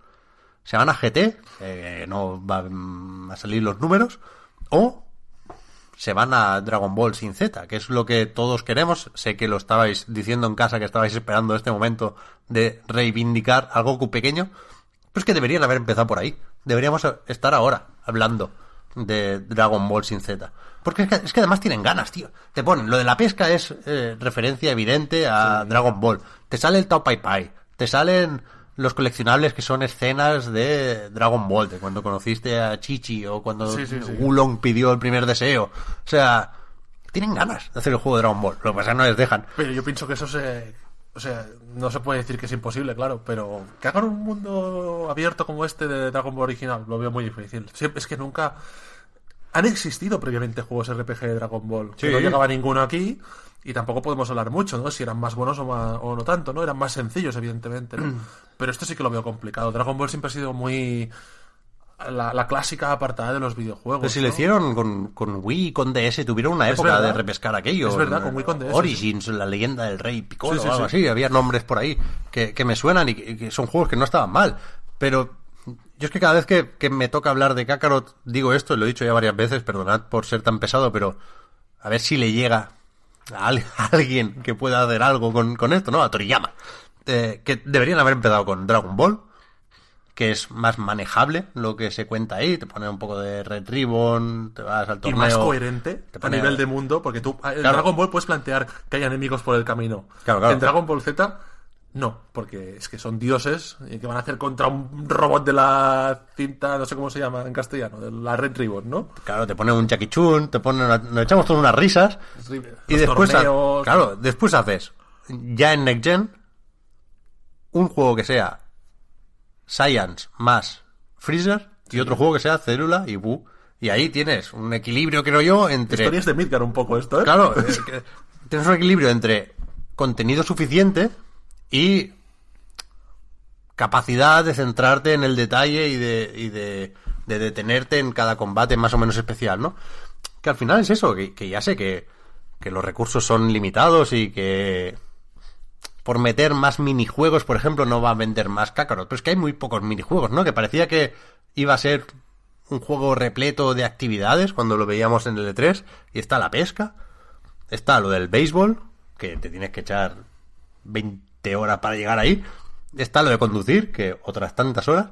Speaker 1: ¿Se van a GT? Eh, no van a salir los números. ¿O se van a Dragon Ball sin Z, que es lo que todos queremos. Sé que lo estabais diciendo en casa, que estabais esperando este momento de reivindicar a Goku pequeño. Pero es que deberían haber empezado por ahí. Deberíamos estar ahora hablando de Dragon Ball sin Z. Porque es que, es que además tienen ganas, tío. Te ponen, lo de la pesca es eh, referencia evidente a Dragon Ball. Te sale el Tao Pai Pai. Te salen los coleccionables que son escenas de Dragon Ball, de cuando conociste a Chichi o cuando
Speaker 3: Sí, sí, sí.
Speaker 1: Wulong pidió el primer deseo. O sea, tienen ganas de hacer el juego de Dragon Ball. Lo que pasa es que no les dejan.
Speaker 3: Pero yo pienso que eso se. O sea, no se puede decir que es imposible, claro, pero que hagan un mundo abierto como este de Dragon Ball original, lo veo muy difícil. Siempre, es que nunca. Han existido previamente juegos RPG de Dragon Ball. que no llegaba ninguno aquí. Y tampoco podemos hablar mucho, ¿no? Si eran más buenos o, más- o no tanto, ¿no? Eran más sencillos, evidentemente, ¿no? Pero esto sí que lo veo complicado. Dragon Ball siempre ha sido muy. La, la clásica apartada de los videojuegos.
Speaker 1: Pero si
Speaker 3: ¿no?
Speaker 1: lo hicieron con, con Wii y con DS, tuvieron una época de repescar aquello.
Speaker 3: Es verdad, con Wii con DS,
Speaker 1: Origins, la leyenda del rey Piccolo,
Speaker 3: Sí, sí,
Speaker 1: o algo
Speaker 3: sí.
Speaker 1: así. Había nombres por ahí que, que me suenan y que, son juegos que no estaban mal. Pero yo es que cada vez que, que me toca hablar de Kakarot, digo esto, y lo he dicho ya varias veces, perdonad por ser tan pesado, pero a ver si le llega a, al- a alguien que pueda hacer algo con, con esto, ¿no? A Toriyama. Eh, que deberían haber empezado con Dragon Ball, que es más manejable lo que se cuenta ahí, te pone un poco de Red Ribbon, te vas al
Speaker 3: y
Speaker 1: torneo.
Speaker 3: más coherente
Speaker 1: te
Speaker 3: a nivel de mundo, porque tú en
Speaker 1: Claro.
Speaker 3: Dragon Ball puedes plantear que hay enemigos por el camino.
Speaker 1: Claro, claro.
Speaker 3: En Dragon Ball Z, no, porque es que son dioses y que van a hacer contra un robot de la cinta, no sé cómo se llama en castellano, de la Red Ribbon, ¿no?
Speaker 1: Claro, te pone un Jackie Chun, te pone una- nos echamos todas unas risas y
Speaker 3: Los
Speaker 1: después, ha-
Speaker 3: torneos.
Speaker 1: claro, después haces ya en Next Gen un juego que sea Science más Freezer y otro juego que sea Célula y Buu. Y ahí tienes un equilibrio, creo yo, entre...
Speaker 3: Historias de Midgar un poco esto, ¿eh?
Speaker 1: Claro, es que tienes un equilibrio entre contenido suficiente y capacidad de centrarte en el detalle y de, y de, de detenerte en cada combate más o menos especial, ¿no? que al final es eso, que, que ya sé que, que los recursos son limitados y que por meter más minijuegos, por ejemplo, no va a vender más Kakarot. Pero es que hay muy pocos minijuegos, ¿no? Que parecía que iba a ser un juego repleto de actividades cuando lo veíamos en el E3. Y está la pesca, está lo del béisbol, que te tienes que echar 20 horas para llegar ahí. Está lo de conducir, que otras tantas horas.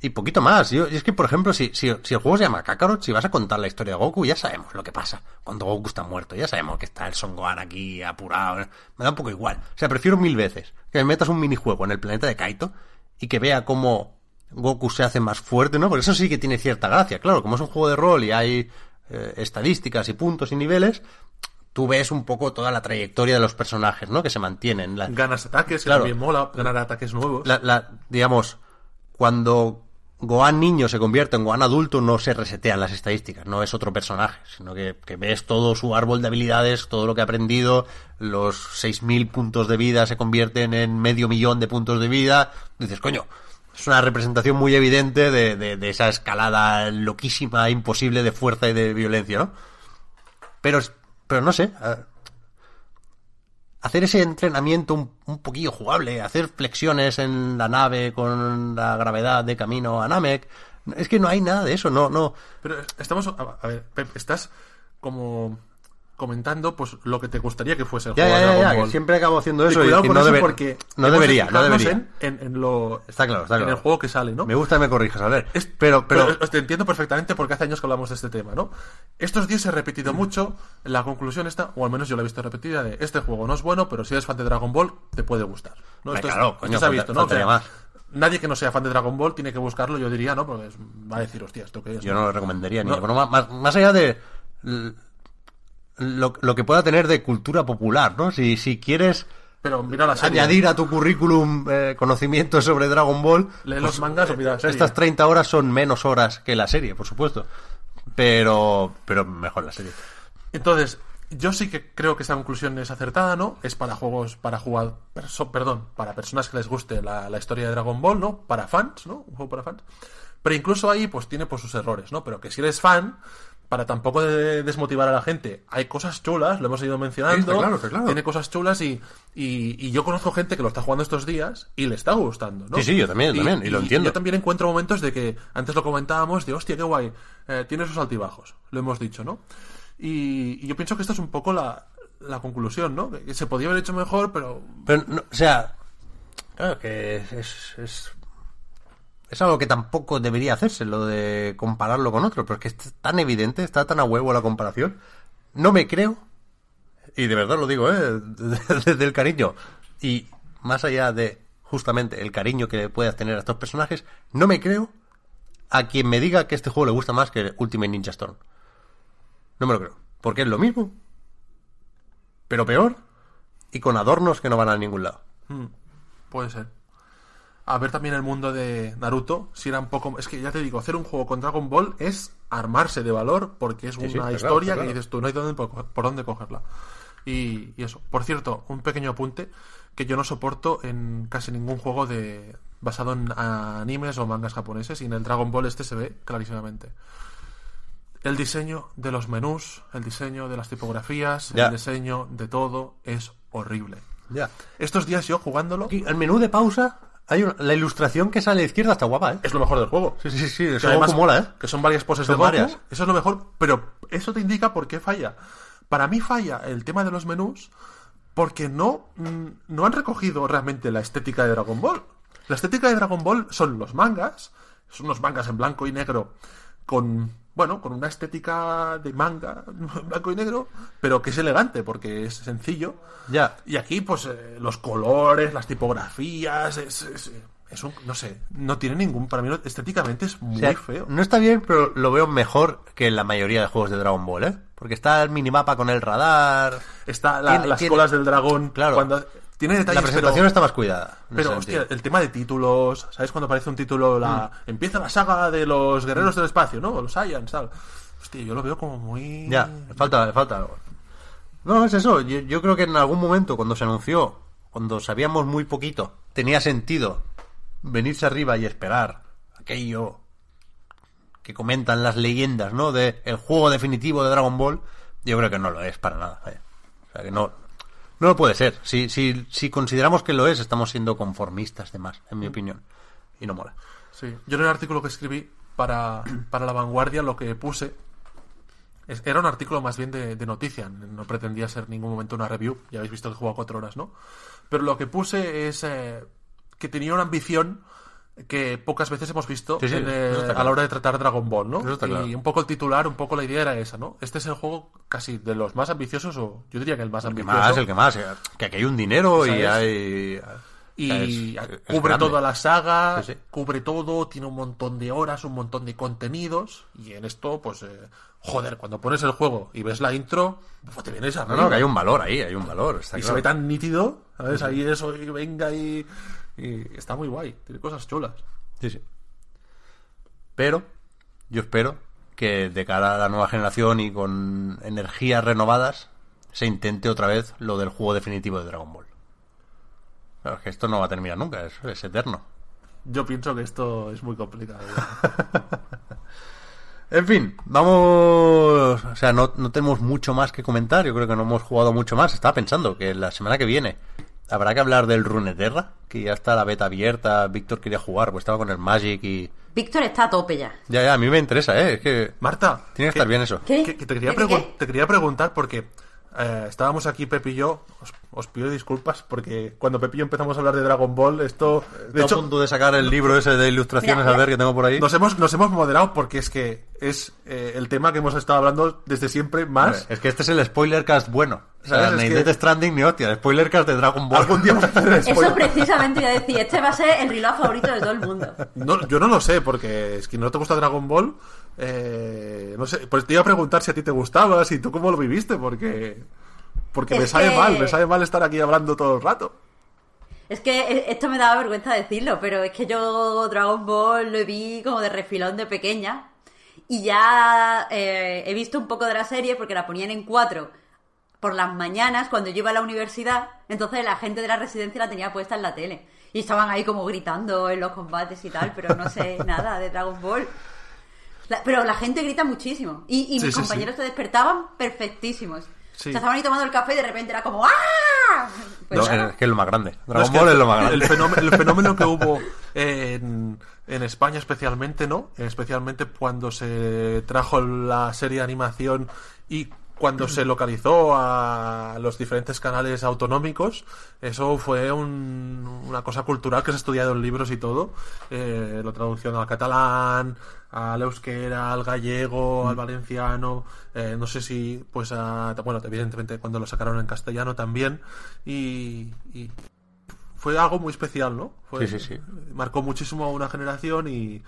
Speaker 1: Y poquito más. Yo, y es que, por ejemplo, si, si, si el juego se llama Kakarot, si vas a contar la historia de Goku, ya sabemos lo que pasa cuando Goku está muerto. Ya sabemos que está el Son aquí apurado. Me da un poco igual. O sea, prefiero mil veces que me metas un minijuego en el planeta de Kaito y que vea cómo Goku se hace más fuerte, ¿no? Porque eso sí que tiene cierta gracia. Claro, como es un juego de rol y hay eh, estadísticas y puntos y niveles, tú ves un poco toda la trayectoria de los personajes, ¿no? Que se mantienen. La,
Speaker 3: Ganas ataques, que
Speaker 1: Claro.
Speaker 3: también mola, ganar ataques nuevos.
Speaker 1: la- la- digamos, cuando Gohan niño se convierte en Gohan adulto, no se resetean las estadísticas, no es otro personaje, sino que, que ves todo su árbol de habilidades, todo lo que ha aprendido, los 6.000 puntos de vida se convierten en medio millón de puntos de vida. Dices, coño, es una representación muy evidente de, de- de esa escalada loquísima, imposible de fuerza y de violencia, ¿no? Pero, pero no sé, hacer ese entrenamiento un, un poquillo jugable, hacer flexiones en la nave con la gravedad de camino a Namek. Es que no hay nada de eso, no, no.
Speaker 3: Pero estamos. A ver, Pep, estás como comentando pues lo que te gustaría que fuese el
Speaker 1: Ya,
Speaker 3: juego
Speaker 1: ya,
Speaker 3: de Dragon
Speaker 1: ya, que
Speaker 3: Ball.
Speaker 1: siempre acabo haciendo eso y,
Speaker 3: cuidado
Speaker 1: y
Speaker 3: con
Speaker 1: no,
Speaker 3: eso
Speaker 1: debe-
Speaker 3: porque
Speaker 1: no debería, no debería.
Speaker 3: En, en, en lo,
Speaker 1: Está claro, está
Speaker 3: en
Speaker 1: claro.
Speaker 3: el juego que sale, ¿no?
Speaker 1: Me gusta que me corrijas, a ver.
Speaker 3: Es-
Speaker 1: pero, pero,
Speaker 3: te entiendo perfectamente porque hace años que hablamos de este tema, ¿no? Estos días se ha repetido mucho la conclusión esta, o al menos yo la he visto repetida, de este juego no es bueno, pero si eres fan de Dragon Ball, te puede gustar. ¿no? Esto, es-
Speaker 1: claro,
Speaker 3: esto
Speaker 1: coño,
Speaker 3: se ha
Speaker 1: falta-
Speaker 3: visto, ¿no? Nadie que no sea fan de Dragon Ball tiene que buscarlo, yo diría, ¿no? Porque es- va a decir, hostia, ¿esto qué es?
Speaker 1: yo no lo recomendaría ni
Speaker 3: No.
Speaker 1: broma, más, más allá de lo, lo que pueda tener de cultura popular, ¿no? Si, si quieres
Speaker 3: Pero mira la serie.
Speaker 1: añadir a tu currículum eh, conocimientos sobre Dragon Ball,
Speaker 3: Lee los mangas o mira la serie.
Speaker 1: estas 30 horas son menos horas que la serie, por supuesto. Pero, pero mejor la serie.
Speaker 3: Entonces, yo sí que creo que esta conclusión es acertada, ¿no? Es para juegos, para jugar, perso- perdón, para personas que les guste la, la historia de Dragon Ball, ¿no? Para fans, ¿no? Un juego para fans. Pero incluso ahí, pues tiene pues sus errores, ¿no? Pero que si eres fan, para tampoco de- desmotivar a la gente, hay cosas chulas, lo hemos ido mencionando.
Speaker 1: Sí, está claro, está claro.
Speaker 3: Tiene cosas chulas y, y, y yo conozco gente que lo está jugando estos días y le está gustando, ¿no?
Speaker 1: Sí, sí, yo también, también, y lo entiendo.
Speaker 3: Yo también encuentro momentos de que, antes lo comentábamos, de hostia, qué guay, eh, tiene sus altibajos, lo hemos dicho, ¿no? Y, y yo pienso que esta es un poco la, la conclusión, ¿no? Que se podía haber hecho mejor, pero
Speaker 1: Pero, no, o sea, claro que es, es, es, es algo que tampoco debería hacerse, lo de compararlo con otro, pero es que es tan evidente, está tan a huevo la comparación. No me creo, y de verdad lo digo, ¿eh? desde el cariño, y más allá de justamente el cariño que puedas tener a estos personajes, no me creo a quien me diga que este juego le gusta más que Ultimate Ninja Storm. No me lo creo, porque es lo mismo, pero peor, y con adornos que no van a ningún lado.
Speaker 3: puede ser. A ver también el mundo de Naruto, si era un poco... Es que ya te digo, hacer un juego con Dragon Ball es armarse de valor, porque es
Speaker 1: sí,
Speaker 3: una
Speaker 1: claro,
Speaker 3: historia que dices tú, no hay dónde, por, dónde cogerla. Y, y eso. Por cierto, un pequeño apunte que yo no soporto en casi ningún juego de basado en animes o mangas japoneses y en el Dragon Ball este se ve clarísimamente. El diseño de los menús, el diseño de las tipografías, el diseño de todo es horrible.
Speaker 1: Ya.
Speaker 3: Estos días yo jugándolo
Speaker 1: el menú de pausa, hay una- la ilustración que sale a la izquierda está guapa, ¿eh?
Speaker 3: es lo mejor del juego.
Speaker 1: Sí, sí, sí,
Speaker 3: Que
Speaker 1: eso
Speaker 3: además-
Speaker 1: mola, ¿eh?
Speaker 3: Que son varias poses
Speaker 1: Son
Speaker 3: de Goku.
Speaker 1: varias.
Speaker 3: Eso es lo mejor, pero eso te indica por qué falla. Para mí falla el tema de los menús porque no, mm, no han recogido realmente la estética de Dragon Ball. La estética de Dragon Ball son los mangas, son unos mangas en blanco y negro con, bueno, con una estética de manga blanco y negro, pero que es elegante porque es sencillo.
Speaker 1: Ya.
Speaker 3: Y aquí, pues, eh, los colores, las tipografías, es, es- es un, no sé, no tiene ningún, para mí no- estéticamente es muy
Speaker 1: O sea,
Speaker 3: feo.
Speaker 1: No está bien, pero lo veo mejor que en la mayoría de juegos de Dragon Ball, ¿eh? Porque está el minimapa con el radar.
Speaker 3: Está la-
Speaker 1: Tiene-
Speaker 3: las
Speaker 1: tiene-
Speaker 3: colas del dragón,
Speaker 1: Claro.
Speaker 3: cuando tiene detalles,
Speaker 1: La presentación
Speaker 3: pero,
Speaker 1: está más cuidada.
Speaker 3: pero hostia,
Speaker 1: sentido.
Speaker 3: el tema de títulos, ¿sabes cuando aparece un título? La,
Speaker 1: Mm.
Speaker 3: Empieza la saga de los guerreros del espacio, ¿no? Los Saiyans, tal. Hostia, yo lo veo como muy...
Speaker 1: Ya, le falta, le falta algo. No, es eso. Yo, yo creo que en algún momento, cuando se anunció, cuando sabíamos muy poquito, tenía sentido venirse arriba y esperar aquello que comentan las leyendas, ¿no? De el juego definitivo de Dragon Ball, yo creo que no lo es para nada. O sea, que no, no puede ser. Si, si, si consideramos que lo es, estamos siendo conformistas de más, en mi opinión. Y no mola.
Speaker 3: Sí. Yo en el artículo que escribí para, para La Vanguardia lo que puse es- era un artículo más bien de, de noticia, no pretendía ser en ningún momento una review, ya habéis visto que juego cuatro horas, ¿no? Pero lo que puse es eh, que tenía una ambición que pocas veces hemos visto
Speaker 1: Sí, sí,
Speaker 3: en, eh, a la hora de tratar Dragon Ball, ¿no? Y
Speaker 1: claro.
Speaker 3: un poco el titular, un poco la idea era esa, ¿no? Este es el juego casi de los más ambiciosos, o yo diría que el más
Speaker 1: El que
Speaker 3: ambicioso.
Speaker 1: más, el que más. eh, Que aquí hay un dinero y hay...
Speaker 3: y
Speaker 1: es-
Speaker 3: cubre toda la saga,
Speaker 1: Sí,
Speaker 3: cubre todo, tiene un montón de horas, un montón de contenidos, y en esto, pues, eh, joder, cuando pones el juego y ves la intro, pues te vienes a
Speaker 1: No, no, que hay un valor ahí, hay un valor. Está
Speaker 3: Y se ve tan nítido, ¿sabes? Ahí eso, y venga y, y está muy guay, tiene cosas chulas.
Speaker 1: Sí, sí. Pero yo espero que de cara a la nueva generación y con energías renovadas se intente otra vez lo del juego definitivo de Dragon Ball. Claro, es que esto no va a terminar nunca, es, es eterno.
Speaker 3: Yo pienso que esto es muy complicado.
Speaker 1: En fin, vamos... O sea, no, no tenemos mucho más que comentar, yo creo que no hemos jugado mucho más. Estaba pensando que la semana que viene habrá que hablar del Runeterra, que ya está la beta abierta, Víctor quería jugar, pues estaba con el Magic y...
Speaker 2: Víctor está a tope ya.
Speaker 1: Ya, ya, a mí me interesa, ¿eh? Es que
Speaker 3: Marta,
Speaker 1: tiene que
Speaker 3: ¿qué-
Speaker 1: estar bien eso.
Speaker 2: ¿Qué?
Speaker 3: Que, que te, quería
Speaker 2: ¿Qué, qué,
Speaker 3: pregun-
Speaker 2: qué?
Speaker 3: te quería preguntar porque eh, estábamos aquí Pepe y yo. Os, os pido disculpas porque cuando Pepe y yo empezamos a hablar de Dragon Ball, esto. De hecho,
Speaker 1: a punto de sacar el libro ese de ilustraciones
Speaker 2: Mira,
Speaker 1: a ver que tengo por ahí.
Speaker 3: nos hemos, nos hemos moderado porque es que es eh, el tema que hemos estado hablando desde siempre más.
Speaker 1: Hombre, Es que este es el spoiler cast bueno. O sea, ni
Speaker 3: que-
Speaker 1: Death Stranding ni hostia, el spoiler cast de Dragon Ball.
Speaker 3: Algún día vamos a hacer el
Speaker 2: Eso precisamente iba a decir, este va a ser el reloj favorito de todo el mundo.
Speaker 3: No, yo no lo sé, porque es que no te gusta Dragon Ball. Eh, no sé, pues te iba a preguntar si a ti te gustaba, si tú cómo lo viviste, porque. Porque me sabe
Speaker 2: que-
Speaker 3: mal, me sabe mal estar aquí hablando todo el rato.
Speaker 2: Es que eh, esto me daba vergüenza decirlo, pero es que yo Dragon Ball lo vi como de refilón de pequeña. Y ya eh, he visto un poco de la serie porque la ponían en cuatro por las mañanas cuando yo iba a la universidad. Entonces la gente de la residencia la tenía puesta en la tele. Y estaban ahí como gritando en los combates y tal, pero no sé nada de Dragon Ball. La- pero la gente grita muchísimo. Y, y
Speaker 3: Sí,
Speaker 2: mis
Speaker 3: sí,
Speaker 2: compañeros se despertaban perfectísimos.
Speaker 3: Sí.
Speaker 2: O sea, estaban ahí tomando el café y de repente era como ¡Ah! Pues
Speaker 1: No, es que es lo más grande. Dragon Ball
Speaker 3: el-
Speaker 1: es lo más grande.
Speaker 3: El fenómeno, el fenómeno que hubo en, en España especialmente, ¿no? Especialmente cuando se trajo la serie de animación y cuando se localizó a los diferentes canales autonómicos, eso fue un- una cosa cultural que se ha estudiado en libros y todo. Eh, la traducción al catalán, al euskera, al gallego, al valenciano, eh, no sé si, pues, a- bueno, evidentemente cuando lo sacaron en castellano también, y, y fue algo muy especial, ¿no? Fue-
Speaker 1: Sí, sí, sí.
Speaker 3: Marcó muchísimo a una generación y,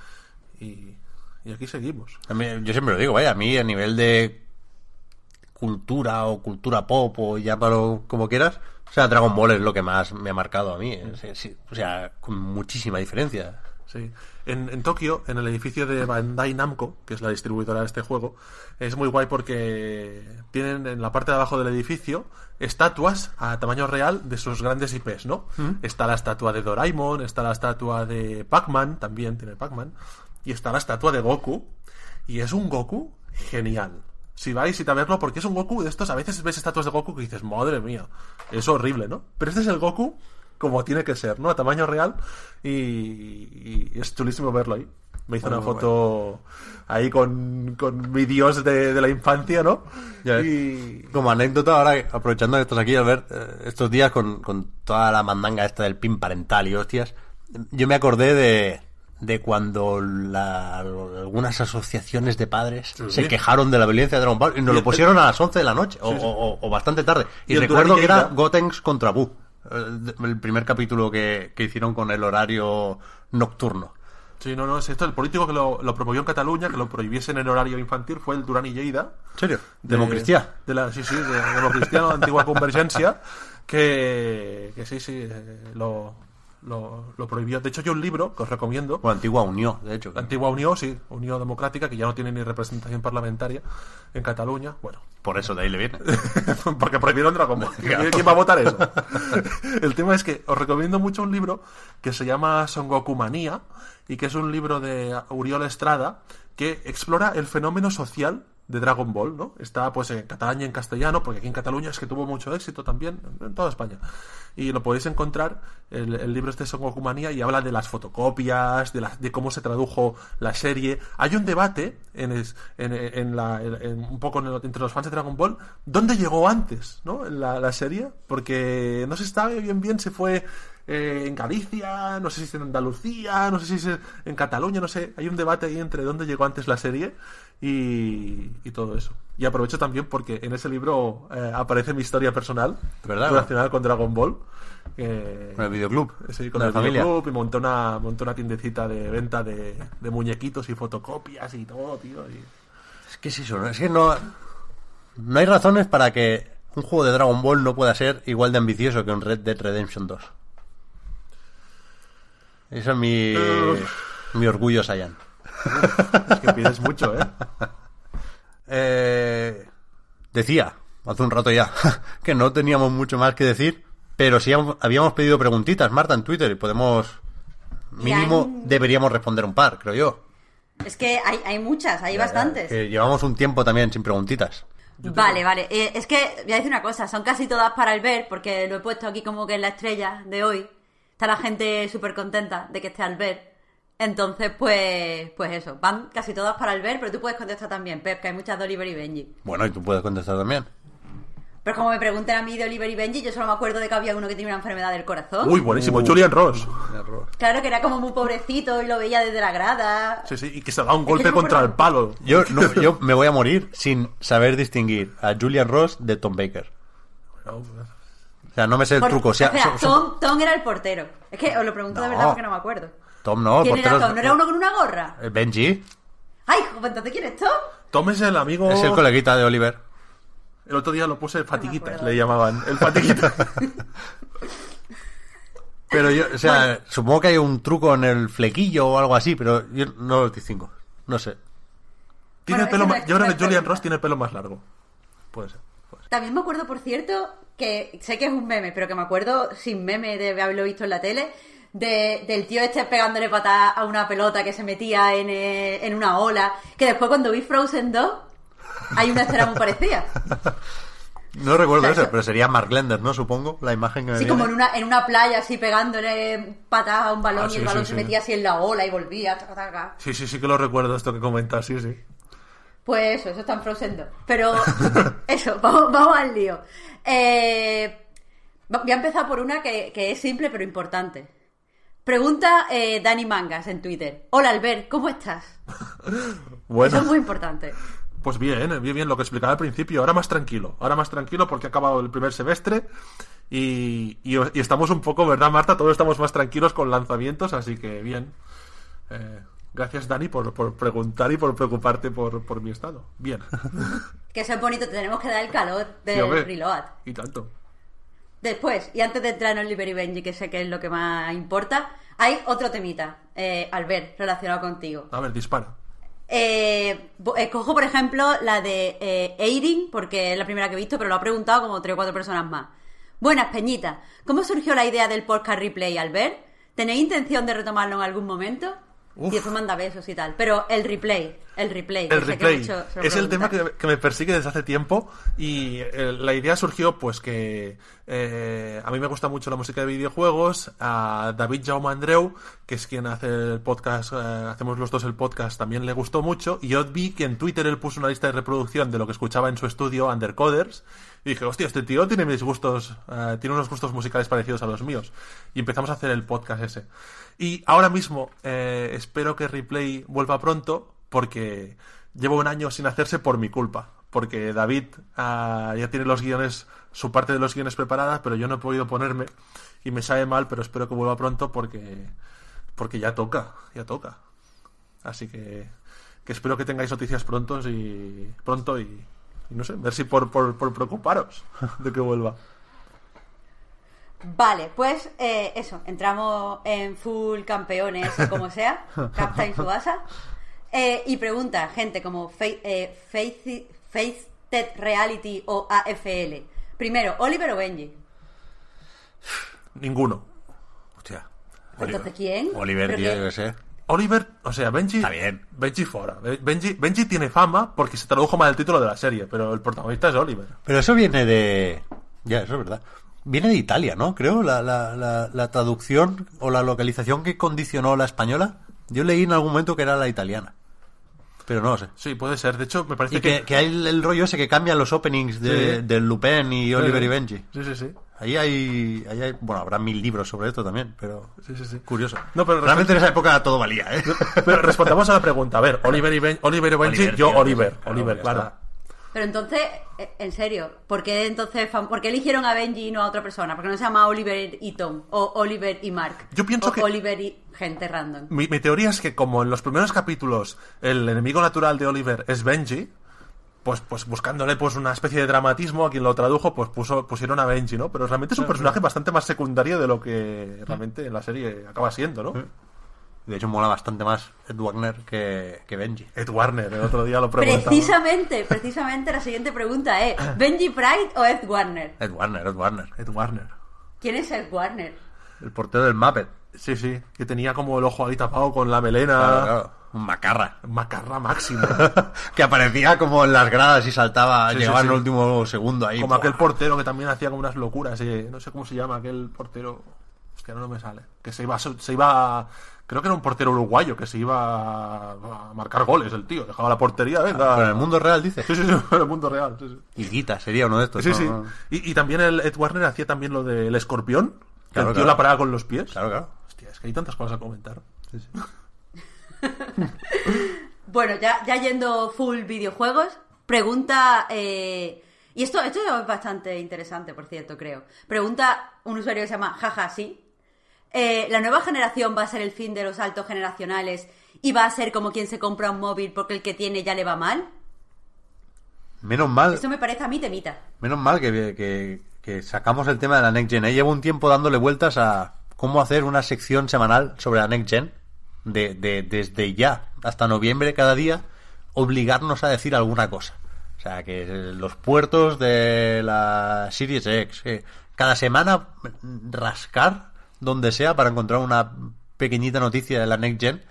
Speaker 3: y, y aquí seguimos.
Speaker 1: A mí- yo siempre lo digo, vaya, a mí a nivel de cultura o cultura pop o llámalo como quieras, o sea, Dragon Ball es lo que más me ha marcado a mí. eh, sí, sí, o sea, con muchísima diferencia.
Speaker 3: Sí. En, en Tokio, en el edificio de Bandai Namco, que es la distribuidora de este juego, es muy guay porque tienen en la parte de abajo del edificio estatuas a tamaño real de sus grandes IPs, ¿no? Está la estatua de Doraemon, está la estatua de Pac-Man, también tiene Pac-Man, y está la estatua de Goku, y es un Goku genial. Si vais y a verlo, porque es un Goku de estos, a veces ves estatuas de Goku que dices, madre mía, es horrible, ¿no? Pero este es el Goku como tiene que ser, ¿no? A tamaño real y, y es chulísimo verlo ahí. Me hizo
Speaker 1: Muy
Speaker 3: una foto ahí con, con mi dios de, de la infancia, ¿no?
Speaker 1: Ya
Speaker 3: y
Speaker 1: Como anécdota, ahora aprovechando que estás aquí, Albert, eh, estos días con, con toda la mandanga esta del pin parental y hostias, yo me acordé de, de cuando la- algunas asociaciones de padres
Speaker 3: Sí.
Speaker 1: se quejaron de la violencia de Dragon Ball y nos
Speaker 3: Y
Speaker 1: lo pusieron a las 11 de la noche o,
Speaker 3: Sí,
Speaker 1: o- o- bastante tarde. Y, recuerdo que era. Gotenks contra Buu, el, primer capítulo que, que hicieron con el horario nocturno.
Speaker 3: Sí, no, no, es esto. El político que lo, lo promovió en Cataluña, que lo prohibiesen en horario infantil, fue el Durán y Lleida.
Speaker 1: ¿En serio?
Speaker 3: de-
Speaker 1: Democristià.
Speaker 3: De la, sí, sí, de Democristiano, antigua convergencia. Que, que sí, sí, lo, lo, lo prohibió. De hecho, hay un libro que os recomiendo.
Speaker 1: Bueno, Antigua Unión, de hecho.
Speaker 3: La antigua Unión, sí, Unión Democrática, que ya no tiene ni representación parlamentaria en Cataluña. Bueno,
Speaker 1: Por eso de ahí le viene.
Speaker 3: porque prohibieron Dragon Ball. ¿Quién quién va a votar eso? El tema es que os recomiendo mucho un libro que se llama Son Goku Manía y que es un libro de Uriol Estrada que explora el fenómeno social de Dragon Ball, ¿no? Está pues en catalán y en castellano, porque aquí en Cataluña es que tuvo mucho éxito también, en toda España. Y lo podéis encontrar, el, libro este Son Goku Manía, y habla de las fotocopias, de, de cómo se tradujo la serie. Hay un debate en, es- en, la, un poco entre los fans de Dragon Ball, ¿dónde llegó antes, ¿no? La, la serie, porque no se sabe bien bien si fue eh, en Galicia, no sé si es en Andalucía, no sé si es en Cataluña, no sé. Hay un debate ahí entre dónde llegó antes la serie y, y todo eso. Y aprovecho también porque en ese libro eh, aparece mi historia personal
Speaker 1: ¿Verdad?
Speaker 3: relacionada con Dragon Ball. eh,
Speaker 1: Con el videoclub.
Speaker 3: Sí, con el
Speaker 1: familia.
Speaker 3: videoclub y monté una, monté una tiendecita de venta de, de muñequitos y fotocopias y todo, tío. y-
Speaker 1: Es que es eso, ¿no? Es que no. No hay razones para que un juego de Dragon Ball no pueda ser igual de ambicioso que un Red Dead Redemption 2. Eso es mi. mi orgullo, Sayan.
Speaker 3: Es que pides mucho, ¿eh?
Speaker 1: Eh, decía, hace un rato ya, que no teníamos mucho más que decir, pero sí habíamos- pedido preguntitas, Marta, en Twitter, y podemos. Mínimo deberíamos responder un par, creo yo.
Speaker 2: Es que hay, hay muchas, hay bastantes.
Speaker 1: Que llevamos un tiempo también sin preguntitas.
Speaker 2: Vale, vale. Eh, es que voy a decir una cosa, son casi todas para el ver, porque lo he puesto aquí como que en la estrella de hoy. Está la gente súper contenta de que esté al ver. Entonces, pues, pues eso, van casi todas para el ver, pero tú puedes contestar también, Pep, que hay muchas de Oliver y Benji.
Speaker 1: Bueno, y tú puedes contestar también.
Speaker 2: Pero como me pregunten a mí de Oliver y Benji, yo solo me acuerdo de que había uno que tenía una enfermedad del corazón.
Speaker 3: Uy, buenísimo. Julian Ross.
Speaker 2: Claro que era como muy pobrecito y lo veía desde la grada.
Speaker 3: Sí, sí, y que se da un golpe
Speaker 2: no
Speaker 3: contra el palo.
Speaker 1: Yo, no, yo me voy a morir sin saber distinguir a Julian Ross de Tom Baker. O sea, no me sé el
Speaker 2: Por-
Speaker 1: truco. O sea,
Speaker 2: espera,
Speaker 1: son- son-
Speaker 2: Tom, Tom era el portero. Es que os lo pregunto de
Speaker 1: No.
Speaker 2: verdad porque no me acuerdo.
Speaker 1: Tom no,
Speaker 2: ¿Quién era
Speaker 1: porteros-
Speaker 2: Tom? ¿No era uno con una gorra?
Speaker 1: Eh, Benji
Speaker 2: Ay, pues entonces ¿quién es Tom?
Speaker 3: Tom es el amigo.
Speaker 1: es el coleguita de Oliver.
Speaker 3: El otro día lo puse fatiguitas,
Speaker 2: acuerdo.
Speaker 3: le llamaban. El fatiguita.
Speaker 1: Pero yo, o sea, supongo que hay un truco en el flequillo o algo así, pero yo no lo distingo. No sé.
Speaker 3: tiene
Speaker 2: Bueno,
Speaker 3: el pelo
Speaker 2: no es-
Speaker 3: Yo creo
Speaker 2: no
Speaker 3: que
Speaker 2: es
Speaker 3: Julian. Ross tiene el pelo más largo. Puede ser.
Speaker 2: También me acuerdo, por cierto, que sé que es un meme, pero que me acuerdo sin meme de haberlo visto en la tele, de, del tío este pegándole patada a una pelota que se metía en, eh, en una ola, que después cuando vi Frozen 2 hay una escena muy parecida.
Speaker 1: No recuerdo eso,
Speaker 2: eso-
Speaker 1: pero sería Mark Lender, ¿no? Supongo, la imagen que viene.
Speaker 2: como en una, en una playa, así pegándole patadas a un balón
Speaker 3: Ah,
Speaker 2: y
Speaker 3: sí,
Speaker 2: el balón
Speaker 3: sí,
Speaker 2: se
Speaker 3: sí.
Speaker 2: metía así en la ola y volvía. taca, taca.
Speaker 3: Sí, sí, sí que lo recuerdo esto que comentas, sí, sí.
Speaker 2: Pues eso, eso está en Frozen 2. Pero eso, vamos, vamos al lío. Eh, voy a empezar por una que, que es simple pero importante. Pregunta eh, Dani Mangas en Twitter. Hola Albert, ¿cómo estás?
Speaker 3: Bueno.
Speaker 2: Eso es muy importante.
Speaker 3: Pues bien, eh, bien, bien, lo que explicaba al principio. Ahora más tranquilo. Ahora más tranquilo porque ha acabado el primer semestre y, y- y estamos un poco, ¿verdad, Marta? Todos estamos más tranquilos con lanzamientos, así que bien. Eh, gracias, Dani, por, por preguntar y por preocuparte por, por mi estado. Bien.
Speaker 2: Que eso es bonito, te tenemos que dar el calor
Speaker 3: Sí,
Speaker 2: del
Speaker 3: hombre.
Speaker 2: reload.
Speaker 3: Y tanto.
Speaker 2: Después, y antes de entrar en Oliver y Benji, que sé que es lo que más importa, hay otro temita, eh, Albert, relacionado contigo.
Speaker 3: A ver, dispara.
Speaker 2: Eh, bo- escojo, por ejemplo, la de eh, Eirin, porque es la primera que he visto, pero lo ha preguntado como tres o cuatro personas más. Buenas, Peñita. ¿Cómo surgió la idea del podcast replay, Albert? ¿Tenéis intención de retomarlo en algún momento?
Speaker 3: Uf.
Speaker 2: Y después manda besos y tal. Pero el replay, el replay.
Speaker 3: El replay es el tema que me persigue desde hace tiempo y eh, la idea surgió pues que eh, a mí me gusta mucho la música de videojuegos, a David Jaume Andreu, que es quien hace el podcast, eh, hacemos los dos el podcast, también le gustó mucho y yo vi que en Twitter él puso una lista de reproducción de lo que escuchaba en su estudio, Undercoders, y dije, hostia, este tío tiene mis gustos, eh, tiene unos gustos musicales parecidos a los míos. Y empezamos a hacer el podcast ese. Y ahora mismo eh, espero que Replay vuelva pronto porque llevo un año sin hacerse por mi culpa. Porque David ah, ya tiene los guiones, su parte de los guiones preparadas, pero yo no he podido ponerme y me sabe mal, pero espero que vuelva pronto porque, porque ya toca, ya toca. Así que, que espero que tengáis noticias prontos y pronto y, no sé, ver si por, por preocuparos de que vuelva.
Speaker 2: Vale, pues eh, eso, entramos en full campeones o como sea, Captain Subasa. Eh, y pregunta, gente como Faith, eh, Faith, Faithted Reality o AFL. Primero, ¿Oliver o Benji?
Speaker 3: Ninguno.
Speaker 1: Hostia.
Speaker 2: Entonces, ¿quién?
Speaker 1: Oliver,
Speaker 2: Pero
Speaker 1: tío,
Speaker 2: que-
Speaker 1: yo qué sé.
Speaker 3: Oliver, o sea, Benji.
Speaker 1: Está bien.
Speaker 3: Benji fuera. Benji, Benji tiene fama porque se tradujo mal el título de la serie, pero el protagonista es Oliver.
Speaker 1: Pero eso viene de... Ya, eso es verdad. Viene de Italia, ¿no? Creo, la, la, la, la traducción o la localización que condicionó la española. Yo leí en algún momento que era la italiana. Pero no lo sé.
Speaker 3: Sí, puede ser. De hecho, me parece
Speaker 1: Y que, que hay el, el rollo ese que cambian los openings de,
Speaker 3: Sí.
Speaker 1: del Lupin y Oliver y Benji.
Speaker 3: Sí, sí, sí.
Speaker 1: Ahí hay, ahí hay... Bueno, habrá mil libros sobre esto también, pero...
Speaker 3: Sí, sí, sí.
Speaker 1: Curioso.
Speaker 3: No, pero
Speaker 1: Realmente en esa época todo valía, ¿eh?
Speaker 3: Pero respondamos a la pregunta. A ver, Oliver y, ben, Oliver y Benji,
Speaker 1: Oliver,
Speaker 3: yo
Speaker 1: tío,
Speaker 3: Oliver.
Speaker 1: claro,
Speaker 3: Oliver, claro.
Speaker 2: Pero entonces, eh, en serio, ¿por qué entonces por qué eligieron a Benji y no a otra persona? ¿Por qué no se llama Oliver y Tom? O Oliver y Mark.
Speaker 3: Yo pienso
Speaker 2: o
Speaker 3: que-
Speaker 2: Oliver y gente random.
Speaker 3: Mi, mi teoría es que como en los primeros capítulos el enemigo natural de Oliver es Benji, pues, pues buscándole pues una especie de dramatismo a quien lo tradujo, pues puso, pusieron a Benji, ¿no? Pero realmente es un personaje bastante más secundario de lo que realmente en la serie acaba siendo, ¿no?
Speaker 1: De hecho, mola bastante más Ed Wagner que, que Benji.
Speaker 3: Ed Warner, el otro día lo preguntaba.
Speaker 2: Precisamente, precisamente la siguiente pregunta es ¿Benji Pride o Ed Warner?
Speaker 1: Ed Warner, Ed Warner.
Speaker 3: Ed Warner.
Speaker 2: ¿Quién es Ed Warner?
Speaker 1: El portero del Muppet.
Speaker 3: Sí, sí, que tenía como el ojo ahí tapado con la melena.
Speaker 1: Claro, claro. Un macarra.
Speaker 3: Macarra máximo.
Speaker 1: que aparecía como en las gradas y saltaba,
Speaker 3: Sí,
Speaker 1: llegaba
Speaker 3: sí,
Speaker 1: en el último segundo ahí.
Speaker 3: como aquel portero que también hacía como unas locuras. eh, No sé cómo se llama aquel portero. Hostia, no me sale. Que se iba, se iba. Creo que era un portero uruguayo que se iba a marcar goles el tío. Dejaba la portería, venga.
Speaker 1: Pero en el mundo real, dice.
Speaker 3: Sí, sí, sí, en el mundo real. Sí, sí.
Speaker 1: Y Guita sería uno de estos.
Speaker 3: Sí,
Speaker 1: ¿no?
Speaker 3: sí. Y, y también el Ed Warner hacía también lo del escorpión. Que
Speaker 1: Claro,
Speaker 3: el tío
Speaker 1: claro.
Speaker 3: la paraba con los pies.
Speaker 1: Claro, claro.
Speaker 3: Hostia, es que hay tantas cosas a comentar.
Speaker 2: Bueno, ya, ya yendo full videojuegos, pregunta... eh, y esto, esto es bastante interesante, por cierto, creo. Pregunta un usuario que se llama Jaja, sí. Eh, ¿La nueva generación va a ser el fin de los altos generacionales y va a ser como quien se compra un móvil porque el que tiene ya le va mal?
Speaker 1: Menos mal,
Speaker 2: Esto me parece a mí temita.
Speaker 1: menos mal que, que- que sacamos el tema de la Next Gen. ¿eh? Llevo un tiempo dándole vueltas a cómo hacer una sección semanal sobre la Next Gen. De, de- desde ya hasta noviembre cada día, obligarnos a decir alguna cosa. O sea, que los puertos de la Series X, cada semana rascar donde sea para encontrar una pequeñita noticia de la Next Gen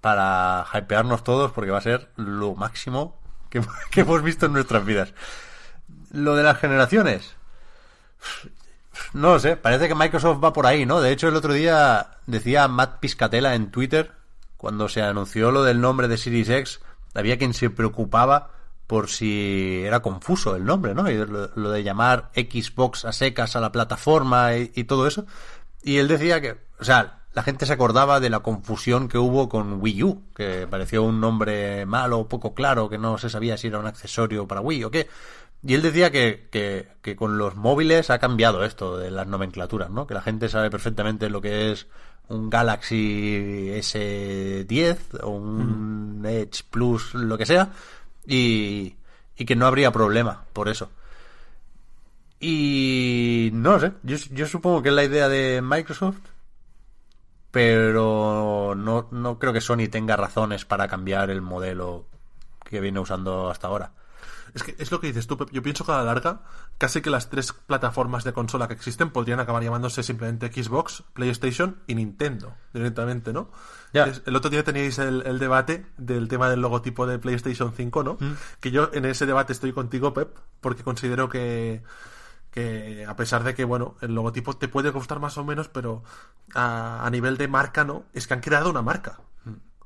Speaker 1: para hypearnos todos porque va a ser lo máximo que, que hemos visto en nuestras vidas. Lo de las generaciones. No lo sé, parece que Microsoft va por ahí, ¿no? De hecho, el otro día decía Matt Piscatella en Twitter, cuando se anunció lo del nombre de Series X, había quien se preocupaba por si era confuso el nombre, ¿no? Y lo, de llamar Xbox a secas a la plataforma y todo eso. Y él decía que, o sea, la gente se acordaba de la confusión que hubo con Wii U, que pareció un nombre malo, poco claro, que no se sabía si era un accesorio para Wii o qué. Y él decía que, que, que con los móviles ha cambiado esto de las nomenclaturas, ¿no? Que la gente sabe perfectamente lo que es un Galaxy S10 o un Edge Plus, lo que sea, y, y que no habría problema por eso. Y no lo sé, yo, yo supongo que es la idea de Microsoft, pero no, no creo que Sony tenga razones para cambiar el modelo que viene usando hasta ahora.
Speaker 3: Es que es lo que dices tú, Pep. Yo pienso que a la larga, casi que las tres plataformas de consola que existen podrían acabar llamándose simplemente Xbox, PlayStation y Nintendo, directamente, ¿no?
Speaker 1: Ya.
Speaker 3: El otro día teníais el, el debate del tema del logotipo de PlayStation 5, ¿no? Que yo en ese debate estoy contigo, Pep, porque considero que, que a pesar de que, bueno, el logotipo te puede gustar más o menos, pero a, a nivel de marca, ¿no? Es que han creado una marca.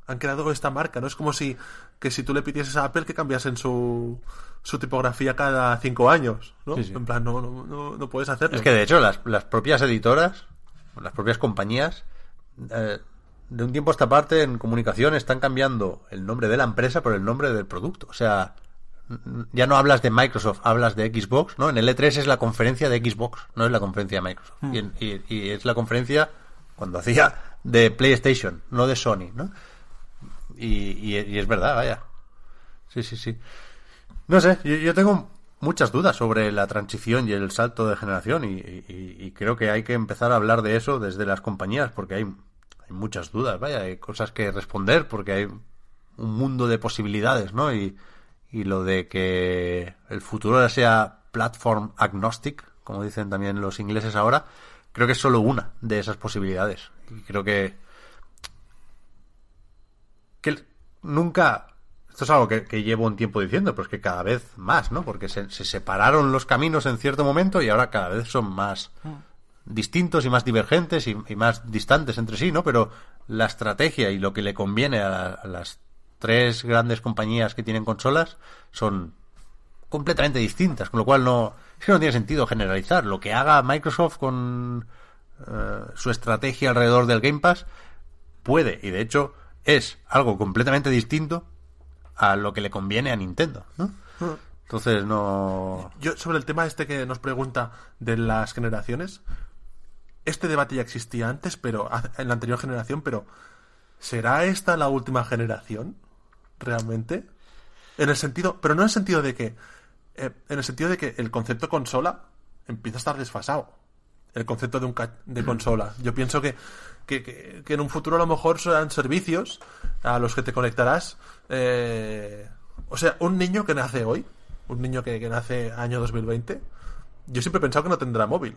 Speaker 3: Han creado esta marca, ¿no? Es como si que si tú le pidieses a Apple que cambiasen su, su tipografía cada cinco años, ¿no?
Speaker 1: Sí, sí.
Speaker 3: En plan, no, no, no, no puedes hacerlo.
Speaker 1: Es que de hecho las, las propias editoras, las propias compañías, eh, de un tiempo a esta parte en comunicación están cambiando el nombre de la empresa por el nombre del producto. O sea, ya no hablas de Microsoft, hablas de Xbox, ¿no? En el E3 es la conferencia de Xbox, no es la conferencia de Microsoft. Y, en- y- y es la conferencia, cuando hacía, de PlayStation, no de Sony, ¿no? Y, y- y es verdad, vaya. Sí, sí, sí. No sé, yo, yo tengo muchas dudas sobre la transición y el salto de generación y, y- y creo que hay que empezar a hablar de eso desde las compañías porque hay, hay muchas dudas, vaya, hay cosas que responder porque hay un mundo de posibilidades, ¿no? Y, y lo de que el futuro sea platform agnostic, como dicen también los ingleses ahora, creo que es solo una de esas posibilidades. Y creo que que nunca esto es algo que, que llevo un tiempo diciendo, pero es que cada vez más, ¿no? Porque se, se separaron los caminos en cierto momento y ahora cada vez son más distintos y más divergentes y, y más distantes entre sí, ¿no? Pero la estrategia y lo que le conviene a, la- a las tres grandes compañías que tienen consolas son completamente distintas, con lo cual no es que no tiene sentido generalizar. Lo que haga Microsoft con eh, su estrategia alrededor del Game Pass puede y de hecho es algo completamente distinto a lo que le conviene a Nintendo. Entonces no
Speaker 3: Yo, sobre el tema este que nos pregunta de las generaciones, este debate ya existía antes, pero en la anterior generación, pero ¿será esta la última generación? ¿Realmente? En el sentido, pero no en el sentido de que, eh, en el sentido de que el concepto consola empieza a estar desfasado. El concepto de un ca- de consola. Yo pienso que, que, que- que en un futuro a lo mejor serán servicios a los que te conectarás. eh, o sea, un niño que nace hoy, un niño que, que nace año 2020, yo siempre he pensado que no tendrá móvil.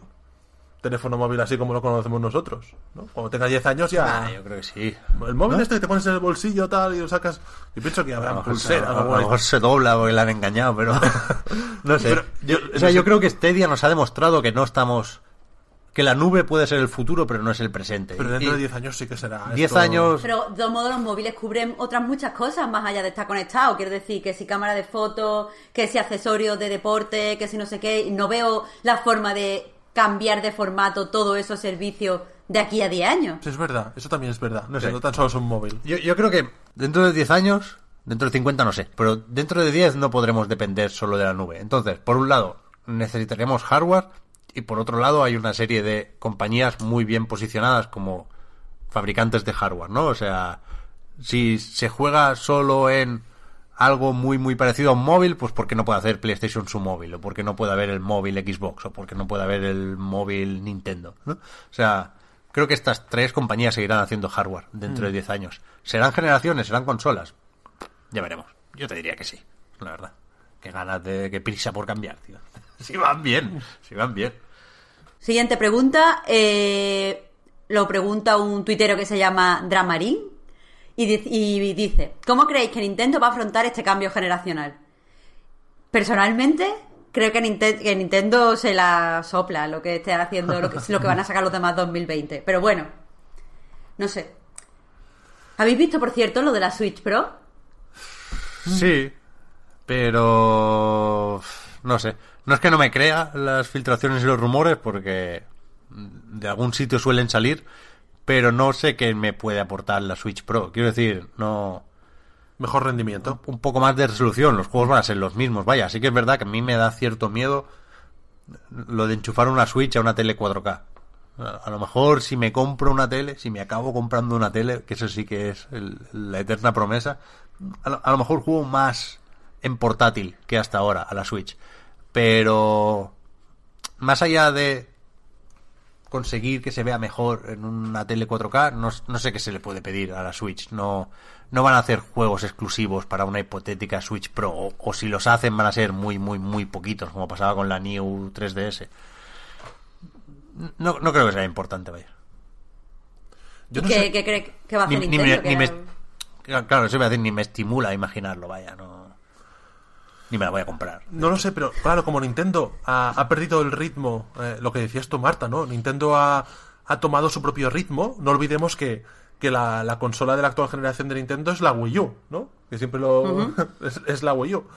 Speaker 3: Teléfono móvil así como lo conocemos nosotros. ¿no? Cuando tenga 10 años ya...
Speaker 1: Ah, yo creo que sí.
Speaker 3: El móvil este que te pones en el bolsillo tal y lo sacas. Yo pienso que
Speaker 1: A
Speaker 3: habrá
Speaker 1: lo mejor, se,
Speaker 3: pulsera.
Speaker 1: a lo mejor se dobla porque le han engañado, pero no sé.
Speaker 3: Pero
Speaker 1: yo, o sea,
Speaker 3: no
Speaker 1: yo
Speaker 3: sé.
Speaker 1: creo que Stadia nos ha demostrado que no estamos que la nube puede ser el futuro, pero no es el presente.
Speaker 3: Pero
Speaker 1: Y-
Speaker 3: dentro de
Speaker 1: y
Speaker 3: 10 años sí que será.
Speaker 1: 10
Speaker 3: esto-
Speaker 1: años
Speaker 2: Pero de todos modos los móviles cubren otras muchas cosas más allá de estar conectado. Quiero decir que si cámara de fotos, que si accesorios de deporte, que si no sé qué. No veo la forma de cambiar de formato todos esos servicios de aquí a 10 años.
Speaker 3: Sí, es verdad. Eso también es verdad.
Speaker 1: No
Speaker 3: que
Speaker 1: sé.
Speaker 3: no tan solo es un móvil.
Speaker 1: Yo, yo creo que dentro de 10 años, dentro de 50 no sé, pero dentro de 10 no podremos depender solo de la nube. Entonces, por un lado, necesitaremos hardware y por otro lado hay una serie de compañías muy bien posicionadas como fabricantes de hardware, ¿no? O sea, si se juega solo en algo muy muy parecido a un móvil, pues porque no puede hacer PlayStation su móvil, o porque no puede haber el móvil Xbox, o porque no puede haber el móvil Nintendo, ¿no? O sea, creo que estas tres compañías seguirán haciendo hardware dentro de 10 años. ¿Serán generaciones? ¿Serán consolas? Ya veremos. Yo te diría que sí, la verdad. Qué ganas de, qué prisa por cambiar, tío. Si van bien, si van bien.
Speaker 2: Siguiente pregunta. eh, lo pregunta un tuitero que se llama Dramarín. Y, di- y dice: ¿Cómo creéis que Nintendo va a afrontar este cambio generacional? Personalmente, creo que, Ninte- que Nintendo se la sopla lo que esté haciendo, lo que, lo que van a sacar los demás 2020. Pero bueno, no sé. ¿Habéis visto, por cierto, lo de la Switch Pro?
Speaker 1: Sí, pero no sé. No es que no me crea las filtraciones y los rumores porque de algún sitio suelen salir, pero no sé qué me puede aportar la Switch Pro. Quiero decir, no
Speaker 3: Mejor rendimiento.
Speaker 1: un poco más de resolución, los juegos van a ser los mismos. Vaya, sí que es verdad que a mí me da cierto miedo lo de enchufar una Switch a una tele 4K. A lo mejor si me compro una tele, si me acabo comprando una tele, que eso sí que es el- la eterna promesa, a lo, a lo mejor juego más en portátil que hasta ahora a la Switch. Pero más allá de conseguir que se vea mejor en una tele 4K, no, no sé qué se le puede pedir a la Switch. No, no van a hacer juegos exclusivos para una hipotética Switch Pro, o, o si los hacen van a ser muy, muy, muy poquitos, como pasaba con la New 3DS. No, no creo que sea importante, vaya.
Speaker 3: Yo
Speaker 2: ¿Y
Speaker 3: no
Speaker 2: qué,
Speaker 3: sé.
Speaker 2: qué cree que va a
Speaker 1: Ni,
Speaker 2: hacer
Speaker 1: ni
Speaker 2: Nintendo?
Speaker 1: me, ni
Speaker 2: Que-
Speaker 1: me- claro, eso iba a decir, ni me estimula a imaginarlo, vaya, no. Ni me la voy a comprar.
Speaker 3: No lo sé, pero claro, como Nintendo ha, ha perdido el ritmo, eh, lo que decías tú, Marta, ¿no? Nintendo ha, ha tomado su propio ritmo. No olvidemos que, que la, la consola de la actual generación de Nintendo es la Wii U, ¿no? Que siempre lo. es, es la Wii U.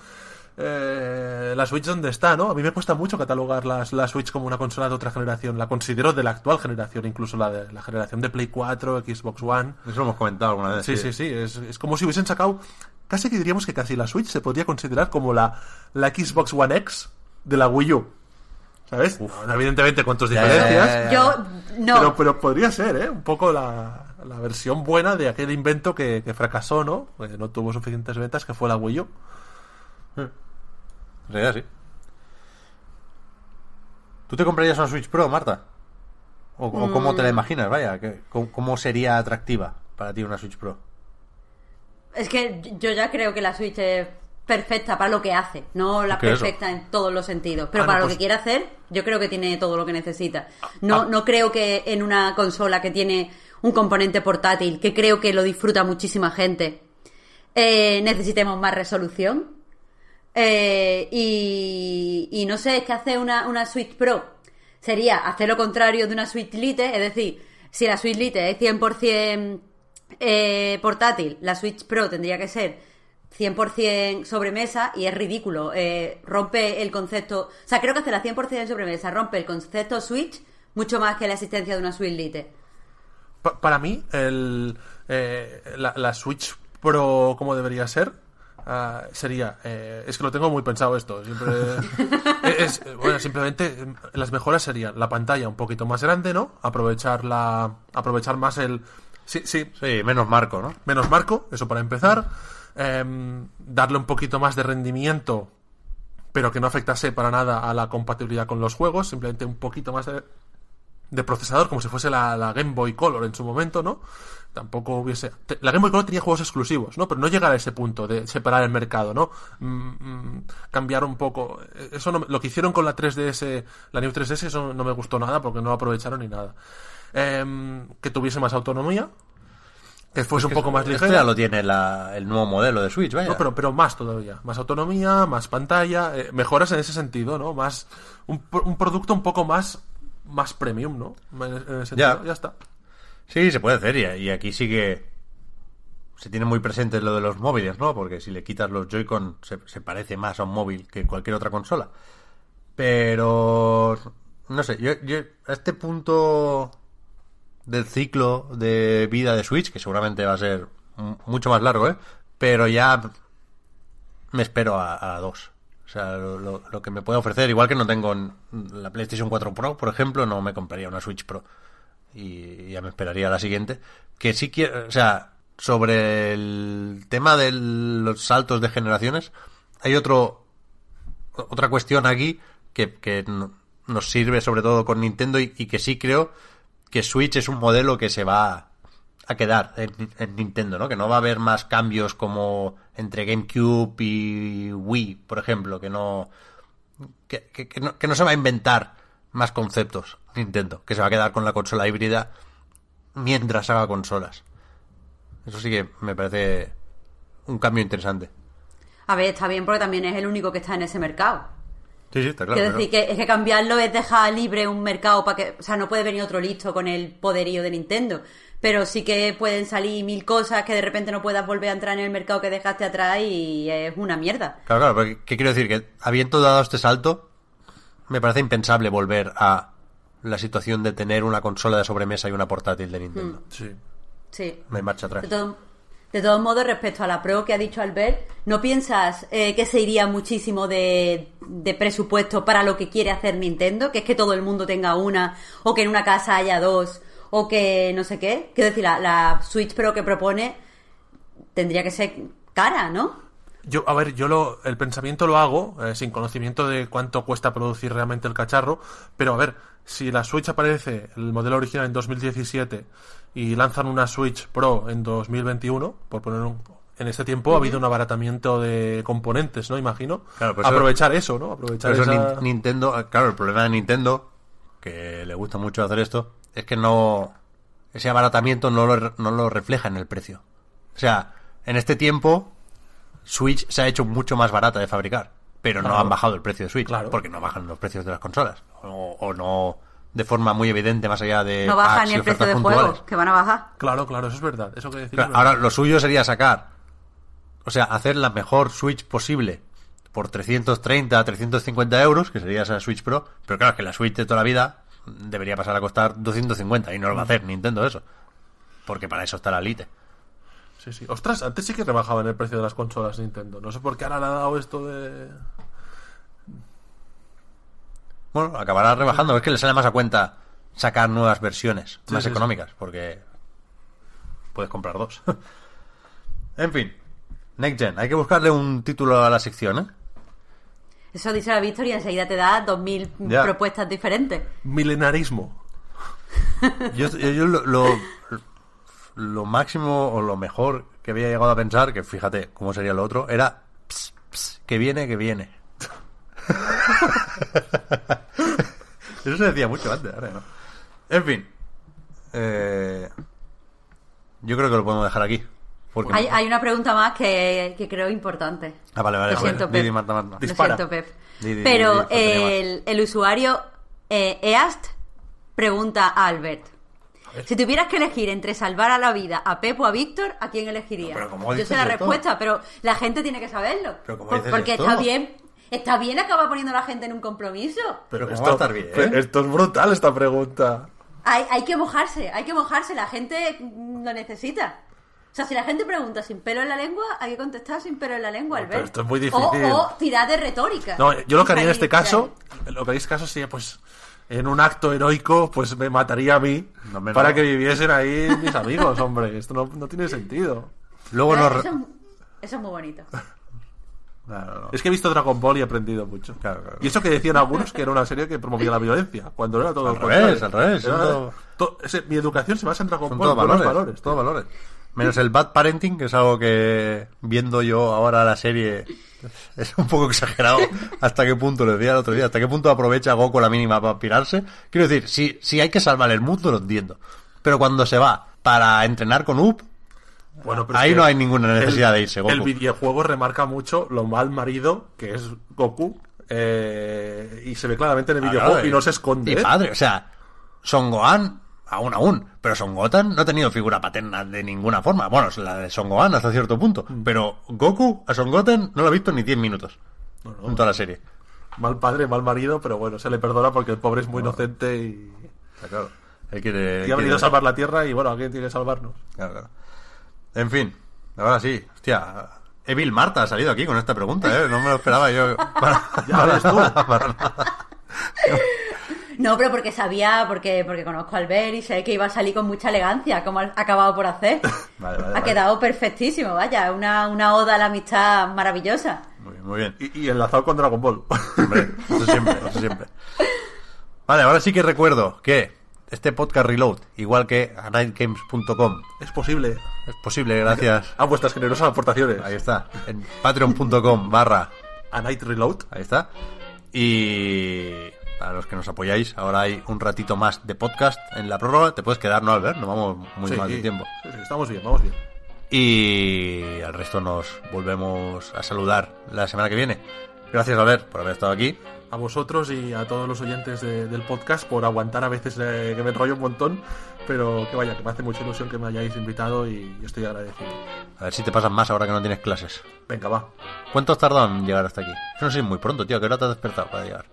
Speaker 3: Eh, la Switch, ¿dónde está, no? A mí me cuesta mucho catalogar las, la Switch como una consola de otra generación. La considero de la actual generación, incluso la de la generación de Play 4, Xbox One.
Speaker 1: Eso lo hemos comentado alguna vez.
Speaker 3: Sí, sí, sí. Es, es como si hubiesen sacado. Casi que diríamos que casi la Switch se podría considerar como la, la Xbox One X de la Wii U. ¿Sabes? Evidentemente con tus
Speaker 1: Ya, ya,
Speaker 3: diferencias.
Speaker 1: ya, ya.
Speaker 2: Yo, no.
Speaker 3: Pero, pero podría ser, ¿eh? Un poco la, la versión buena de aquel invento que, que fracasó, ¿no? Que no tuvo suficientes ventas, que fue la Wii U.
Speaker 1: En realidad sí. ¿Tú te comprarías una Switch Pro, Marta? ¿O, o cómo te la imaginas? Vaya, que- ¿cómo, cómo sería atractiva para ti una Switch Pro?
Speaker 2: Es que yo ya creo que la Switch es perfecta para lo que hace, no la perfecta en todos los sentidos. Pero
Speaker 3: Ah, no,
Speaker 2: para lo
Speaker 3: pues-
Speaker 2: que quiere hacer, yo creo que tiene todo lo que necesita. No,
Speaker 3: ah.
Speaker 2: no creo que en una consola que tiene un componente portátil, que creo que lo disfruta muchísima gente, eh, necesitemos más resolución. Eh, y, y no sé, es que hacer una, una Switch Pro sería hacer lo contrario de una Switch Lite, es decir, si la Switch Lite es 100% eh, portátil, la Switch Pro tendría que ser 100% sobremesa y es ridículo. eh, rompe el concepto. O sea, creo que hacer la 100% sobremesa rompe el concepto Switch mucho más que la existencia de una Switch Lite.
Speaker 3: Pa- para mí, el, eh, la, la Switch Pro, como debería ser, ah, sería. eh, es que lo tengo muy pensado esto. Siempre, es, bueno, simplemente las mejoras serían la pantalla un poquito más grande, ¿no? Aprovechar la, aprovechar más el. Sí, sí,
Speaker 1: Sí, menos marco, ¿no?
Speaker 3: menos marco, eso para empezar. Em, darle un poquito más de rendimiento, pero que no afectase para nada a la compatibilidad con los juegos, simplemente un poquito más de, de procesador, como si fuese la, la Game Boy Color en su momento, ¿no? Tampoco hubiese. La Game Boy Color tenía juegos exclusivos, ¿no? Pero no llegar a ese punto de separar el mercado, ¿no? Mm, mm, cambiar un poco. Eso no lo que hicieron con la 3DS, la New 3DS, eso no me gustó nada porque no aprovecharon ni nada. Em, que tuviese más autonomía, que fuese un poco más
Speaker 1: Esto
Speaker 3: ligera.
Speaker 1: ya lo tiene la- el nuevo modelo de Switch, vaya.
Speaker 3: No, pero, pero más todavía. Más autonomía, más pantalla, eh, mejoras en ese sentido, ¿no? Más un, pro- un producto un poco más más premium, ¿no? En, en ese sentido,
Speaker 1: Ya.
Speaker 3: ya. está.
Speaker 1: Sí, se puede hacer y, y aquí sí que se tiene muy presente lo de los móviles, ¿no? Porque si le quitas los Joy-Con se, se parece más a un móvil que cualquier otra consola. Pero no sé, yo, yo a este punto del ciclo de vida de Switch, que seguramente va a ser mucho más largo, ¿eh? Pero ya me espero a, 2. O sea, lo, lo- lo que me puede ofrecer, igual que no tengo en la PlayStation 4 Pro, por ejemplo, no me compraría una Switch Pro. Y ya me esperaría a la siguiente. Que sí quiero, o sea, sobre el tema de los saltos de generaciones, hay otro otra cuestión aquí que, que no- nos sirve sobre todo con Nintendo y, y que sí creo que Switch es un modelo que se va a quedar en, en Nintendo, ¿no? Que no va a haber más cambios como entre GameCube y Wii, por ejemplo, que no que no, que no se va a inventar más conceptos Nintendo, que se va a quedar con la consola híbrida mientras haga consolas. Eso sí que me parece un cambio interesante.
Speaker 2: A ver, está bien porque también es el único que está en ese mercado.
Speaker 1: Sí, sí, está claro.
Speaker 2: Quiero
Speaker 1: claro.
Speaker 2: decir que es que cambiarlo es dejar libre un mercado para que, o sea, no puede venir otro listo con el poderío de Nintendo, pero sí que pueden salir mil cosas que de repente no puedas volver a entrar en el mercado que dejaste atrás y es una mierda.
Speaker 1: Claro, claro, pero ¿qué quiero decir? Que habiendo dado este salto, me parece impensable volver a la situación de tener una consola de sobremesa y una portátil de Nintendo.
Speaker 3: Sí.
Speaker 2: Sí.
Speaker 1: No hay marcha atrás.
Speaker 2: De, todo- de todos modos, respecto a la Pro que ha dicho Albert, ¿no piensas eh, que se iría muchísimo de, presupuesto para lo que quiere hacer Nintendo? Que es que todo el mundo tenga una, o que en una casa haya dos, o que no sé qué. Quiero decir, la, la Switch Pro que propone tendría que ser cara, ¿no?
Speaker 3: Yo, a ver, yo lo, el pensamiento lo hago eh, sin conocimiento de cuánto cuesta producir realmente el cacharro, pero a ver, si la Switch aparece, el modelo original en 2017, y lanzan una Switch Pro en 2021, por poner un... En este tiempo ha habido un abaratamiento de componentes, ¿no? Imagino.
Speaker 1: Claro, pues
Speaker 3: Aprovechar eso, ¿no? Aprovechar
Speaker 1: eso
Speaker 3: esa...
Speaker 1: Nin- Nintendo, claro, el problema de Nintendo, que le gusta mucho hacer esto, es que no ese abaratamiento no lo, no lo refleja en el precio. O sea, en este tiempo Switch se ha hecho mucho más barata de fabricar, pero no han bajado el precio de Switch,
Speaker 3: Claro.
Speaker 1: porque no bajan los precios de las consolas, o, o no de forma muy evidente más allá de
Speaker 2: No baja
Speaker 1: packs
Speaker 2: ni el precio de
Speaker 1: puntuales.
Speaker 2: juegos, que van a bajar.
Speaker 3: Claro, claro, eso es verdad. Eso que decir
Speaker 1: Claro,
Speaker 3: es verdad.
Speaker 1: ahora lo suyo sería sacar, o sea, hacer la mejor Switch posible por 330, 350 euros, que sería esa Switch Pro, pero claro, que la Switch de toda la vida debería pasar a costar 250 y no lo va a hacer Nintendo eso, porque para eso está la Lite.
Speaker 3: Sí, sí. Ostras, antes sí que rebajaban el precio de las consolas Nintendo. No sé por qué ahora le ha dado esto de...
Speaker 1: Bueno, acabará rebajando, es que le sale más a cuenta sacar nuevas versiones
Speaker 3: Sí,
Speaker 1: más
Speaker 3: sí, sí.
Speaker 1: económicas, porque puedes comprar dos. en fin, Next Gen, hay que buscarle un título a la sección, ¿eh?
Speaker 2: Eso dice la Víctor y enseguida te da 2.000
Speaker 1: Ya.
Speaker 2: propuestas diferentes.
Speaker 3: Milenarismo.
Speaker 1: Yo, yo- yo lo, lo, lo máximo o lo mejor que había llegado a pensar, que fíjate cómo sería lo otro, era "Ps, ps, que viene, que viene. Eso se decía mucho antes, ahora no. En fin. Eh, yo creo que lo podemos dejar aquí. Porque...
Speaker 2: Hay, hay una pregunta más que, que creo importante.
Speaker 1: Ah, vale, vale.
Speaker 2: Lo
Speaker 1: vale.
Speaker 2: siento,
Speaker 1: Di,
Speaker 2: Pep.
Speaker 1: Marta, Marta.
Speaker 2: Lo siento, Pep. Pero el, el usuario eh, East pregunta a Albert. Si tuvieras que elegir entre salvar a la vida a Pep o a Víctor, ¿a quién elegirías?
Speaker 1: Pero ¿cómo
Speaker 2: Yo sé la
Speaker 1: esto?
Speaker 2: respuesta, pero la gente tiene que saberlo.
Speaker 1: Pero ¿cómo
Speaker 2: Por-
Speaker 1: dices
Speaker 2: Porque
Speaker 1: esto?
Speaker 2: está bien, está bien acabar poniendo a la gente en un compromiso.
Speaker 1: Pero ¿cómo va a estar bien?
Speaker 3: Esto es brutal, esta pregunta.
Speaker 2: Hay, hay que mojarse, hay que mojarse, la gente mm, lo necesita. O sea, si la gente pregunta sin pelo en la lengua, hay que contestar sin pelo en la lengua,
Speaker 3: No,
Speaker 2: Albert.
Speaker 3: pero esto es muy
Speaker 2: O-
Speaker 3: difícil.
Speaker 2: O, tirar de retórica.
Speaker 3: No, yo lo que haría en
Speaker 2: O
Speaker 3: este caso, lo que haría en este caso sería, pues, en un acto heroico, pues me mataría a mí
Speaker 1: No,
Speaker 3: para
Speaker 1: no.
Speaker 3: que viviesen ahí mis amigos, hombre. Esto no, no tiene sentido.
Speaker 1: Luego
Speaker 2: Eso,
Speaker 1: nos...
Speaker 2: es, eso es muy bonito.
Speaker 1: No, no, no.
Speaker 3: Es que he visto Dragon Ball y he aprendido mucho.
Speaker 1: Claro, claro.
Speaker 3: Y eso que decían algunos que era una serie que promovía la violencia, cuando era todo
Speaker 1: Al revés,
Speaker 3: contrario.
Speaker 1: al revés,
Speaker 3: Era-
Speaker 1: son todo-
Speaker 3: to- ese- mi educación se basa en Dragon
Speaker 1: Son
Speaker 3: Ball,
Speaker 1: todos valores. todos valores. Menos el bad parenting, que es algo que viendo yo ahora la serie es un poco exagerado. Hasta qué punto, lo decía el otro día, hasta qué punto aprovecha Goku la mínima para pirarse. Quiero decir, si, si hay que salvar el mundo, lo entiendo. Pero cuando se va para entrenar con Up,
Speaker 3: Bueno, pero
Speaker 1: Ahí no hay ninguna necesidad de irse, Goku.
Speaker 3: El videojuego remarca mucho lo mal marido que es Goku. eh, y se ve claramente en el videojuego
Speaker 1: Claro,
Speaker 3: y no se esconde.
Speaker 1: Y
Speaker 3: ¿eh?
Speaker 1: padre, o sea, Son Gohan, aún aún, pero Son Goten no ha tenido figura paterna de ninguna forma. Bueno, es la de Son Gohan hasta cierto punto.
Speaker 3: Mm.
Speaker 1: Pero Goku a Son Goten no lo ha visto ni 10 minutos
Speaker 3: No, no.
Speaker 1: en toda la serie.
Speaker 3: Mal padre, mal marido, pero bueno, se le perdona porque el pobre es muy inocente y,
Speaker 1: Está claro. Él quiere,
Speaker 3: y ha venido
Speaker 1: quiere-
Speaker 3: a salvar la tierra y bueno, alguien tiene que salvarnos.
Speaker 1: Claro, claro. En fin, ahora sí. Hostia, Evil Marta ha salido aquí con esta pregunta, ¿eh? No me lo esperaba yo. Para,
Speaker 3: Ya ves tú.
Speaker 1: para nada.
Speaker 2: No, pero porque sabía, porque, porque conozco a Albert y sé que iba a salir con mucha elegancia, como ha acabado por hacer.
Speaker 1: Vale, vale,
Speaker 2: ha
Speaker 1: vale.
Speaker 2: quedado perfectísimo, vaya, una, una oda a la amistad maravillosa.
Speaker 1: Muy bien, muy bien.
Speaker 3: Y, y enlazado con Dragon Ball.
Speaker 1: Hombre, eso siempre, eso siempre. Vale, ahora sí que recuerdo que este podcast Reload, igual que nightgames.com,
Speaker 3: es posible.
Speaker 1: es posible gracias.
Speaker 3: A vuestras generosas aportaciones.
Speaker 1: Ahí está, en patreon.com barra,
Speaker 3: A Night Reload.
Speaker 1: ahí está. Y para los que nos apoyáis, ahora hay un ratito más de podcast en la prórroga. Te puedes quedar, ¿no, Albert? Nos vamos muy
Speaker 3: Sí,
Speaker 1: mal de tiempo.
Speaker 3: sí, sí, estamos bien, vamos bien.
Speaker 1: Y al resto nos volvemos a saludar la semana que viene. Gracias, Albert, por haber estado aquí.
Speaker 3: A vosotros y a todos los oyentes de- del podcast por aguantar a veces eh, que me enrollo un montón, pero que vaya, que me hace mucha ilusión que me hayáis invitado y estoy agradecido.
Speaker 1: A ver si te pasan más ahora que no tienes clases.
Speaker 3: Venga, va.
Speaker 1: ¿Cuánto has tardado en llegar hasta aquí? No sé, muy pronto, tío. ¿A ¿Qué hora te has despertado para llegar?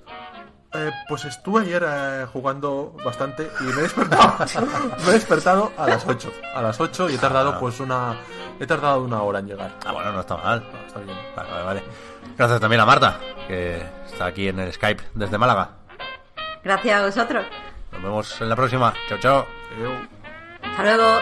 Speaker 3: Eh, pues estuve ayer eh, jugando bastante y me he despertado. me he despertado a las 8. A las 8 y he tardado pues una. He tardado una hora en llegar.
Speaker 1: Ah, bueno, no está mal.
Speaker 3: No, está bien.
Speaker 1: Vale, vale, vale. Gracias también a Marta, que está aquí en el Skype desde Málaga.
Speaker 2: Gracias a vosotros.
Speaker 1: Nos vemos en la próxima. Chao, chao.
Speaker 2: Hasta luego.